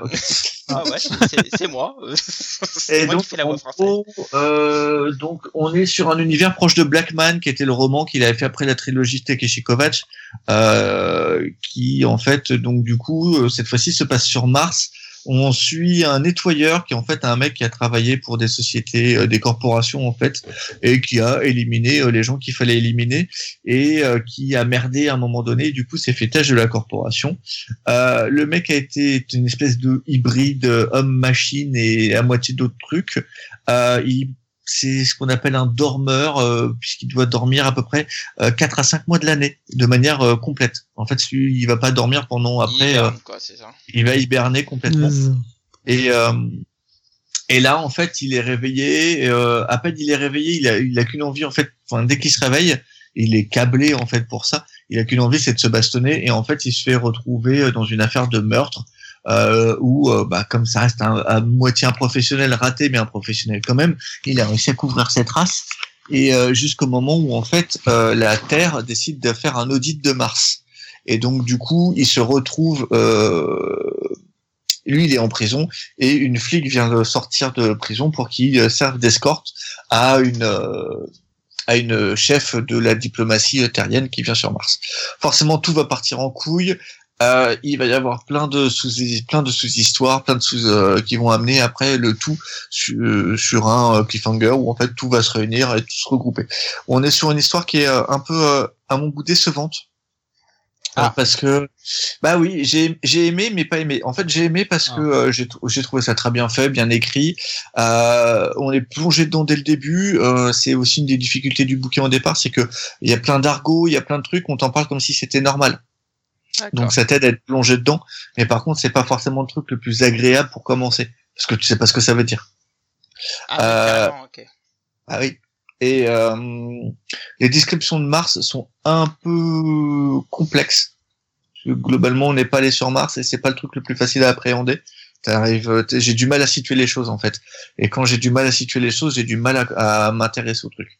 Ah ouais, c'est moi. c'est Et moi donc, qui fais la voix française. euh, donc, on est sur un univers proche de Blackman, qui était le roman qu'il avait fait après la trilogie Takeshi Kovacs, euh, qui, en fait, donc, du coup, euh, cette fois-ci se passe sur Mars. On suit un nettoyeur qui est en fait un mec qui a travaillé pour des sociétés, euh, des corporations en fait, et qui a éliminé euh, les gens qu'il fallait éliminer et euh, qui a merdé à un moment donné. Du coup, s'est fait tâche de la corporation. Le mec a été une espèce de hybride homme-machine et à moitié d'autres trucs. C'est ce qu'on appelle un dormeur, euh, puisqu'il doit dormir à peu près euh, 4 à 5 mois de l'année, de manière euh, complète. En fait, il va pas dormir pendant Il après, euh, hiberne, quoi, c'est ça. il va hiberner complètement. Euh, Et euh, et là, en fait, il est réveillé. Euh, à peine il est réveillé, il a, il a qu'une envie, en fait. Enfin, dès qu'il se réveille, il est câblé en fait pour ça. Il a qu'une envie, c'est de se bastonner. Et en fait, il se fait retrouver dans une affaire de meurtre euh, où, euh, bah, comme ça reste un, à moitié un professionnel raté, mais un professionnel quand même, il a réussi à couvrir ses traces. Et euh, jusqu'au moment où en fait euh, la Terre décide de faire un audit de Mars. Et donc du coup, il se retrouve. Lui, il est en prison et une flic vient de sortir de prison pour qu'il serve d'escorte à une à une chef de la diplomatie terrienne qui vient sur Mars. Forcément, tout va partir en couille. Euh, il va y avoir plein de sous plein de sous-histoires, plein de sous euh, qui vont amener après le tout sur, euh, sur un euh, cliffhanger où en fait tout va se réunir et tout se regrouper. On est sur une histoire qui est euh, un peu euh, à mon goût décevante. Ah. Parce que bah oui j'ai j'ai aimé mais pas aimé en fait j'ai aimé parce Ah. que euh, j'ai trou- j'ai trouvé ça très bien fait bien écrit euh, on est plongé dedans dès le début euh, c'est aussi une des difficultés du bouquin au départ c'est que il y a plein d'argot il y a plein de trucs on t'en parle comme si c'était normal. Donc ça t'aide à être plongé dedans, mais par contre c'est pas forcément le truc le plus agréable pour commencer, parce que tu sais pas ce que ça veut dire. Ah, oui, euh, carrément, ok. Ah oui. Et euh, les descriptions de Mars sont un peu complexes. Globalement, on n'est pas allé sur Mars et c'est pas le truc le plus facile à appréhender. T'arrives, j'ai du mal à situer les choses en fait. Et quand j'ai du mal à situer les choses, j'ai du mal à, à m'intéresser au truc.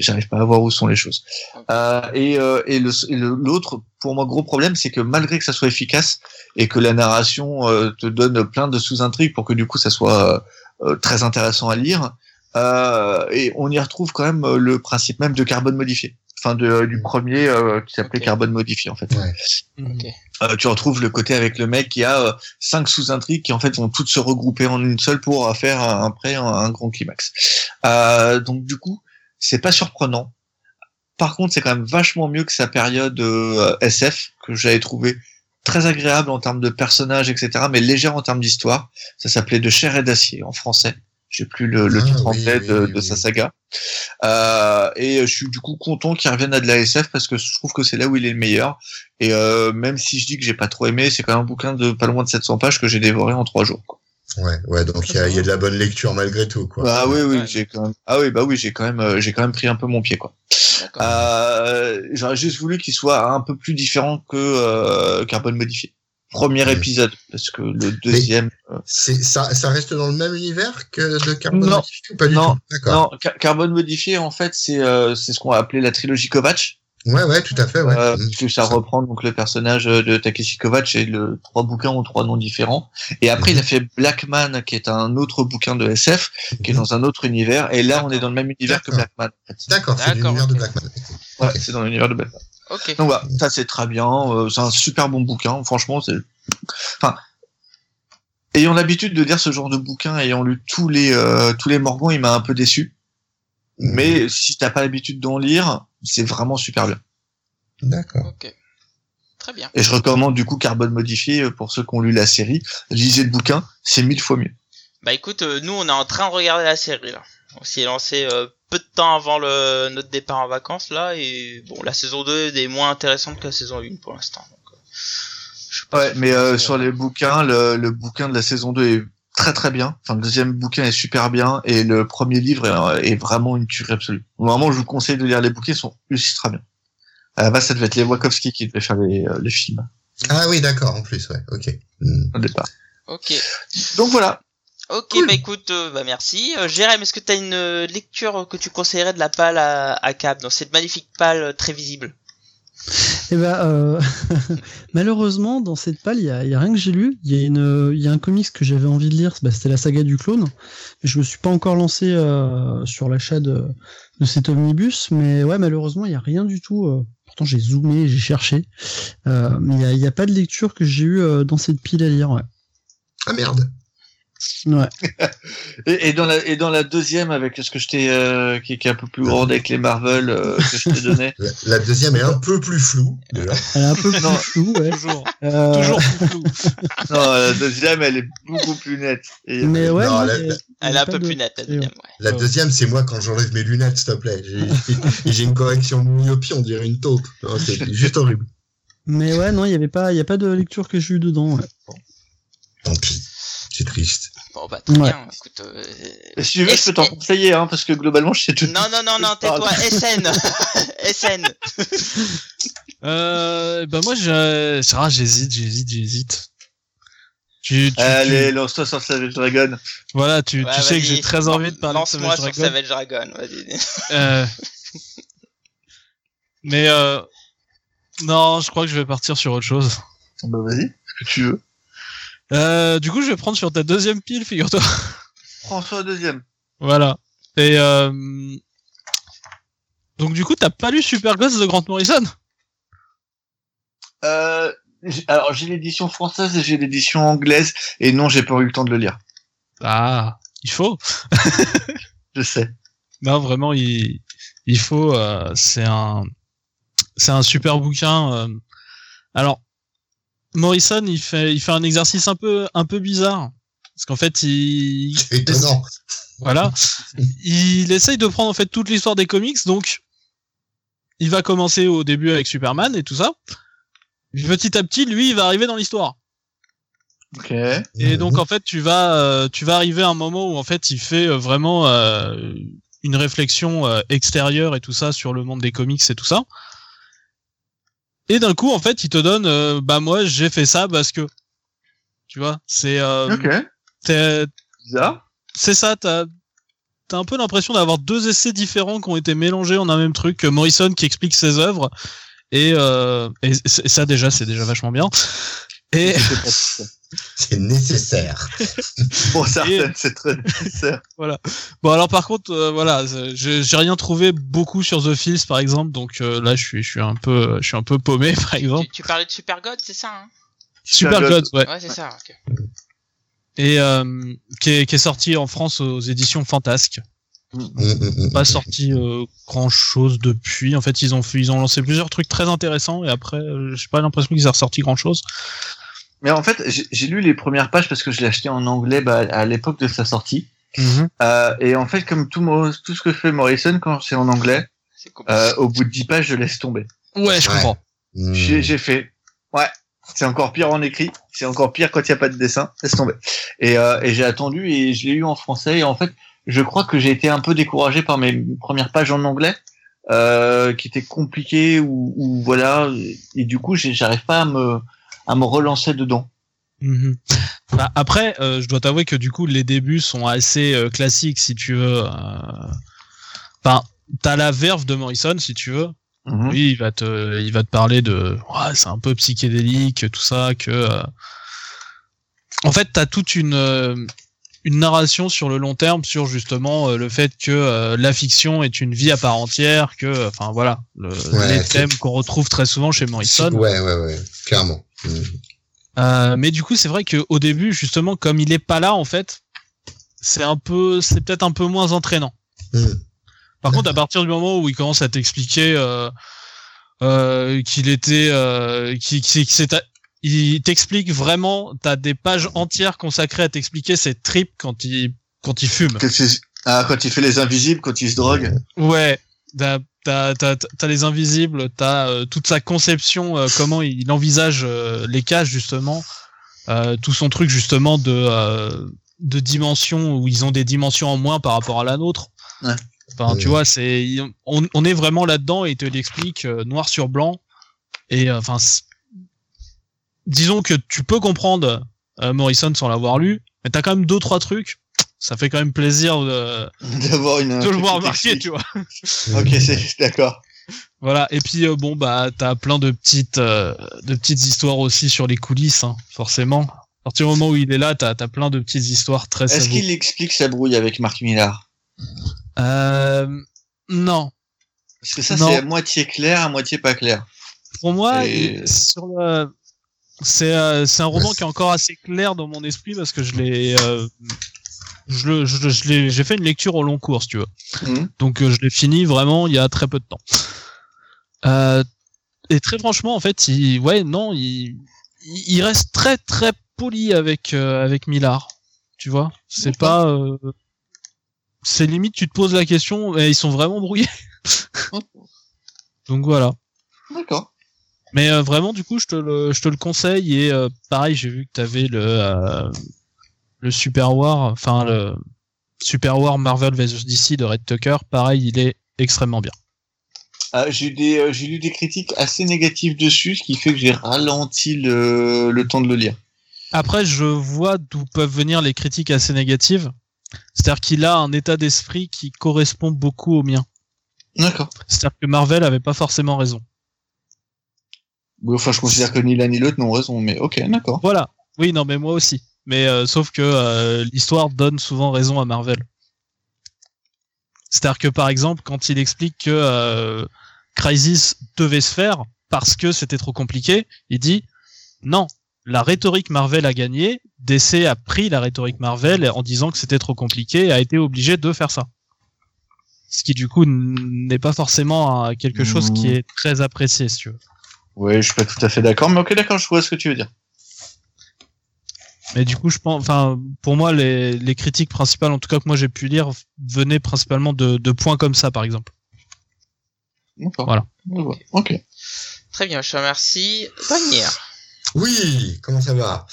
J'arrive pas à voir où sont les choses. Euh, et euh, et le- et le- l'autre, pour moi, gros problème, c'est que malgré que ça soit efficace et que la narration euh, te donne plein de sous-intrigues pour que du coup ça soit euh, très intéressant à lire, euh, et on y retrouve quand même euh, le principe même de carbone modifié. Enfin, de, du premier euh, qui s'appelait carbone modifié en fait. Ouais. Ok. Euh, tu retrouves le côté avec le mec qui a euh, cinq sous-intrigues qui en fait vont toutes se regrouper en une seule pour euh, faire un, après un, un grand climax. Euh, donc du coup, c'est pas surprenant. Par contre, c'est quand même vachement mieux que sa période euh, SF que j'avais trouvé très agréable en termes de personnages, etc., mais légère en termes d'histoire. Ça s'appelait De chair et d'acier en français. J'ai plus le, le Ah, titre oui, anglais oui, de, oui, de oui. sa saga. Euh, et je suis du coup content qu'il revienne à de la SF parce que je trouve que c'est là où il est le meilleur. Et euh, même si je dis que j'ai pas trop aimé, c'est quand même un bouquin de pas loin de 700 pages que j'ai dévoré en trois jours. Quoi. Ouais, ouais, donc il y a, il y a de la bonne lecture malgré tout, quoi. Bah oui, oui, Ouais. j'ai quand même. Ah oui, bah oui, j'ai quand même, euh, j'ai quand même pris un peu mon pied, quoi. Euh, J'aurais juste voulu qu'il soit un peu plus différent que euh, Carbone modifié. Premier épisode, parce que le deuxième. euh, C'est, ça, ça reste dans le même univers que de Carbone Non. Modifié ou pas du Non. tout? D'accord. non, Car- Carbone modifié, en fait, c'est euh, c'est ce qu'on va appeler la trilogie Kovacs. Ouais, ouais, tout à fait, ouais. Euh, Mm. parce que ça reprend donc le personnage de Takeshi Kovacs et le trois bouquins ont trois noms différents. Et après, il a fait Blackman, qui est un autre bouquin de SF, qui est dans un autre univers. Et là, on est dans le même univers que. Blackman. en fait. D'accord, c'est l'univers de ok. Blackman. Ouais, c'est dans l'univers de Blackman. Ok. Donc voilà, ça c'est très bien, euh, c'est un super bon bouquin, franchement c'est... Enfin, ayant l'habitude de lire ce genre de bouquin, ayant lu tous les euh, tous les Morgans, il m'a un peu déçu. Mais si t'as pas l'habitude d'en lire, c'est vraiment super bien. D'accord. Ok. Très bien. Et je recommande du coup Carbone Modifié euh, pour ceux qui ont lu la série. Lisez le bouquin, c'est mille fois mieux. Bah écoute, euh, nous on est en train de regarder la série là. On s'y est lancé euh, peu de temps avant le, notre départ en vacances là et bon la saison 2 est moins intéressante que la saison 1 pour l'instant. Donc, euh, je suis pas Ouais, sûr mais euh, sur les bouquins, le, le bouquin de la saison 2 est très très bien. Enfin, le deuxième bouquin est super bien et le premier livre est, est vraiment une tuerie absolue. Vraiment, je vous conseille de lire les bouquins, ils sont ultra bien. À la base, ça devait être les Wachowski qui devaient faire les, euh, les films Ah oui, d'accord, en plus, ouais, ok. Mm. au départ. Ok. Donc voilà. Ok, Cool. bah écoute, euh, bah merci. Euh, Jérém, est-ce que t'as une euh, lecture que tu conseillerais de la pale à, à Cap dans cette magnifique pale euh, très visible? Eh ben, euh, malheureusement, dans cette palle, il y a, rien que j'ai lu. Il y a une, y a un comics que j'avais envie de lire. bah, C'était la saga du clone. Je me suis pas encore lancé euh, sur l'achat de, de cet omnibus, mais ouais, malheureusement, il y a rien du tout. euh. pourtant, j'ai zoomé, j'ai cherché, mais il y a, pas de lecture que j'ai eu euh, dans cette pile à lire. Ah merde. Ouais. Et, et dans la et dans la deuxième avec ce que je t'ai euh, qui, qui est un peu plus grande avec les Marvel euh, que je t'ai donné. La, la deuxième est un peu plus floue, déjà. Elle est un peu plus Non. floue, ouais. Toujours. Euh, Toujours plus flou. non, la deuxième elle est beaucoup plus nette. Et, Mais ouais, Non, la- Elle est un peu de- plus nette, la deuxième, ouais. La Ouais. deuxième, c'est moi quand j'enlève mes lunettes, s'il te plaît. J'ai- une correction de myopie, on dirait une taupe. C'est juste horrible. Mais ouais, non, il y avait pas, il y a pas de lecture que j'ai eu dedans. Ouais. Tant pis. C'est triste. Bon bah très Ouais. bien, écoute. euh, si tu veux, je peux t'en conseiller, hein, parce que globalement, je sais tout. Non, non, non, non, Je tais-toi, SN SN Euh, bah moi, rare, j'hésite, j'hésite, j'hésite. Tu, tu, Allez, tu- lance-toi sur Savage Dragon. voilà, tu, Ouais, tu sais que j'ai très envie de parler de Lance-moi Savage sur Dragon. Savage Dragon, vas-y. Euh, mais euh, non, je crois que je vais partir sur autre chose. Bah vas-y, ce que tu veux. Euh, du coup, je vais prendre sur ta deuxième pile, figure-toi. François la deuxième. Voilà. Et euh, donc du coup, t'as pas lu Super Ghost de Grant Morrison? Euh, j'ai- alors j'ai l'édition française et j'ai l'édition anglaise et non, j'ai pas eu le temps de le lire. Ah, il faut. Je sais. Non, vraiment, il, il faut. euh, c'est un, c'est un super bouquin. euh. Alors, Morrison, il fait, il fait un exercice un peu, un peu bizarre, parce qu'en fait, il, C'est étonnant. voilà, il essaye de prendre en fait toute l'histoire des comics, donc il va commencer au début avec Superman et tout ça. Petit à petit, lui, il va arriver dans l'histoire. Ok. Et donc en fait, tu vas, euh, tu vas arriver à un moment où en fait, il fait euh, vraiment euh, une réflexion extérieure et tout ça sur le monde des comics et tout ça. Et d'un coup, en fait, il te donne, euh, bah moi, j'ai fait ça parce que, tu vois, c'est, euh, Ok. t'es- Bizarre. c'est ça, t'as, t'as un peu l'impression d'avoir deux essais différents qui ont été mélangés en un même truc. Morrison qui explique ses œuvres et, euh, et c- ça déjà, c'est déjà vachement bien. Et C'est- nécessaire. Pour certaines, c'est très nécessaire. Bon alors par contre euh, voilà j'ai rien trouvé beaucoup sur The Fils par exemple donc euh, là je suis je suis un peu je suis un peu paumé par exemple. Tu, tu parlais de Super God, c'est ça hein? Super God. God ouais Ouais, c'est ça. ok. et euh, qui est qui est sorti en France aux éditions Fantasque. Mm, mm, mm, pas sorti euh, grand chose depuis. En fait, ils ont fait, ils ont lancé plusieurs trucs très intéressants et après, euh, j'ai pas l'impression qu'ils aient ressorti grand chose. Mais en fait, j'ai j'ai lu les premières pages parce que je l'ai acheté en anglais bah, à l'époque de sa sortie. Euh, et en fait, comme tout, tout ce que fait Morrison quand c'est en anglais, euh, au bout de 10 pages, je laisse tomber. Ouais, je Ouais. comprends. Mm. J'ai j'ai fait, ouais, c'est encore pire en écrit, c'est encore pire quand il n'y a pas de dessin, laisse tomber. Et, euh, et j'ai attendu et je l'ai eu en français et en fait, je crois que j'ai été un peu découragé par mes premières pages en anglais, euh, qui étaient compliquées ou, ou voilà, et du coup, j'arrive pas à me, à me relancer dedans. Mhm. Bah, après, euh, je dois t'avouer que du coup, les débuts sont assez euh, classiques, si tu veux. euh. Enfin, t'as la verve de Morrison, si tu veux. Mhm. Oui, il va te, il va te parler de, ouais, c'est un peu psychédélique, tout ça, que. euh, En fait, t'as toute une euh, une narration sur le long terme sur justement euh, le fait que euh, la fiction est une vie à part entière, que, enfin voilà, le- Ouais, les thèmes qu'on retrouve très souvent chez Morrison. Ouais, ouais, ouais, clairement. Euh, mais du coup, c'est vrai qu'au début, justement, comme il est pas là, en fait, c'est un peu, c'est peut-être un peu moins entraînant. Mm. Par contre, à partir du moment où il commence à t'expliquer euh, euh, qu'il était, s'est- il t'explique vraiment, t'as des pages entières consacrées à t'expliquer ses tripes quand il, quand il fume. Ah, quand il fait les invisibles, quand il se drogue? Ouais, t'as, t'as, t'as, t'as les invisibles, t'as euh, toute sa conception, euh, comment il envisage euh, les cages justement, euh, tout son truc justement de euh, de dimensions où ils ont des dimensions en moins par rapport à la nôtre. Ouais. Enfin, tu vois, c'est on, on est vraiment là-dedans et il te l'explique euh, noir sur blanc. Et euh, enfin, disons que tu peux comprendre euh, Morrison sans l'avoir lu, mais t'as quand même deux trois trucs. Ça fait quand même plaisir de, D'avoir une. de le voir marquer, tu vois. Ok, c'est d'accord. Voilà. Et puis euh, bon bah t'as plein de petites euh, de petites histoires aussi sur les coulisses, hein, forcément. À partir du moment où il est là, t'as as plein de petites histoires très Est-ce qu'il explique sa brouille avec Marc Millard Euh, non. Parce que ça, c'est à moitié clair, à moitié pas clair. Pour moi, Et- il- sur le- c'est euh, c'est un roman qui est encore assez clair dans mon esprit parce que je l'ai euh, je j'ai fait une lecture au long cours si tu veux. Mhm. Donc euh, je l'ai fini vraiment il y a très peu de temps. Euh, et très franchement en fait, il ouais non, il il reste très très poli avec euh, avec Millard. Tu vois, c'est pas euh, c'est limite tu te poses la question et ils sont vraiment brouillés. Donc voilà. D'accord. Mais euh, vraiment, du coup, je te le, je te le conseille. Et pareil, j'ai vu que t'avais le, le Super War, enfin le Super War Marvel vs DC de Red Tucker. Pareil, il est extrêmement bien. J'ai eu des, euh, j'ai lu des critiques assez négatives dessus, ce qui fait que j'ai ralenti le, le temps de le lire. Après, je vois d'où peuvent venir les critiques assez négatives. C'est-à-dire qu'il a un état d'esprit qui correspond beaucoup au mien. D'accord. C'est-à-dire que Marvel avait pas forcément raison. Enfin, je considère que ni l'un ni l'autre n'ont raison, mais ok, d'accord. Voilà. Oui, non, mais moi aussi. Mais euh, sauf que euh, l'histoire donne souvent raison à Marvel. C'est-à-dire que par exemple, quand il explique que euh, Crisis devait se faire parce que c'était trop compliqué, il dit non, la rhétorique Marvel a gagné, DC a pris la rhétorique Marvel en disant que c'était trop compliqué et a été obligé de faire ça. Ce qui du coup n'est pas forcément euh, quelque chose qui Mhm. est très apprécié, si tu veux. Oui, je suis pas tout à fait d'accord, mais ok, d'accord, je vois ce que tu veux dire. Mais du coup, je pense, enfin, pour moi, les, les critiques principales, en tout cas que moi j'ai pu lire, venaient principalement de, de points comme ça, par exemple. D'accord. Voilà. Ok. Très bien, je te remercie. Wagner. Oui, comment ça va?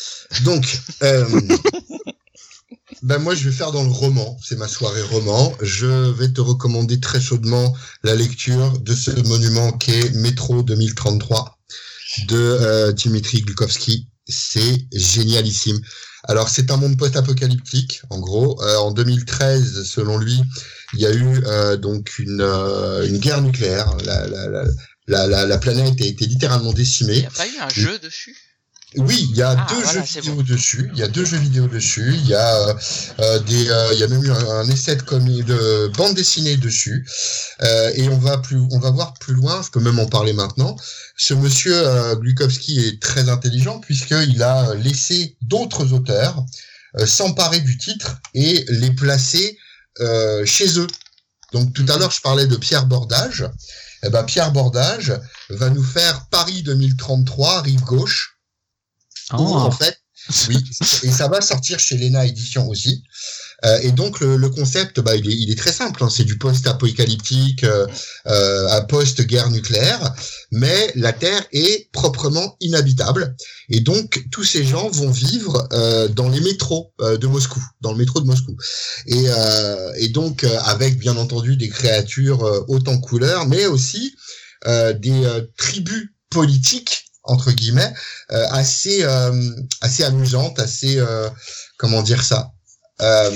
Donc, euh, ben moi je vais faire dans le roman, c'est ma soirée roman. Je vais te recommander très chaudement la lecture de ce monument qu'est Métro 2033 de euh, Dimitri Glukowski. C'est génialissime. Alors c'est un monde post-apocalyptique, en gros. Euh, en 2013, selon lui, il y a eu euh, donc une, euh, une guerre nucléaire. La, la, la, la, la, la planète a été littéralement Il décimée. n'y a pas eu un jeu dessus? Oui, il y a Ah, deux voilà, jeux vidéo dessus. Il y a deux jeux vidéo dessus. Il y a euh, des, euh, il y a même eu un, un essai de, comi- de bande dessinée dessus. Euh, et on va plus, on va voir plus loin. Je peux même en parler maintenant. Ce monsieur euh, Glukowski est très intelligent puisqu'il a laissé d'autres auteurs euh, s'emparer du titre et les placer euh, chez eux. Donc tout à l'heure, je parlais de Pierre Bordage. Eh ben, Pierre Bordage va nous faire Paris 2033, rive gauche. Où, en fait, oui, et ça va sortir chez Lena Édition aussi. Euh, et donc le, le concept, bah, il, est, il est très simple. hein. C'est du post-apocalyptique, euh, euh, à post-guerre nucléaire, mais la Terre est proprement inhabitable. Et donc tous ces gens vont vivre euh, dans les métros euh, de Moscou, dans le métro de Moscou. Et, euh, et donc euh, avec bien entendu des créatures euh, hautes en couleur, mais aussi euh, des euh, tribus politiques entre guillemets euh, assez euh, assez amusantes, assez euh, comment dire ça euh,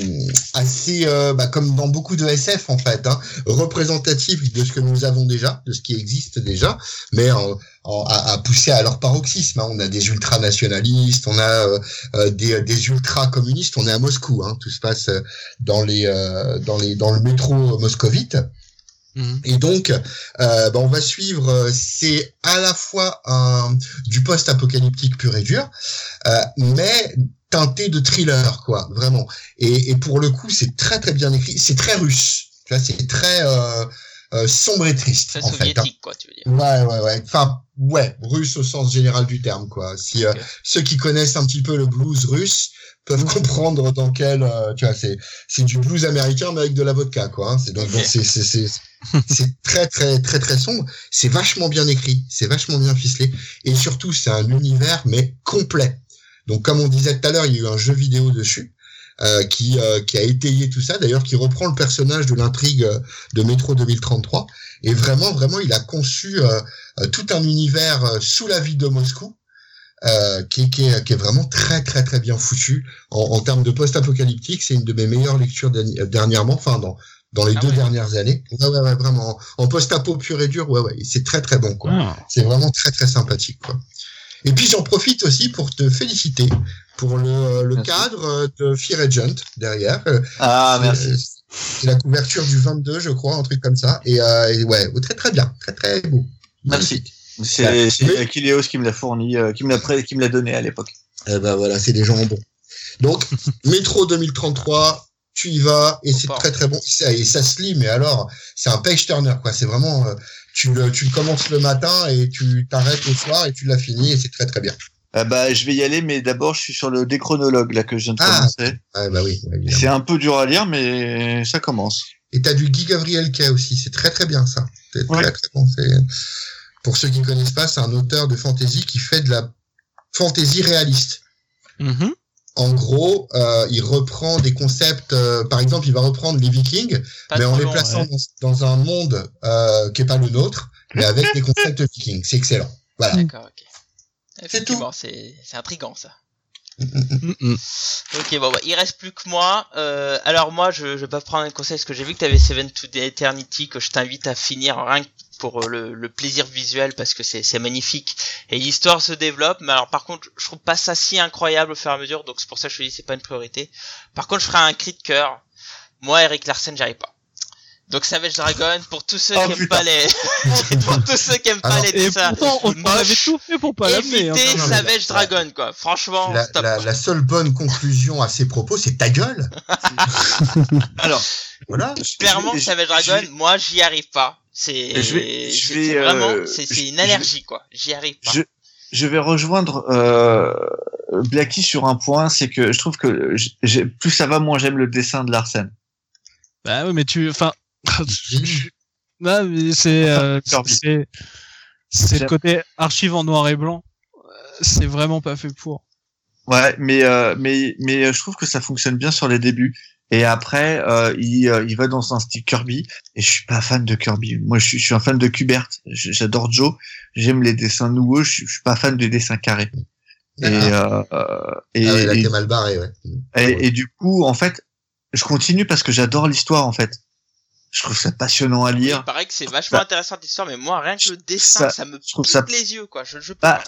assez euh, bah, comme dans beaucoup de SF en fait, hein, représentatif de ce que nous avons déjà, de ce qui existe déjà, mais en, en- à, à pousser à leur paroxysme. hein. On a des ultranationalistes, on a euh, des, des ultra-communistes. On est à Moscou, hein. tout se passe dans les dans les dans le métro moscovite. Mhm. Et donc, euh, bah, on va suivre. euh, c'est à la fois un, du post-apocalyptique pur et dur, euh, mais teinté de thriller, quoi, vraiment. Et, et pour le coup, c'est très très bien écrit. C'est très russe. Tu vois, c'est très euh, euh, sombre et triste. Très en fait, hein. soviétique, quoi, tu veux dire. Ouais, ouais, ouais. Enfin, ouais, russe au sens général du terme, quoi. Si euh, Ok. ceux qui connaissent un petit peu le blues russe peuvent comprendre dans quel, euh, tu vois, c'est c'est du blues américain mais avec de la vodka, quoi. hein. C'est donc, c'est c'est c'est très très très très sombre. C'est vachement bien écrit, c'est vachement bien ficelé et surtout c'est un univers mais complet. Donc comme on disait tout à l'heure, il y a eu un jeu vidéo dessus. euh, qui, euh, qui a étayé tout ça, d'ailleurs qui reprend le personnage de l'intrigue euh, de Métro 2033. Et vraiment, vraiment, il a conçu euh, euh, tout un univers sous la ville de Moscou euh, qui, est, qui, est, qui est vraiment très très très bien foutu en, en termes de post-apocalyptique. C'est une de mes meilleures lectures euh, dernièrement, enfin dans dans les Ah deux ouais. dernières années. Ouais ouais ouais vraiment en, en post-apo pur et dur. Ouais ouais, c'est très très bon quoi. Ah. C'est vraiment très très sympathique quoi. Et puis j'en profite aussi pour te féliciter pour le, le Merci. cadre euh, de Fear Agent derrière. Euh, Ah, c'est- merci. C'est la couverture du 22, je crois, un truc comme ça. Et, euh, et ouais, très très bien, très très beau. Merci. C'est Mais- Akileos qui me l'a fourni, euh, qui me l'a qui me l'a donné à l'époque. Eh ben voilà, c'est des gens bons. Donc, Métro 2033, tu y vas et c'est très très bon. Et ça, et ça se lit, mais alors, c'est un page turner quoi. C'est vraiment, euh, tu le, tu le commences le matin et tu t'arrêtes le soir et tu l'as fini et c'est très très bien. Ah bah, je vais y aller, mais d'abord, je suis sur le déchronologue là que je viens de Ah. commencer. Ah bah oui. C'est un peu dur à lire, mais ça commence. Et t'as du Guy Gabriel Kay aussi, c'est très très bien ça. C'est très Ouais. très bon. Pour ceux qui ne connaissent pas, c'est un auteur de fantasy qui fait de la fantasy réaliste. Mhm. En gros, euh, il reprend des concepts. euh, par exemple, il va reprendre les Vikings, Pas mais en les plaçant ouais. dans, dans un monde euh, qui est pas le nôtre, mais avec des concepts vikings. C'est excellent. Voilà. D'accord, ok. C'est Effectivement, c'est c'est intriguant ça. Ok, bon, bah, il reste plus que moi. Euh, alors moi, je, je vais pas prendre un conseil parce que j'ai vu que tu avais Seven to the Eternity que je t'invite à finir rien que pour euh, le, le plaisir visuel parce que c'est c'est magnifique et l'histoire se développe. Mais alors par contre, je trouve pas ça si incroyable au fur et à mesure, donc c'est pour ça que je te dis c'est pas une priorité. Par contre, je ferai un cri de cœur. Moi, Eric Larsen, j'arrive pas. Donc Savage Dragon pour tous ceux Oh, qui aiment putain. pas les pour tous ceux qui aiment pas les Et dessins. pourtant, on, on moche. avait tout fait pour pas l'amener. hein. Savage la- Dragon quoi. Franchement, La, stop. la- la seule bonne conclusion à ces propos, c'est ta gueule. Alors, Voilà. Clairement, Savage Dragon, moi j'y arrive pas. C'est Je vais- je c'est- vais, c'est vraiment euh, c'est une je- allergie quoi. J'y arrive pas. je, je vais rejoindre euh, Blacky sur un point, c'est que je trouve que plus ça va, moins j'aime le dessin de Larsen. Bah oui, mais tu, enfin. non, mais c'est, euh, c'est, c'est le côté archive en noir et blanc. Euh, C'est vraiment pas fait pour. Ouais, mais euh, mais mais euh, je trouve que ça fonctionne bien sur les débuts. Et après, euh, il, euh, il va dans un style Kirby. Et je suis pas fan de Kirby. Moi, je suis, je suis un fan de Kubert. J'adore Joe. J'aime les dessins nouveaux. Je suis, je suis pas fan des dessins carrés. Et, D'accord. euh, et, Ah ouais, là, et, t'es mal barré, ouais. et- et du coup, en fait, je continue parce que j'adore l'histoire. En fait, je trouve ça passionnant à Il lire. paraît que c'est vachement Ça- intéressant l'histoire, mais moi rien que le dessin, ça, ça- me pique ça- les yeux quoi. Je, je Bah, pas.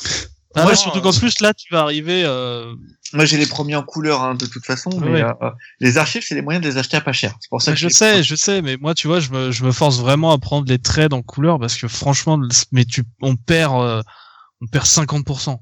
Ah ouais, surtout qu'en euh, plus là, tu vas arriver. Euh... Moi, j'ai les premiers en couleur hein, de toute façon. Mais Ouais. euh, les archives, c'est les moyens de les acheter à pas cher. C'est pour ça que je sais, je sais, mais moi, tu vois, je me, je me force vraiment à prendre les traits en couleur parce que franchement, mais tu, on perd, euh, on perd 50%.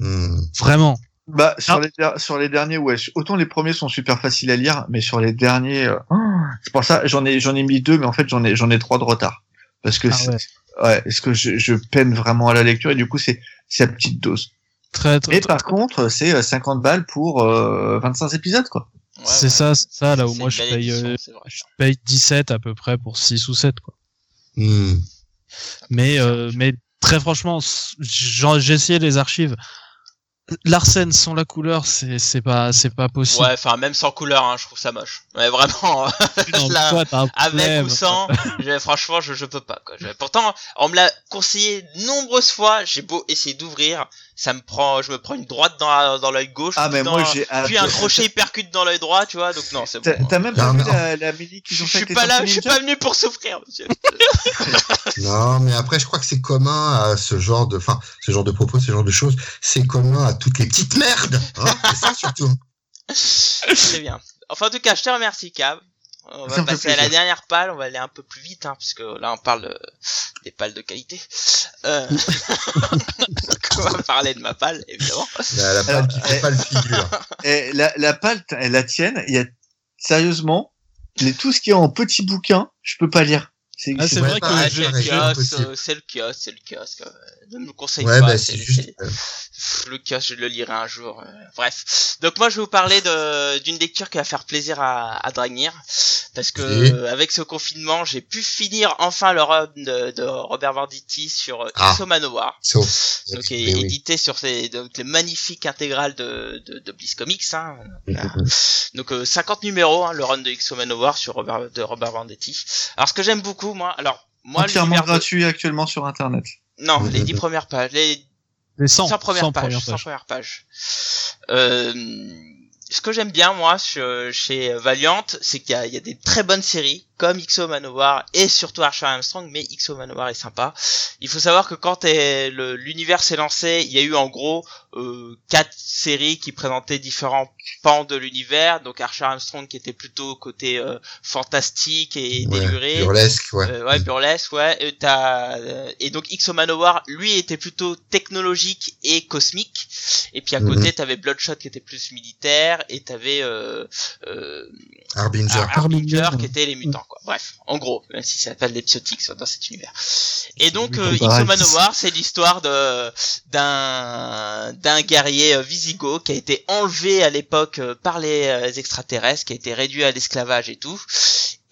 Hmm. Vraiment. Bah, sur, Ah. les, der- sur les derniers, ouais. Autant les premiers sont super faciles à lire, mais sur les derniers, euh, oh, c'est pour ça, j'en ai, j'en ai mis deux, mais en fait, j'en ai, j'en ai trois de retard. Parce que, Ah c'est- ouais. ouais, parce que je, je peine vraiment à la lecture et du coup, c'est, c'est à petite dose. Très, très, Mais par contre, c'est euh, 50 balles pour euh, 25 épisodes, quoi. Ouais, c'est ouais. ça, c'est ça, là où C'est moi une je paye, édition, euh, je paye 17 à peu près pour 6 ou 7, quoi. Hmm. Mais, euh, mais très franchement, j'ai essayé les archives. Larsen sans la couleur, c'est, c'est pas, c'est pas possible. Ouais, enfin même sans couleur, hein, je trouve ça moche. Ouais, vraiment. Non, là, toi, t'as un avec ou sans, je- franchement, je, je peux pas. Quoi. Je- pourtant, on me l'a conseillé nombreuses fois. J'ai beau essayer d'ouvrir, ça me prend, je me prends une droite dans dans l'œil gauche, Ah, puis mais dans- moi, j'ai, puis un crochet hypercute dans l'œil droit, tu vois. Donc non, c'est bon. T'as, t'as même pas Non, vu non. la, la mini ont je suis pas là, je suis pas venu pour souffrir, monsieur. Non, mais après, je crois que c'est commun à ce genre de, enfin, ce genre de propos, ce genre de choses. C'est commun à toutes les petites merdes. Hein c'est ça surtout. Très bien. Enfin, en tout cas, je te remercie, Cab. On va passer à la dernière palle, on va aller un peu plus vite, hein, puisque là on parle de- des pales de qualité. Euh... Donc, on va parler de ma palle, évidemment. La, la palle qui fait pas le figure. Et la, la palle, la tienne, il y a, sérieusement, les, tout ce qui est en petit bouquin, je peux pas lire. C'est, Ah, vrai que Ah, je- le pareil, kiosque, euh, c'est le kiosque, c'est le kiosque. Ne me conseille Ouais, pas. bah, c'est juste. le kiosque, je le lirai un jour. euh, bref. Donc moi, je vais vous parler de- d'une lecture qui va faire plaisir à, à Dragnir. Parce que Oui. euh, avec ce confinement, j'ai pu finir enfin le run de, de Robert Venditti sur euh, Ah. Manowar. Sauf. donc édité sur ces, donc, les magnifiques intégrales de, de, de Bliss Comics. Hein. Donc euh, 50 numéros, hein, le run de Ixo Manowar sur Robert, de Robert Venditti. Alors ce que j'aime beaucoup, moi, alors moi entièrement gratuit actuellement sur internet. Non, les oui, 10 oui. premières pages, les Les 100, 100 premières 100 pages, premières 100 pages. premières pages. Euh, ce que j'aime bien moi chez Valiant, c'est qu'il y a, il y a des très bonnes séries comme XO Manowar et surtout Archer Armstrong, mais XO Manowar est sympa. Il faut savoir que quand l'univers s'est lancé, il y a eu en gros euh, quatre séries qui présentaient différents pans de l'univers. Donc Archer Armstrong qui était plutôt côté euh, fantastique et Ouais, déluré. burlesque, ouais. Euh, ouais, burlesque, ouais. Et, t'as, euh, et donc X Manowar, lui, était plutôt technologique et cosmique. Et puis à Mhm. côté, t'avais Bloodshot qui était plus militaire, et t'avais euh, euh, Harbinger. Ar- Harbinger Harbinger, qui était les mutants, quoi. Bref, en gros, même si ça s'appelle les psychotiques dans cet univers. Et donc, des euh. Manowar, c'est l'histoire de d'un d'un guerrier euh, Visigoth qui a été enlevé à l'époque euh, par les euh, extraterrestres, qui a été réduit à l'esclavage et tout.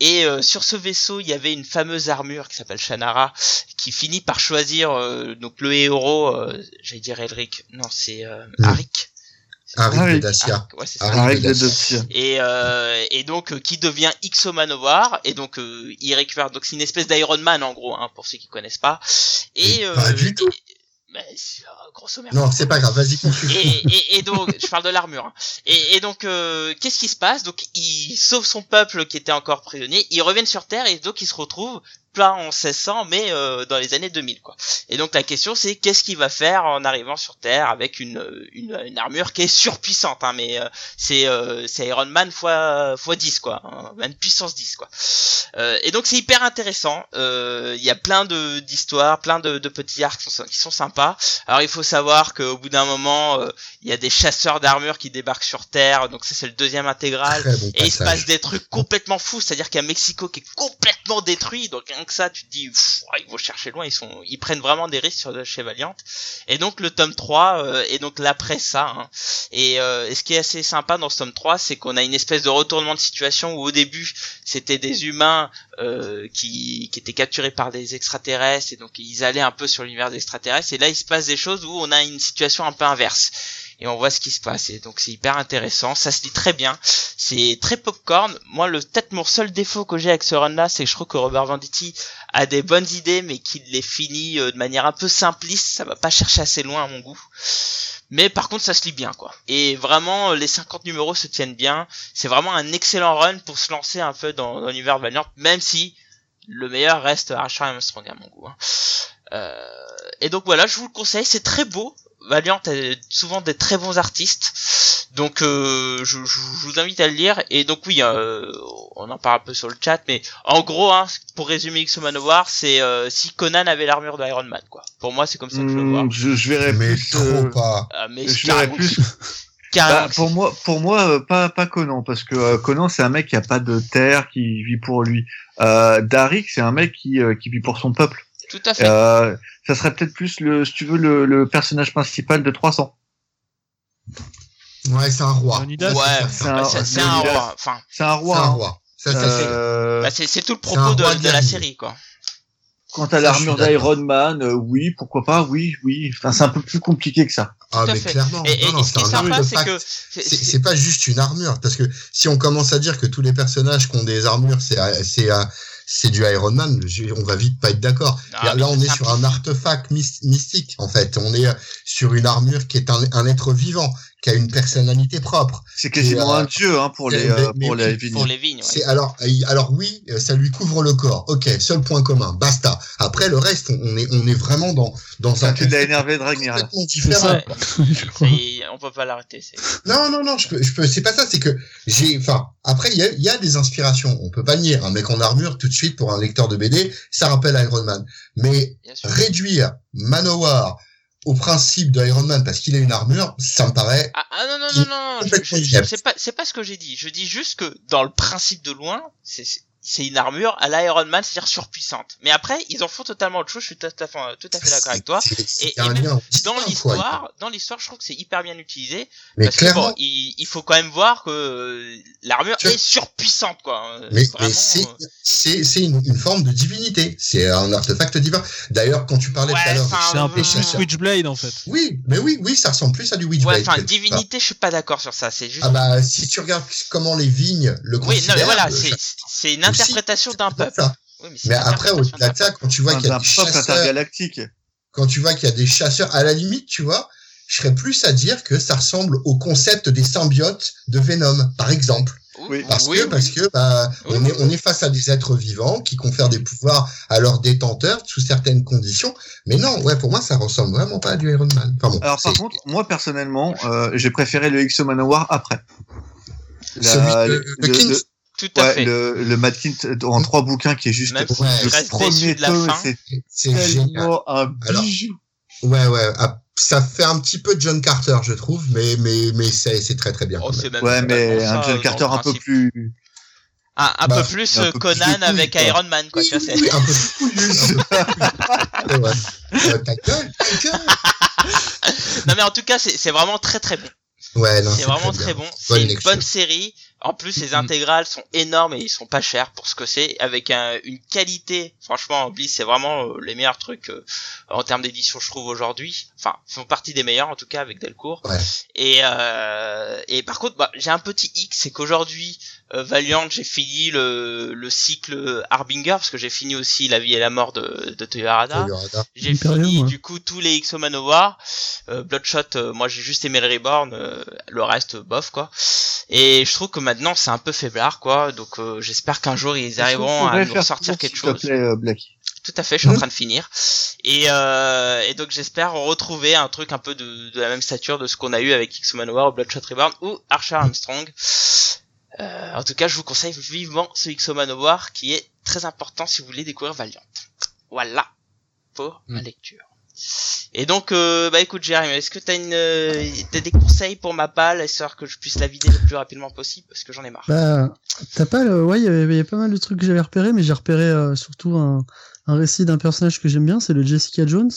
Et euh, sur ce vaisseau, il y avait une fameuse armure qui s'appelle Shannara, qui finit par choisir euh, donc le héros, euh, j'allais dire Elric, non c'est euh, Non. Arik. Harry Ah oui. de Dacia. Arik, ouais, c'est ça. Arik de Dacia. Et, euh, et donc euh, qui devient Ixo Manowar et donc euh, il récupère donc c'est une espèce d'Iron Man en gros hein, pour ceux qui connaissent pas et euh, pas du tout. et- mais euh, grosso merdo Non, c'est pas grave, vas-y, et, continue. et, et donc, je parle de l'armure. hein. Et, et donc, euh, qu'est-ce qui se passe? Donc, il sauve son peuple qui était encore prisonnier. Ils reviennent sur Terre et donc ils se retrouvent pas en 1600, mais euh, dans les années 2000, quoi. Et donc la question, c'est qu'est-ce qu'il va faire en arrivant sur Terre avec une une, une armure qui est surpuissante, hein, mais euh, c'est euh, c'est Iron Man fois fois 10, quoi, hein, même puissance 10, quoi. Euh, et donc c'est hyper intéressant. Euh, Il y a plein de d'histoires, plein de, de petits arcs qui sont, qui sont sympas. Alors il faut savoir qu'au bout d'un moment, euh, il y a des chasseurs d'armure qui débarquent sur Terre. Donc ça c'est le deuxième intégral. Bon Et il se passe des trucs complètement fous, c'est-à-dire qu'il y a Mexico qui est complètement détruit, donc que ça, tu te dis, ils vont chercher loin, ils sont, ils prennent vraiment des risques sur chez Valiant. Et donc le tome 3 euh, est donc l'après ça. hein. Et, euh, et ce qui est assez sympa dans ce tome 3, c'est qu'on a une espèce de retournement de situation où au début c'était des humains euh, qui, qui étaient capturés par des extraterrestres et donc ils allaient un peu sur l'univers des extraterrestres. Et là il se passe des choses où on a une situation un peu inverse et on voit ce qui se passe. Et donc c'est hyper intéressant. Ça se lit très bien. C'est très popcorn. Moi le peut-être mon seul défaut que j'ai avec ce run là c'est que je trouve que Robert Venditti a des bonnes idées mais qu'il les finit euh, de manière un peu simpliste. Ça va pas chercher assez loin à mon goût. Mais par contre ça se lit bien quoi. Et vraiment euh, les 50 numéros se tiennent bien. C'est vraiment un excellent run pour se lancer un peu dans, dans l'univers Valiant même si le meilleur reste Archer Armstrong à mon goût hein. Euh, et donc voilà je vous le conseille. C'est très beau Valiant a souvent des très bons artistes. Donc euh, je, je- je vous invite à le lire. Et donc oui, euh, on en parle un peu sur le chat, mais en gros, hein, pour résumer X Manowar, c'est euh, si Conan avait l'armure d'Iron Man, quoi. Pour moi, c'est comme ça que je le vois. Hmm, je, je verrais Mais plus. trop euh, pas. Euh, mais je verrais plus. Bah, pour moi, pour moi, euh, pas pas Conan, parce que euh, Conan c'est un mec qui a pas de terre, qui vit pour lui. Euh, Darik c'est un mec qui euh, qui vit pour son peuple. Tout à fait. Euh, ça serait peut-être plus le, si tu veux, le, le personnage principal de 300. Ouais, c'est un roi. Leonidas, ouais, c'est un- c'est c'est un un Leonidas. roi. Enfin, C'est un C'est roi. un hein. roi. Ça, ça, c'est- Euh, bah, c'est c'est tout le C'est propos de, la série, quoi. Quant à l'armure d'Iron Man, euh, oui, pourquoi pas, oui, oui. Enfin, c'est un peu plus compliqué que ça. Ah, Tout à mais fait. clairement. Et, non, ce qui est c'est sympa, c'est que C'est c'est- c'est pas juste une armure, parce que si on commence à dire que tous les personnages qui ont des armures, c'est c'est du Iron Man, on va vite pas être d'accord. Ah, Là, on est sur un artefact mys- mystique, en fait. On est euh, sur une armure qui est un, un être vivant, qui a une personnalité propre. C'est quasiment euh, un dieu hein, pour les mais- euh, mais pour les pour vignes. les vignes. ouais. C'est alors, alors oui, euh, ça lui couvre le corps. Ok, seul point commun, basta. Après le reste, on est on est vraiment dans dans un Tu l'as concept énervé complètement C'est différent. C'est- on peut pas l'arrêter. c'est- Non, non, non, je peux, je peux, c'est pas ça, c'est que j'ai, enfin, après, il y a, il y a des inspirations, on peut pas nier, un mec en armure, tout de suite, pour un lecteur de BD, ça rappelle Iron Man. Mais réduire Manowar au principe de Iron Man parce qu'il a une armure, ça me paraît, Ah, ah, non non non non, je, complètement je- je- inepte. c'est pas c'est pas ce que j'ai dit. Je dis juste que dans le principe de loin, c'est c'est- une armure à l'Iron Man, c'est-à-dire surpuissante. Mais après, ils en font totalement autre chose. Je suis tout à fait tout à fait d'accord avec toi. c'est- c'est Et- même Dans l'histoire, dans l'histoire, je trouve que c'est hyper bien utilisé. Mais parce que clairement, bon, il, il faut quand même voir que euh, l'armure Tu- est surpuissante, quoi. Euh, mais, mais vraiment, c'est, euh, c'est, c'est une, une forme de divinité. C'est un artefact divin. D'ailleurs, quand tu parlais Ouais, tout à l'heure, enfin, C'est un peu plus Switchblade en fait. oui, mais oui, oui, ça ressemble plus à du Ouais, Witchblade. enfin, quelque part. divinité, je suis pas d'accord sur ça. C'est juste. Ah bah, si tu regardes comment les vignes le oui, considèrent. non, mais voilà, c'est une aussi, interprétation d'un peuple. Oui, mais après, au-delà de ça, quand tu vois qu'il y a des chasseurs, quand tu vois qu'il y a des chasseurs, à la limite, tu vois, je serais plus à dire que ça ressemble au concept des symbiotes de Venom, par exemple. Oui, Parce oui, que, oui. parce que, bah, Oui, on est, on est face à des êtres vivants qui confèrent des pouvoirs à leurs détenteurs sous certaines conditions. Mais non, ouais, pour moi, ça ressemble vraiment pas à du Iron Man. Enfin bon. Alors par contre, moi personnellement, euh, j'ai préféré le X Manowar après. La- Celui de- le, Kings Tout à ouais, fait. le, le Matt Kint en trois bouquins qui est juste Même le reste premier de la tome, fin. c'est tellement un Alors, bijou. Ouais, ouais. ah, Ça fait un petit peu John Carter, je trouve, mais, mais, mais c'est, c'est très, très bien. Oh, Ouais, mais un ça, John dans Carter un peu plus. Un, un Bah, peu plus un euh, peu plus Conan avec. Iron Man, quoi. Oui, tu vois, c'est- un peu couillu. Ouais. Euh, ta gueule, ta gueule. Non, mais en tout cas, c'est c'est vraiment très très bon. Ouais, non, C'est vraiment très bon. C'est une lecture. bonne série. En plus, les intégrales sont énormes et ils sont pas chers pour ce que c'est, avec un- une qualité. Franchement, Bliss, c'est vraiment euh, les meilleurs trucs euh, en termes d'édition, je trouve aujourd'hui. Enfin, ils font partie des meilleurs en tout cas avec Delcourt. Ouais. Et euh, et par contre, bah, j'ai un petit hic, c'est qu'aujourd'hui, Valiant, j'ai fini le, le cycle Harbinger parce que j'ai fini aussi La vie et la mort de, de Toyohara. J'ai fini ouais. du coup tous les X Manowar. Euh, Bloodshot, euh, moi j'ai juste aimé le Reborn, euh, le reste bof quoi. Et je trouve que maintenant c'est un peu faiblard quoi. Donc euh, j'espère qu'un jour ils arriveront à nous sortir quelque chose. Plaît, euh, Blacky. Tout à fait, je suis en train de finir. Et, euh, et donc j'espère retrouver un truc un peu de, de la même stature de ce qu'on a eu avec X Manowar ou Bloodshot Reborn ou Archer Armstrong. Euh, en tout cas, je vous conseille vivement ce X Manowar qui est très important si vous voulez découvrir Valiant. Voilà pour ma Mm. lecture. Et donc, euh, bah écoute Jérémy, est-ce que t'as une, euh, des conseils pour ma balle, histoire que je puisse la vider le plus rapidement possible, parce que j'en ai marre. Bah, t'as pas le... Ouais, il y avait- pas mal de trucs que j'avais repérés, mais j'ai repéré euh, surtout un, un récit d'un personnage que j'aime bien, c'est le Jessica Jones,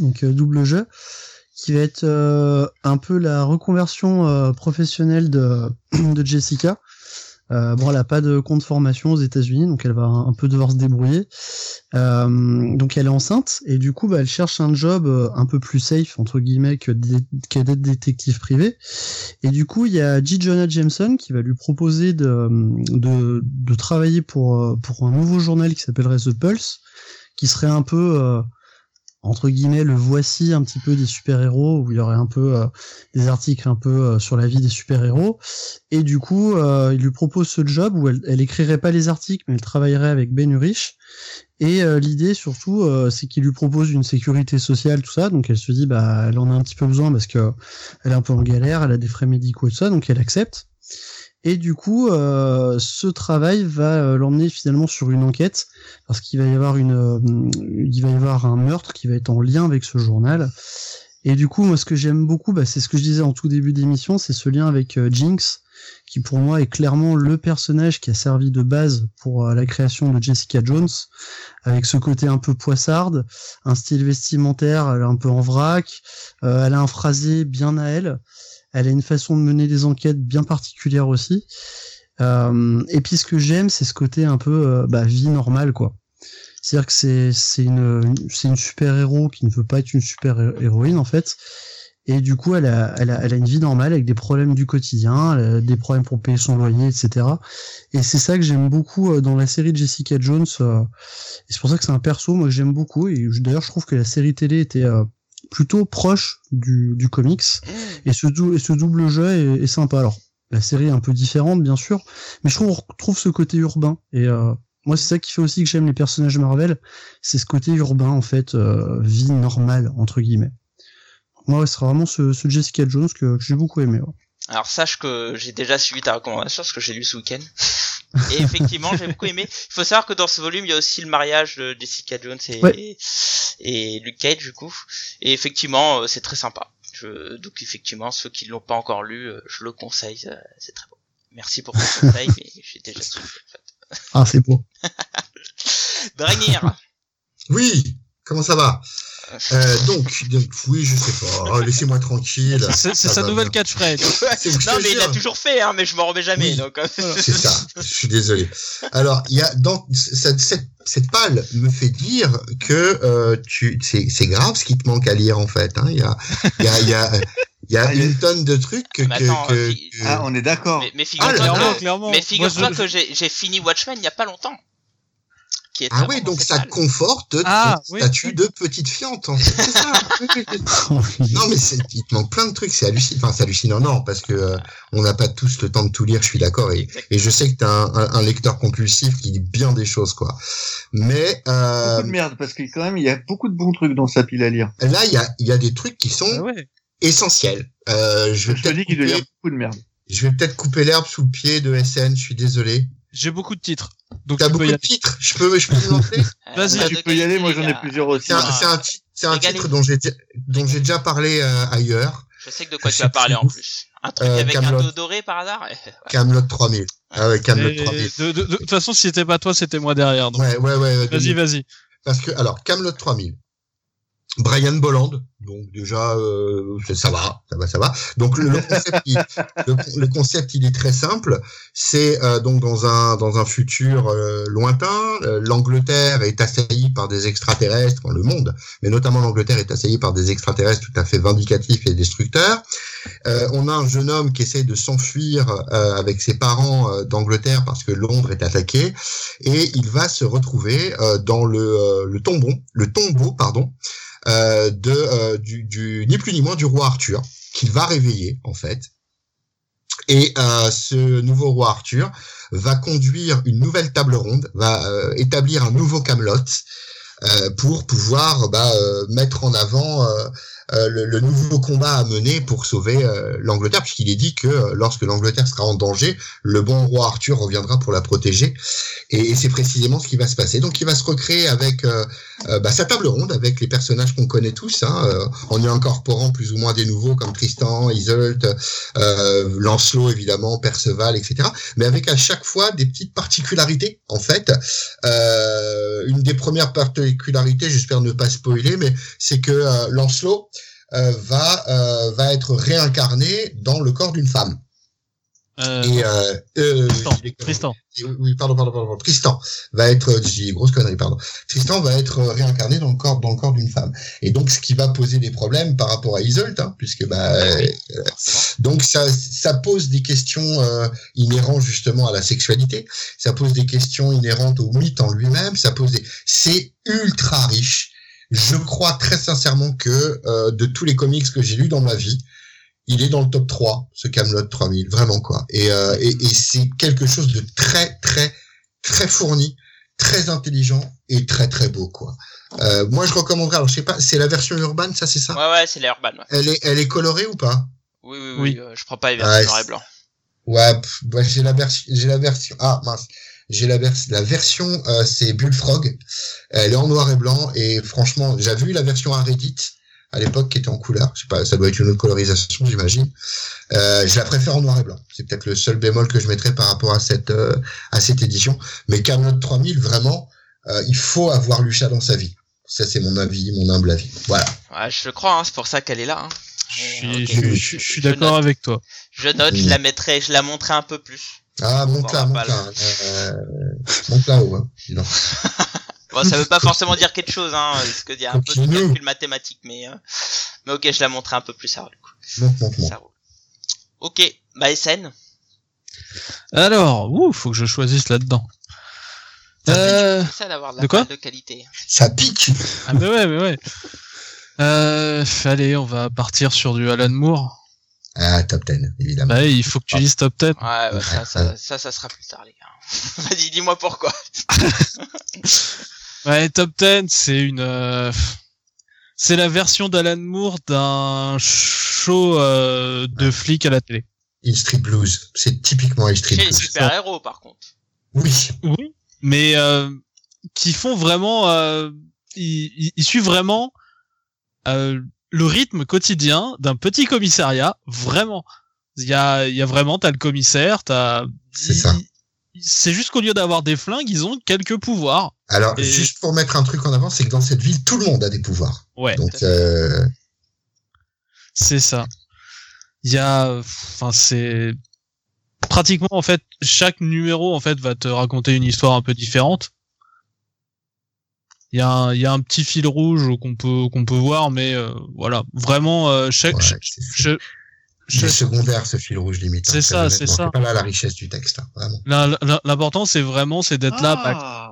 donc euh, double jeu, qui va être euh, un peu la reconversion euh, professionnelle de, de Jessica. Euh, bon, elle a pas de compte formation aux États-Unis, donc elle va un, peu devoir se débrouiller. Euh, donc elle est enceinte et du coup, bah, elle cherche un job euh, un peu plus safe entre guillemets que d'être détective privé. Et du coup, il y a J. Jonah Jameson qui va lui proposer de, de, de travailler pour, euh, pour un nouveau journal qui s'appellerait The Pulse, qui serait un peu, entre guillemets, le voici un petit peu des super-héros, où il y aurait un peu euh, des articles un peu euh, sur la vie des super-héros. Et du coup, euh, il lui propose ce job où elle, elle écrirait pas les articles, mais elle travaillerait avec Ben Urich. Et l'idée surtout, c'est qu'il lui propose une sécurité sociale, tout ça. Donc elle se dit, bah, elle en a un petit peu besoin parce que elle est un peu en galère, elle a des frais médicaux et tout ça, donc elle accepte. Et du coup, euh, ce travail va euh, l'emmener finalement sur une enquête parce qu'il va y avoir une, euh, il va y avoir un meurtre qui va être en lien avec ce journal. Et du coup, moi, ce que j'aime beaucoup, bah, c'est ce que je disais en tout début d'émission, c'est ce lien avec Jinx, qui pour moi est clairement le personnage qui a servi de base pour la création de Jessica Jones, avec ce côté un peu poissarde, un style vestimentaire, un peu en vrac, elle a un phrasé bien à elle, elle a une façon de mener des enquêtes bien particulière aussi. Euh, et puis ce que j'aime, c'est ce côté un peu euh, bah, vie normale, quoi. C'est-à-dire que c'est une super héros qui ne veut pas être une super héroïne en fait. Et du coup, elle a, une vie normale avec des problèmes du quotidien, des problèmes pour payer son loyer, etc. Et c'est ça que j'aime beaucoup euh, dans la série de Jessica Jones. Et c'est pour ça que c'est un perso, moi, que j'aime beaucoup. Et d'ailleurs, je trouve que la série télé était plutôt proche du, du comics. Et ce, dou- et ce double jeu est, est sympa. Alors, la série est un peu différente, bien sûr, mais je trouve on retrouve ce côté urbain. Et euh, moi, c'est ça qui fait aussi que j'aime les personnages Marvel, c'est ce côté urbain, en fait, euh, vie normale, entre guillemets. Moi, ouais, ce sera vraiment ce, ce Jessica Jones que, que j'ai beaucoup aimé. ouais. Alors sache que j'ai déjà suivi ta recommandation parce que j'ai lu ce week-end. Et effectivement, j'ai beaucoup aimé. Il faut savoir que dans ce volume, il y a aussi le mariage de Jessica Jones et, Ouais. et Luke Cage du coup. Et effectivement, euh, c'est très sympa. Je, donc effectivement, ceux qui l'ont pas encore lu, euh, je le conseille. euh, C'est très beau. Merci pour ton conseil, mais j'ai déjà suivi. En fait. Ah, c'est beau. Dragnir. Oui, comment ça va? Euh, donc, donc, oui, je sais pas. Oh, Laissez-moi tranquille. C'est sa nouvelle catchphrase. Non, mais il l'a toujours fait, hein, mais je m'en remets jamais. Oui. Donc, euh, C'est ça. Je suis désolé. Alors, il y a dans cette, cette, cette palle me fait dire que euh, tu c'est c'est grave ce qui te manque à lire en fait. hein. Il y a il y a il y a y a Ah, il y a- une tonne de trucs que, attends, que- fi- que- Ah, on est d'accord. mais, mais Ah, figure-toi que, j'ai fini Watchmen il y a pas longtemps. Qui est Ah vraiment oui, donc ça conforte Ah, ton oui, statut oui. de petite fiante. En fait. C'est ça. Oui. Non, mais c'est- il te manque plein de trucs. C'est hallucinant. Enfin, c'est hallucinant, non, parce que euh, on n'a pas tous le temps de tout lire. Je suis d'accord. Et, et je sais que t'es un, un, un lecteur compulsif qui lit bien des choses, quoi. Mais euh, Beaucoup de merde, parce que quand même, il y a beaucoup de bons trucs dans sa pile à lire. là, il y a, il y a des trucs qui sont Ah ouais. essentiels. Euh, je vais Je te peut-être dis qu'il doit beaucoup de merde. je vais peut-être couper l'herbe sous le pied de SN. Je suis désolé. J'ai beaucoup de titres. Donc T'as tu peux beaucoup y de aller. titres. Je peux, je peux me lancer. Euh, Vas-y, tu peux y aller, moi j'en ai plusieurs aussi. C'est un, c'est un, titre, c'est un Régalez. titre dont j'ai, déjà- dont j'ai déjà parlé euh, ailleurs. Je sais que de quoi tu parler plus. en plus. Un truc Euh, avec un dos doré par hasard Camelot 3000. Ah ouais, Camelot Et 3000. de, de- de- de toute façon, si c'était pas toi, c'était moi derrière. Donc, Ouais, ouais, ouais. vas-y, vas-y. Parce que, alors, Camelot 3000. Brian Bolland, donc déjà euh, ça- va, ça va, ça va. Donc le, le concept, il, le, le concept, il est très simple. C'est euh, donc dans un dans un futur euh, lointain, euh, l'Angleterre est assaillie par des extraterrestres, enfin, le monde, mais notamment l'Angleterre est assaillie par des extraterrestres tout à fait vindicatifs et destructeurs. Euh, on a un jeune homme qui essaye de s'enfuir euh, avec ses parents euh, d'Angleterre parce que Londres est attaqué, et il va se retrouver euh, dans le, euh, le tombeau, le tombeau, pardon, euh, de euh, du, du ni plus ni moins du roi Arthur qu'il va réveiller en fait. Et euh, ce nouveau roi Arthur va conduire une nouvelle table ronde, va euh, établir un nouveau Camelot euh, pour pouvoir bah, euh, mettre en avant le, le nouveau combat à mener pour sauver euh, l'Angleterre, puisqu'il est dit que euh, lorsque l'Angleterre sera en danger, le bon roi Arthur reviendra pour la protéger. Et, et c'est précisément ce qui va se passer. Donc il va se recréer avec euh, euh, bah, sa table ronde, avec les personnages qu'on connaît tous, hein, euh, en y incorporant plus ou moins des nouveaux comme Tristan, euh, Lancelot évidemment, Perceval, etc. Mais avec à chaque fois des petites particularités en fait. Euh, une des premières particularités, j'espère ne pas spoiler, mais c'est que euh, Lancelot euh, va euh, va être réincarné dans le corps d'une femme. Euh, Et euh, euh, Tristan, oui, pardon, pardon, pardon. Tristan va être, j'ai grosse connerie, pardon. Tristan va être réincarné dans le corps, dans le corps d'une femme. Et donc, ce qui va poser des problèmes par rapport à Iseult, hein, puisque bah, euh, donc ça, ça pose des questions euh, inhérentes justement à la sexualité. Ça pose des questions inhérentes au mythe en lui-même. Ça pose des, c'est ultra riche. Je crois très sincèrement que euh, de tous les comics que j'ai lus dans ma vie, il est dans le top 3, ce Camelot 3000, vraiment quoi. Et, euh, et, et c'est quelque chose de très très très fourni, très intelligent et très très beau quoi. Euh, moi je recommanderais, alors je sais pas, c'est la version urbaine, ça c'est ça? Ouais, ouais, c'est Urban. Ouais. Elle est elle est colorée ou pas? Oui, oui, oui. Oui. euh, je prends pas les Ouais, versions noir c'est- et blanc. Ouais, ouais, j'ai la version, j'ai la version. Ah mince, j'ai la, vers- la version, euh, c'est Bullfrog. Elle est en noir et blanc et franchement, j'ai vu la version à Reddit. à l'époque qui était en couleur. Je sais pas, ça doit être une autre colorisation, j'imagine. Euh, je la préfère en noir et blanc. C'est peut-être le seul bémol que je mettrais par rapport à cette euh, à cette édition. Mais Camelot 3000, vraiment, euh, il faut avoir lu ça dans sa vie. Ça, c'est mon avis, mon humble avis. Voilà. Ouais, je le crois, hein, c'est pour ça qu'elle est là. Hein. Je suis, suis d'accord avec toi. Je note, je la mettrai, je la montrerai un peu plus. Ah, monte là, On monte va là. Euh, monte là-haut. Hein. Dis donc. Bon, ça veut pas forcément dire quelque chose, hein, parce qu'il y a un peu de calcul mathématique, mais, euh, mais ok, je la montrerai un peu plus alors, du coup. Monte, monte, monte. Ça roule. Ok, bah SN. Alors, ouh, faut que je choisisse là-dedans. Ça Euh, C'est ça d'avoir de la de quoi? de qualité. Ça pique. ah mais ouais, mais ouais. Euh, allez, on va partir sur du Alan Moore. Ah, top 10, évidemment. Bah, il faut que tu lises top 10. Ouais, bah, ça, ça, ça, ça sera plus tard, les gars. Vas-y, dis-moi pourquoi. Ouais, top 10, c'est une, euh, c'est la version d'Alan Moore d'un show euh, de flic à la télé. Hill Street Blues. C'est typiquement Hill Street Chez les Blues. super-héros, par contre. Oui. Oui. Mais euh, qui font vraiment, euh, ils, ils- ils suivent vraiment euh, le rythme quotidien d'un petit commissariat. Vraiment, il y a, il y a vraiment, t'as le commissaire, t'as. C'est ça. C'est juste qu'au lieu d'avoir des flingues, ils ont quelques pouvoirs. Alors, Et- juste pour mettre un truc en avant, c'est que dans cette ville, tout le monde a des pouvoirs. Ouais. Donc, euh, C'est ça. Il y a, enfin, c'est pratiquement en fait chaque numéro en fait va te raconter une histoire un peu différente. Il y a un, il y a un petit fil rouge qu'on peut qu'on peut voir, mais euh, voilà, vraiment euh, chaque, ouais, chaque- c'est chaque- c'est chaque- secondaire, ce fil rouge limite. hein, C'est ça, c'est ça. pas là la richesse du texte, hein, l'important c'est vraiment c'est d'être là. bah, Ah.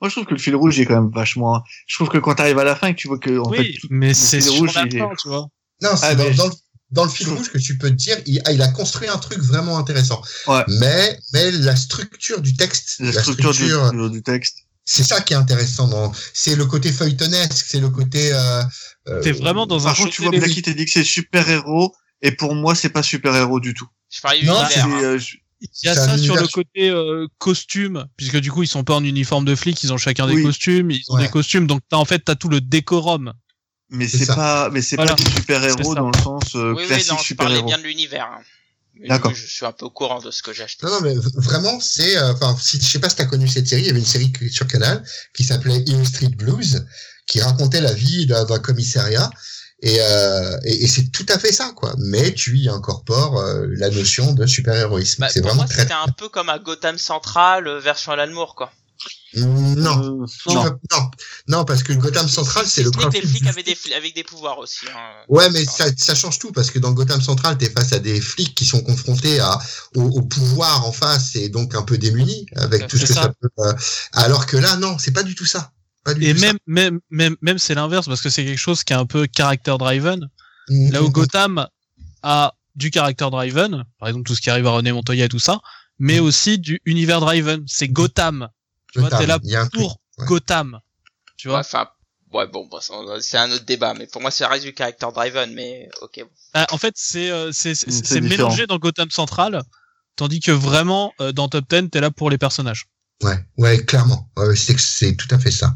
Moi, je trouve que le fil rouge est quand même vachement. Je trouve que quand t'arrives à la fin et que tu vois que en oui, fait, mais le c'est fil sur rouge, la il est- fin, tu vois. Non, c'est Ah, dans, mais dans le, dans le fil je- rouge que tu peux te dire, il, ah, il a construit un truc vraiment intéressant. Ouais. Mais, mais la structure du texte, la structure, structure, du, du texte. C'est ça qui est intéressant. Dans, c'est le côté feuilletonesque, c'est le côté. Euh, euh, T'es vraiment dans un Par contre, tu vois. Blacky t'a dit que c'est super héros, et pour moi, c'est pas super héros du tout. Je Non. C'est, hein. euh, je- Il y a ça sur le côté euh, costume, puisque du coup ils sont pas en uniforme de flic, ils ont chacun des Oui. costumes, ils ont Ouais. des costumes, donc t'as en fait t'as tout le décorum. mais C'est pas, mais c'est Voilà. pas du super héros dans le sens euh, Oui, oui, classique non, super héros. bien de l'univers. hein. D'accord. Je suis un peu au courant de ce que j'ai acheté. Non, non, mais vraiment, c'est, euh, enfin, si, je sais pas si t'as connu cette série, il y avait une série sur Canal qui s'appelait Hill Street Blues, qui racontait la vie d'un commissariat. Et, euh, et, et c'est tout à fait ça, quoi. Mais tu y incorpores euh, la notion de super-héroïsme. Bah, c'est vraiment moi, très... c'était un peu comme à Gotham Central, euh, version Alan Moore, quoi. Non, Euh, non. non, non, parce que Gotham Central, c'est le que les principe. flics avaient des, fli- avec des pouvoirs aussi. Hein. Ouais, mais ça, ça change tout parce que dans Gotham Central, t'es face à des flics qui sont confrontés à, au, au pouvoir en face et donc un peu démunis avec tout ce que ça, ça. peut. euh, alors que là, non, c'est pas du tout ça. Pas du Et tout ça. même même même même c'est l'inverse parce que c'est quelque chose qui est un peu character driven. Mhm. Là où Gotham a du character driven, par exemple tout ce qui arrive à René Montoya et tout ça, mais aussi du univers driven. C'est Gotham. Tu vois, t'es là truc. pour ouais. Gotham. Tu Ouais, vois. enfin, ouais, bon, bon, ça, c'est un autre débat, mais pour moi, ça reste du character driven, mais ok. bon. Ah, en fait, c'est euh, c'est mélangé dans Gotham Central, tandis que vraiment euh, dans Top 10, t'es là pour les personnages. Ouais, ouais, clairement. C'est tout à fait ça.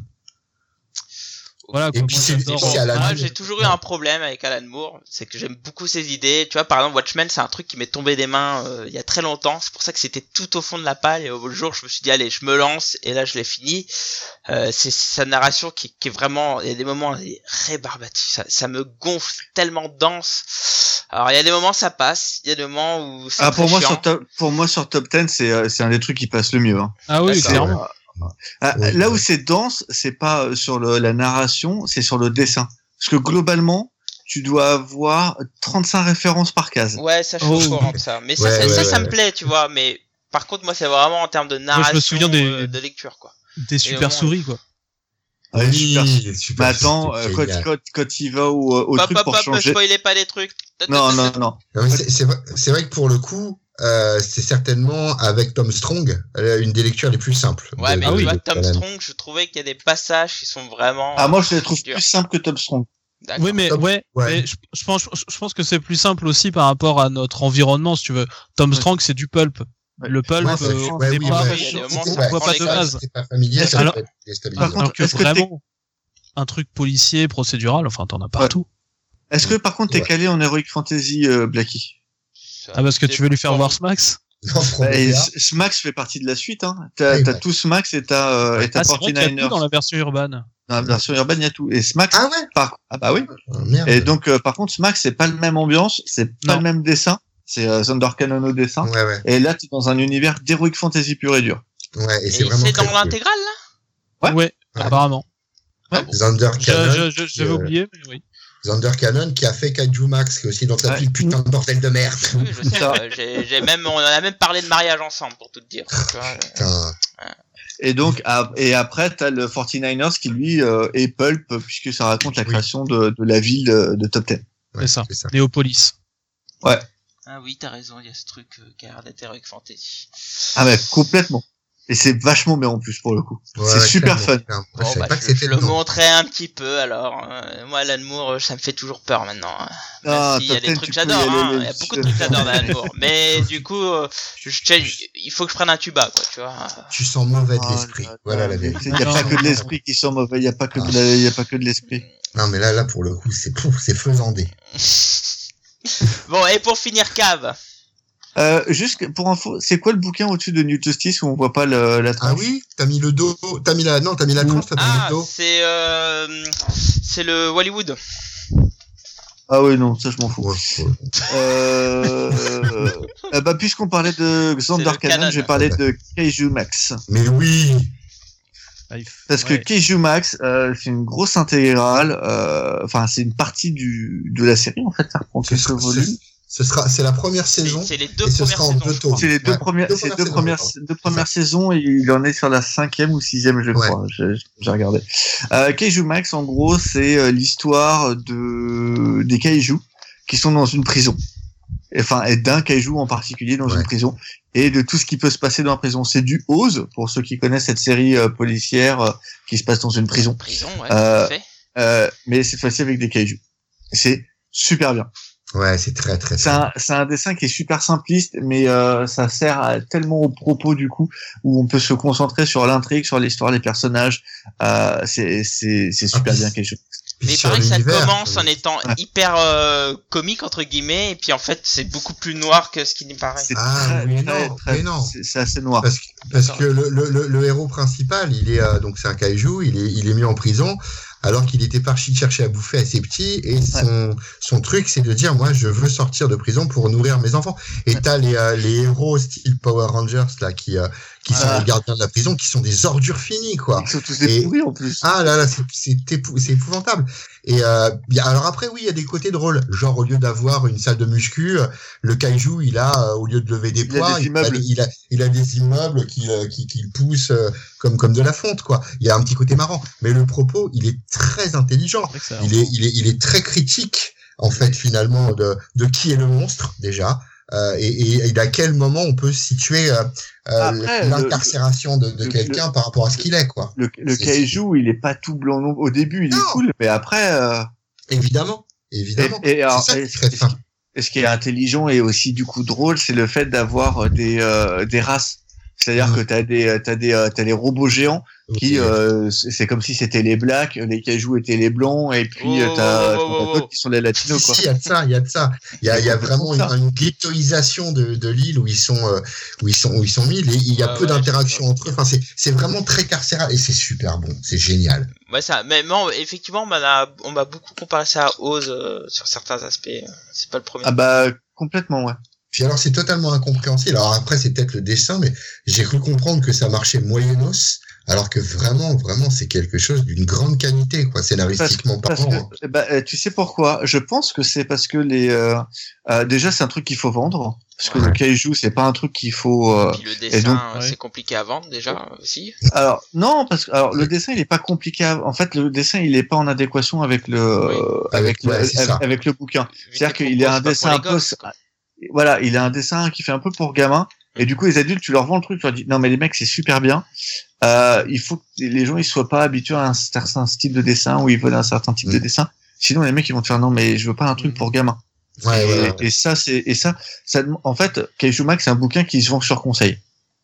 Voilà. Et puis c'est- Moi, Moore. j'ai toujours eu un problème avec Alan Moore, c'est que j'aime beaucoup ses idées. Tu vois, par exemple, Watchmen, c'est un truc qui m'est tombé des mains euh, il y a très longtemps. C'est pour ça que c'était tout au fond de la palle. Et au jour, je me suis dit, allez, je me lance. Et là, je l'ai fini. Euh, c'est sa narration qui, qui est vraiment, il y a des moments elle est rébarbative. Ça, ça me gonfle tellement dense. Alors, il y a des moments, ça passe. Il y a des moments où c'est Ah, pour moi, chiant. sur top, pour moi, sur top 10, c'est, euh, c'est un des trucs qui passe le mieux, hein. Ah oui, clairement. Ah, Ouais, là où c'est dense, c'est pas euh, sur le, la narration, c'est sur le dessin. Parce que globalement, tu dois avoir 35 références par case. Ouais, ça, je suis Oh. courant de ça. Mais ça, Ouais, ça, ouais, ça, ouais, ça me ouais. plaît, tu vois. Mais par contre, moi, c'est vraiment en termes de narration, souviens des- euh, de lecture, quoi. Des super souris, quoi. Ouais, Oui, super. super, Mais attends, euh, quand, génial. quand, quand il va au, au Hop, truc hop, pour hop, changer. spoilez pas les trucs. Non, non, non. Non, mais c'est- C'est vrai, c'est vrai que pour le coup, euh, c'est certainement avec Tom Strong euh, une des lectures les plus simples. Ouais, de- mais de- tu vois, de Tom. Strong, je trouvais qu'il y a des passages qui sont vraiment. Ah, moi, je les trouve durs. plus simples que Top Strong. Oui, mais ouais, ouais. mais je, je pense, je pense que c'est plus simple aussi par rapport à notre environnement, si tu veux. Tom Ouais. Strong, c'est du pulp. Le pulp, Ouais, euh, c'est- au ouais, oui, pas de codes. base. C'était pas familier, ça Alors- Par déstabilisant. contre, alors que que vraiment, un truc policier, procédural, enfin t'en as partout. Est-ce que par contre t'es Ouais. calé en Heroic Fantasy, euh, Ah parce que tu veux lui faire voir Smax et. S- Smax fait partie de la suite. Hein. T'as tout Smax et t'as euh, et t'as Ah c'est vrai qu'il y a tout 49ers. dans la version urbaine. Dans la version urbaine, il y a tout. Et Smax, Ah ouais par... ah bah oui. Oh, Merde. Et donc, euh, par contre, Smax, c'est pas le même ambiance, c'est pas Non. le même dessin. C'est euh, Thunder Cannon au dessin. Ouais, ouais. Et là, tu es dans un univers d'Heroic Fantasy pur et dur. Ouais, et c'est vraiment c'est dans cool. l'intégrale là? Ouais. Ouais, Ah. apparemment. Thunder Je- Cannon, je- je- J'avais euh, oublié, mais oui. Thunder Cannon qui a fait Kaiju Max, qui est aussi dans ta Ouais. putain de bordel de merde. Oui, je sais. Ça. euh, j'ai même, on a même parlé de mariage ensemble pour tout te dire. tu vois, euh. Et donc, à- et après, t'as le 49ers qui, lui, euh, est pulp, puisque ça raconte la Oui. création de, de la ville de, de Top Ten. Ouais, ça. c'est ça. Néopolis. Ah oui, t'as raison, il y a ce truc euh, qui a l'air d'être Fantasy. Ah mais complètement. Et c'est vachement bien en plus, pour le coup. Ouais, c'est ouais, super fun. Bon, je savais bah, pas que je, je c'était le montrais un petit peu alors. euh, moi, Alan Moore, ça me fait toujours peur maintenant. hein. Même Ah, s'il y a des trucs que j'adore, hein. il y a beaucoup de trucs que j'adore d'Alan Moore. Mais du coup, euh, je, je- il faut que je prenne un tuba, quoi, tu vois. Tu sens mauvais de Ah, l'esprit. là, là, Voilà la vérité. Il n'y a pas que de l'esprit qui sont mauvais, il n'y a pas que de il a pas que de l'esprit. Non, mais là, là, pour le coup, c'est c'est faisandé. Bon, et pour finir, Cave. Euh, juste pour info, c'est quoi le bouquin au-dessus de New Justice où on voit pas le, la Ah tranche oui T'as mis le dos, t'as mis la, non, t'as mis la tranche, t'as pas mis Ah, le dos. c'est euh, c'est le Hollywood. Ah oui, non, ça je m'en fous. Ouais, ouais. Euh, euh, bah, puisqu'on parlait de Xander Cannon, je vais parler de Kaiju Max. Mais oui Ah, Parce que ouais. Kaiju Max, euh, c'est une grosse intégrale, euh, enfin, c'est une partie du, de la série, en fait, ça reprend Ce quelques volumes. Ce sera, c'est la première saison. c'est les deux et ce premières sera en saisons. deux. C'est les deux Ouais, premières, deux c'est deux premières premières, saisons, deux premières saisons et il en est sur la cinquième ou sixième, je Ouais. crois. J'ai j'ai regardé. Euh, Kaiju Max, en gros, c'est euh, l'histoire de des kaiju qui sont dans une prison. Enfin, et d'un kaiju en particulier dans Ouais. une prison et de tout ce qui peut se passer dans la prison. C'est du Oz pour ceux qui connaissent cette série euh, policière euh, qui se passe dans une prison. Prison, ouais, Euh, tout à fait. Euh, mais cette fois-ci avec des kaiju. C'est super bien. Ouais, c'est très, très, C'est un, c'est un dessin qui est super simpliste, mais euh, ça sert à, tellement au propos du coup, où on peut se concentrer sur l'intrigue, sur l'histoire, les personnages. Euh, c'est c'est c'est super Ah, puis- bien quelque chose. Mais il paraît que ça commence en euh, étant Ouais. hyper euh, comique entre guillemets, et puis en fait c'est beaucoup plus noir que ce qui n'y paraît. Ah, très, oui, très, non, très- mais non. c'est- assez noir. Parce que, parce que le, le, le, le héros principal, il est euh, donc c'est un kaiju, il est, il est mis en prison alors qu'il était parti chercher à bouffer à ses petits. Et son, son truc c'est de dire moi je veux sortir de prison pour nourrir mes enfants. Et t'as les, euh, les héros style Power Rangers là qui, euh, qui sont Ah. les gardiens de la prison qui sont des ordures finies quoi. Ils sont tous des Et- pourris en plus. Ah là là, c'est c'est épou- c'est épouvantable. Et euh, y a- alors après oui, il y a des côtés drôles. Genre au lieu d'avoir une salle de muscu, le kaiju il a euh, au lieu de lever des Il a poids, il, il a il a des immeubles qui euh, qui, qui le poussent euh, comme comme de la fonte quoi. Il y a un petit côté marrant, mais le propos il est très intelligent. Il est il est il est très critique en fait finalement de de qui est le monstre déjà. Euh, et, et, et à quel moment on peut situer euh, euh, l'incarcération de, de quelqu'un par rapport à ce qu'il est quoi. Le, le il est pas tout blanc non. Au début, il est cool, mais après. Euh, Évidemment, évidemment. et, et alors, ça et- qui fin. Ce est intelligent et aussi du coup drôle, c'est le fait d'avoir euh, des euh, des races. C'est-à-dire Mm. que t'as des t'as des t'as les robots géants qui euh, c'est comme si c'était les blacks, les cajous étaient les blancs et puis euh, Oh, t'as oh, oh, t'as oh, d'autres oh. qui sont les latinos quoi. Si, il y a de ça, il y a de ça. Il y a, y a vraiment une, une ghettoisation de, de l'île où ils sont euh, où ils sont où ils sont mis. Et il y a peu ouais, d'interaction je- entre eux. Enfin, c'est c'est vraiment très carcéral et c'est super bon. C'est génial. Ouais, ça. Mais non, effectivement, on m'a on m'a beaucoup comparé ça à Oz euh, sur certains aspects. C'est pas le premier. Ah bah complètement ouais. Puis alors c'est totalement incompréhensible. Alors après c'est peut-être le dessin, mais j'ai cru comprendre que ça marchait moyennos, alors que vraiment vraiment c'est quelque chose d'une grande qualité quoi, scénaristiquement Parce parlant. que bah, euh, tu sais pourquoi? Je pense que c'est parce que les euh, euh, déjà c'est un truc qu'il faut vendre parce que Ouais. le kaiju c'est pas un truc qu'il faut euh, Puis le dessin, donc, euh, ouais. c'est compliqué à vendre déjà aussi. Alors non, parce que alors le dessin il est pas compliqué. à- En fait, le dessin il est pas en adéquation avec le Oui. avec Avec- ouais, le avec, avec le bouquin. C'est-à-dire qu'il est un dessin un peu gosses, voilà, il a un dessin qui fait un peu pour gamin. Et du coup, les adultes, tu leur vends le truc, tu leur dis non mais les mecs c'est super bien. Euh, il faut que les gens ils soient pas habitués à un certain style de dessin ou ils veulent un certain type de Mm. dessin. Sinon les mecs ils vont te faire non mais je veux pas un truc Mm. pour gamin. Ouais, et, ouais, ouais. et ça c'est et ça ça en fait Kaiju Max c'est un bouquin qui se vend sur conseil.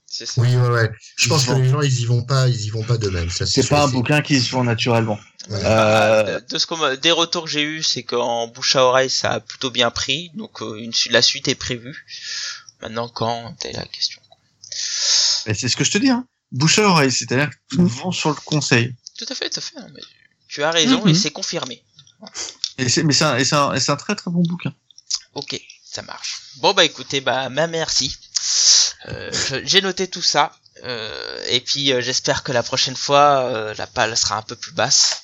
C'est ça. Oui, ouais, ouais. Je pense que les gens, ils y vont pas, ils y vont pas d'eux-mêmes. C'est pas un bouquin qui se vend naturellement. Ouais. Euh, De, de ce qu'on m'a- des retours que j'ai eu, c'est qu'en bouche à oreille, ça a plutôt bien pris. Donc euh, une, la suite est prévue. Maintenant, quand c'est la question. c'est ce que je te dis, hein. Bouche à oreille, c'est-à-dire que tu Mm. vends sur le conseil. Tout à fait, tout à fait. hein, mais tu as raison Mhm. et c'est confirmé. Et c'est, mais c'est un, et c'est un, et c'est un très très bon bouquin. Ok, ça marche. Bon bah écoutez, bah ma merci. Euh, J'ai noté tout ça. Euh, et puis euh, j'espère que la prochaine fois euh, la palle sera un peu plus basse.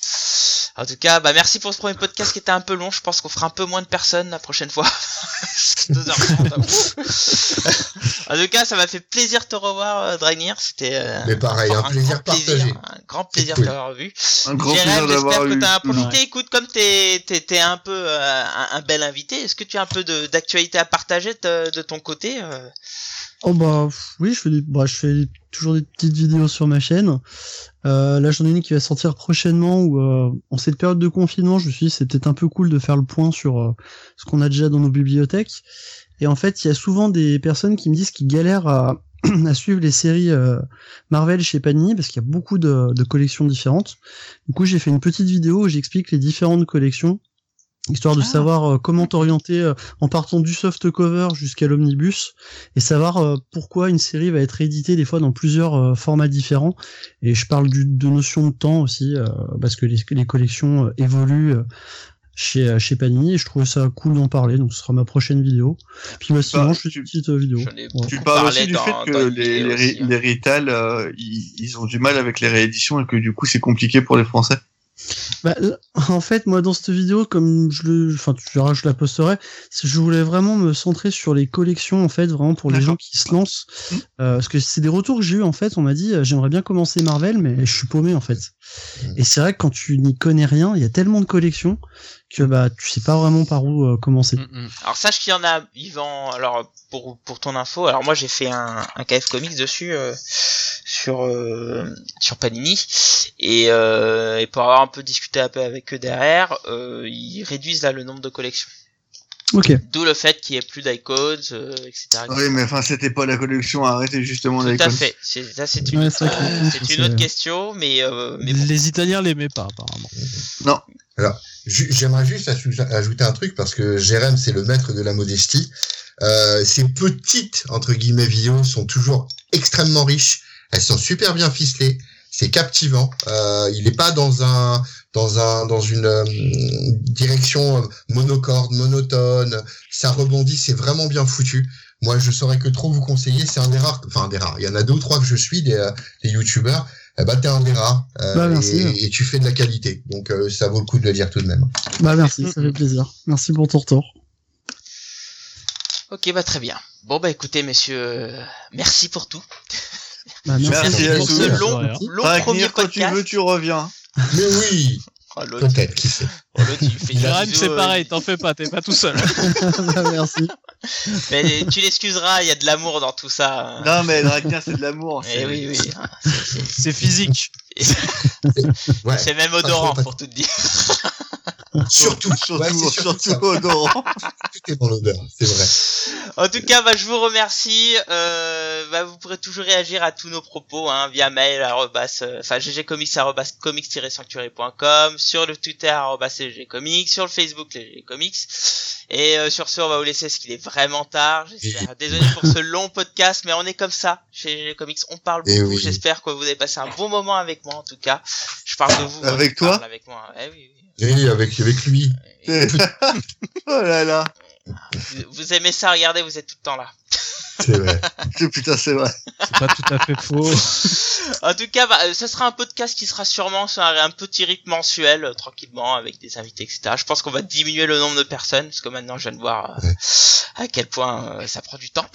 En tout cas, bah merci pour ce premier podcast qui était un peu long. Je pense qu'on fera un peu moins de personnes la prochaine fois. 2h30. ouf. en tout cas, ça m'a fait plaisir de te revoir, Draenir. C'était euh, Mais pareil, un grand plaisir partagé. un grand plaisir de t'avoir vu. Un grand plaisir d'avoir j'espère que t'as profité. Écoute, comme t'es t'es t'es un peu euh, un, un bel invité, est-ce que tu as un peu de- d'actualité à partager de, de ton côté euh? Oh bah oui, je fais, des, bah, je fais toujours des petites vidéos sur ma chaîne. Euh, là, j'en ai une qui va sortir prochainement où, euh, en cette période de confinement, je me suis dit c'est peut-être un peu cool de faire le point sur euh, ce qu'on a déjà dans nos bibliothèques. Et en fait, il y a souvent des personnes qui me disent qu'ils galèrent à, à suivre les séries euh, Marvel chez Panini parce qu'il y a beaucoup de, de collections différentes. Du coup, j'ai fait une petite vidéo où j'explique les différentes collections histoire de Ah. savoir euh, comment t'orienter euh, en partant du soft cover jusqu'à l'omnibus et savoir euh, pourquoi une série va être éditée des fois dans plusieurs euh, formats différents. Et je parle du, de notion de temps aussi, euh, parce que les, les collections euh, évoluent euh, chez, euh, chez Panini, et je trouvais ça cool d'en parler, donc ce sera ma prochaine vidéo. Puis bah, sinon, Bah, je fais tu- une petite vidéo. Ouais. Tu parles aussi du fait que les, les, aussi, ré- hein. les Rital, euh, ils, ils ont du mal avec les rééditions et que du coup c'est compliqué pour les Français. Bah, euh, en fait, moi, dans cette vidéo, comme je le, enfin, tu verras, je la posterai. Je voulais vraiment me centrer sur les collections, en fait, vraiment pour les gens qui se lancent, Mhm. Euh, parce que c'est des retours que j'ai eu en fait. On m'a dit, euh, j'aimerais bien commencer Marvel, mais je suis paumé en fait. Mhm. Et c'est vrai que quand tu n'y connais rien, il y a tellement de collections que bah, tu sais pas vraiment par où euh, commencer. Mm, mm. Alors sache qu'il y en a, Yvan. Alors pour pour ton info, alors moi j'ai fait un, un KF Comics dessus euh, sur euh, sur Panini et, euh, et pour avoir un peu discuté un peu avec eux derrière, euh, ils réduisent là le nombre de collections. Ok. D'où le fait qu'il y ait plus d'icodes, euh, etc. Oui, mais enfin c'était pas la collection à arrêter justement Tout à fait. C'est ça c'est une, Ouais, que euh, autre question, mais euh, mais bon. Les Italiens l'aimaient pas apparemment. Ju- J'aimerais juste aj- ajouter un truc parce que Jérém, c'est le maître de la modestie. Euh, ces petites, entre guillemets, vidéos sont toujours extrêmement riches. Elles sont super bien ficelées. C'est captivant. Euh, il n'est pas dans un, dans un, dans une euh, direction euh, monocorde, monotone. Ça rebondit. C'est vraiment bien foutu. Moi, je saurais que trop vous conseiller. C'est un des rares, enfin, un des rares. Il y en a deux ou trois que je suis, des, euh, des youtubeurs. Eh ben, t'es un des rares. Euh, Bah, merci. et, et tu fais de la qualité. Donc, euh, ça vaut le coup de le dire tout de même. Bah merci, ça fait plaisir. Merci pour ton retour. Ok, bah très bien. Bon bah écoutez messieurs, euh, merci pour tout. Bah, Merci, pour ce Yassou. long, long premier quand tu podcast. veux, tu reviens. Mais oui, Oh, l'autre, peut-être, qui sait. oh, c'est euh, pareil, t'en fais pas, t'es pas tout seul. bah, merci. Mais tu l'excuseras, il y a de l'amour dans tout ça. hein. Non, mais Dragnir, c'est de l'amour. Eh c'est- oui, oui. C'est- physique. Ouais. C'est même odorant pour tout te dire. Surtout, Surtout, ouais, surtout surtout odorant. Tout est dans l'odeur, c'est vrai. En tout cas, bah, je vous remercie. Euh, bah, vous pourrez toujours réagir à tous nos propos hein, via mail, arrobas, euh, enfin sur le Twitter, arrobas, ggcomics, sur le Facebook, les comics. Et euh, sur ce, on va vous laisser, parce qu'il est vraiment tard. J'espère. Désolé pour ce long podcast, mais on est comme ça chez GG Comics. On parle Eh beaucoup. oui. J'espère que vous avez passé un bon moment avec moi, en tout cas. Je parle de vous. Avec je toi? parle Avec moi. Eh oui, oui. Oui, avec, avec lui. oh là là. Vous, vous aimez ça, regardez, vous êtes tout le temps là. C'est vrai. Putain, c'est vrai. C'est pas tout à fait faux. En tout cas, bah, euh, ce sera un podcast qui sera sûrement sur un, un petit rythme mensuel, euh, tranquillement, avec des invités, etc. Je pense qu'on va diminuer le nombre de personnes, parce que maintenant je viens de voir euh, Ouais. à quel point euh, ça prend du temps.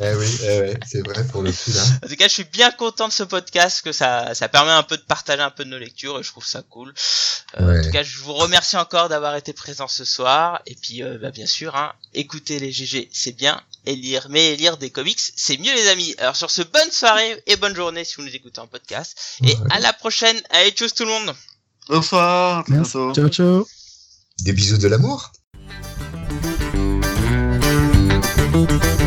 Eh oui, eh ouais, c'est vrai pour le coup là. En tout cas, je suis bien content de ce podcast, que ça, ça permet un peu de partager un peu de nos lectures, et je trouve ça cool. Euh, Ouais. En tout cas, je vous remercie encore d'avoir été présent ce soir, et puis, euh, bah, bien sûr, hein, écouter les GG, c'est bien, et lire, mais lire des comics, c'est mieux les amis. Alors sur ce, bonne soirée et bonne journée si vous nous écoutez en podcast. Et Ouais. à la prochaine. Allez, tchuss tout le monde. Bonsoir. Merci. bientôt. Ciao, ciao. Des bisous de l'amour. Thank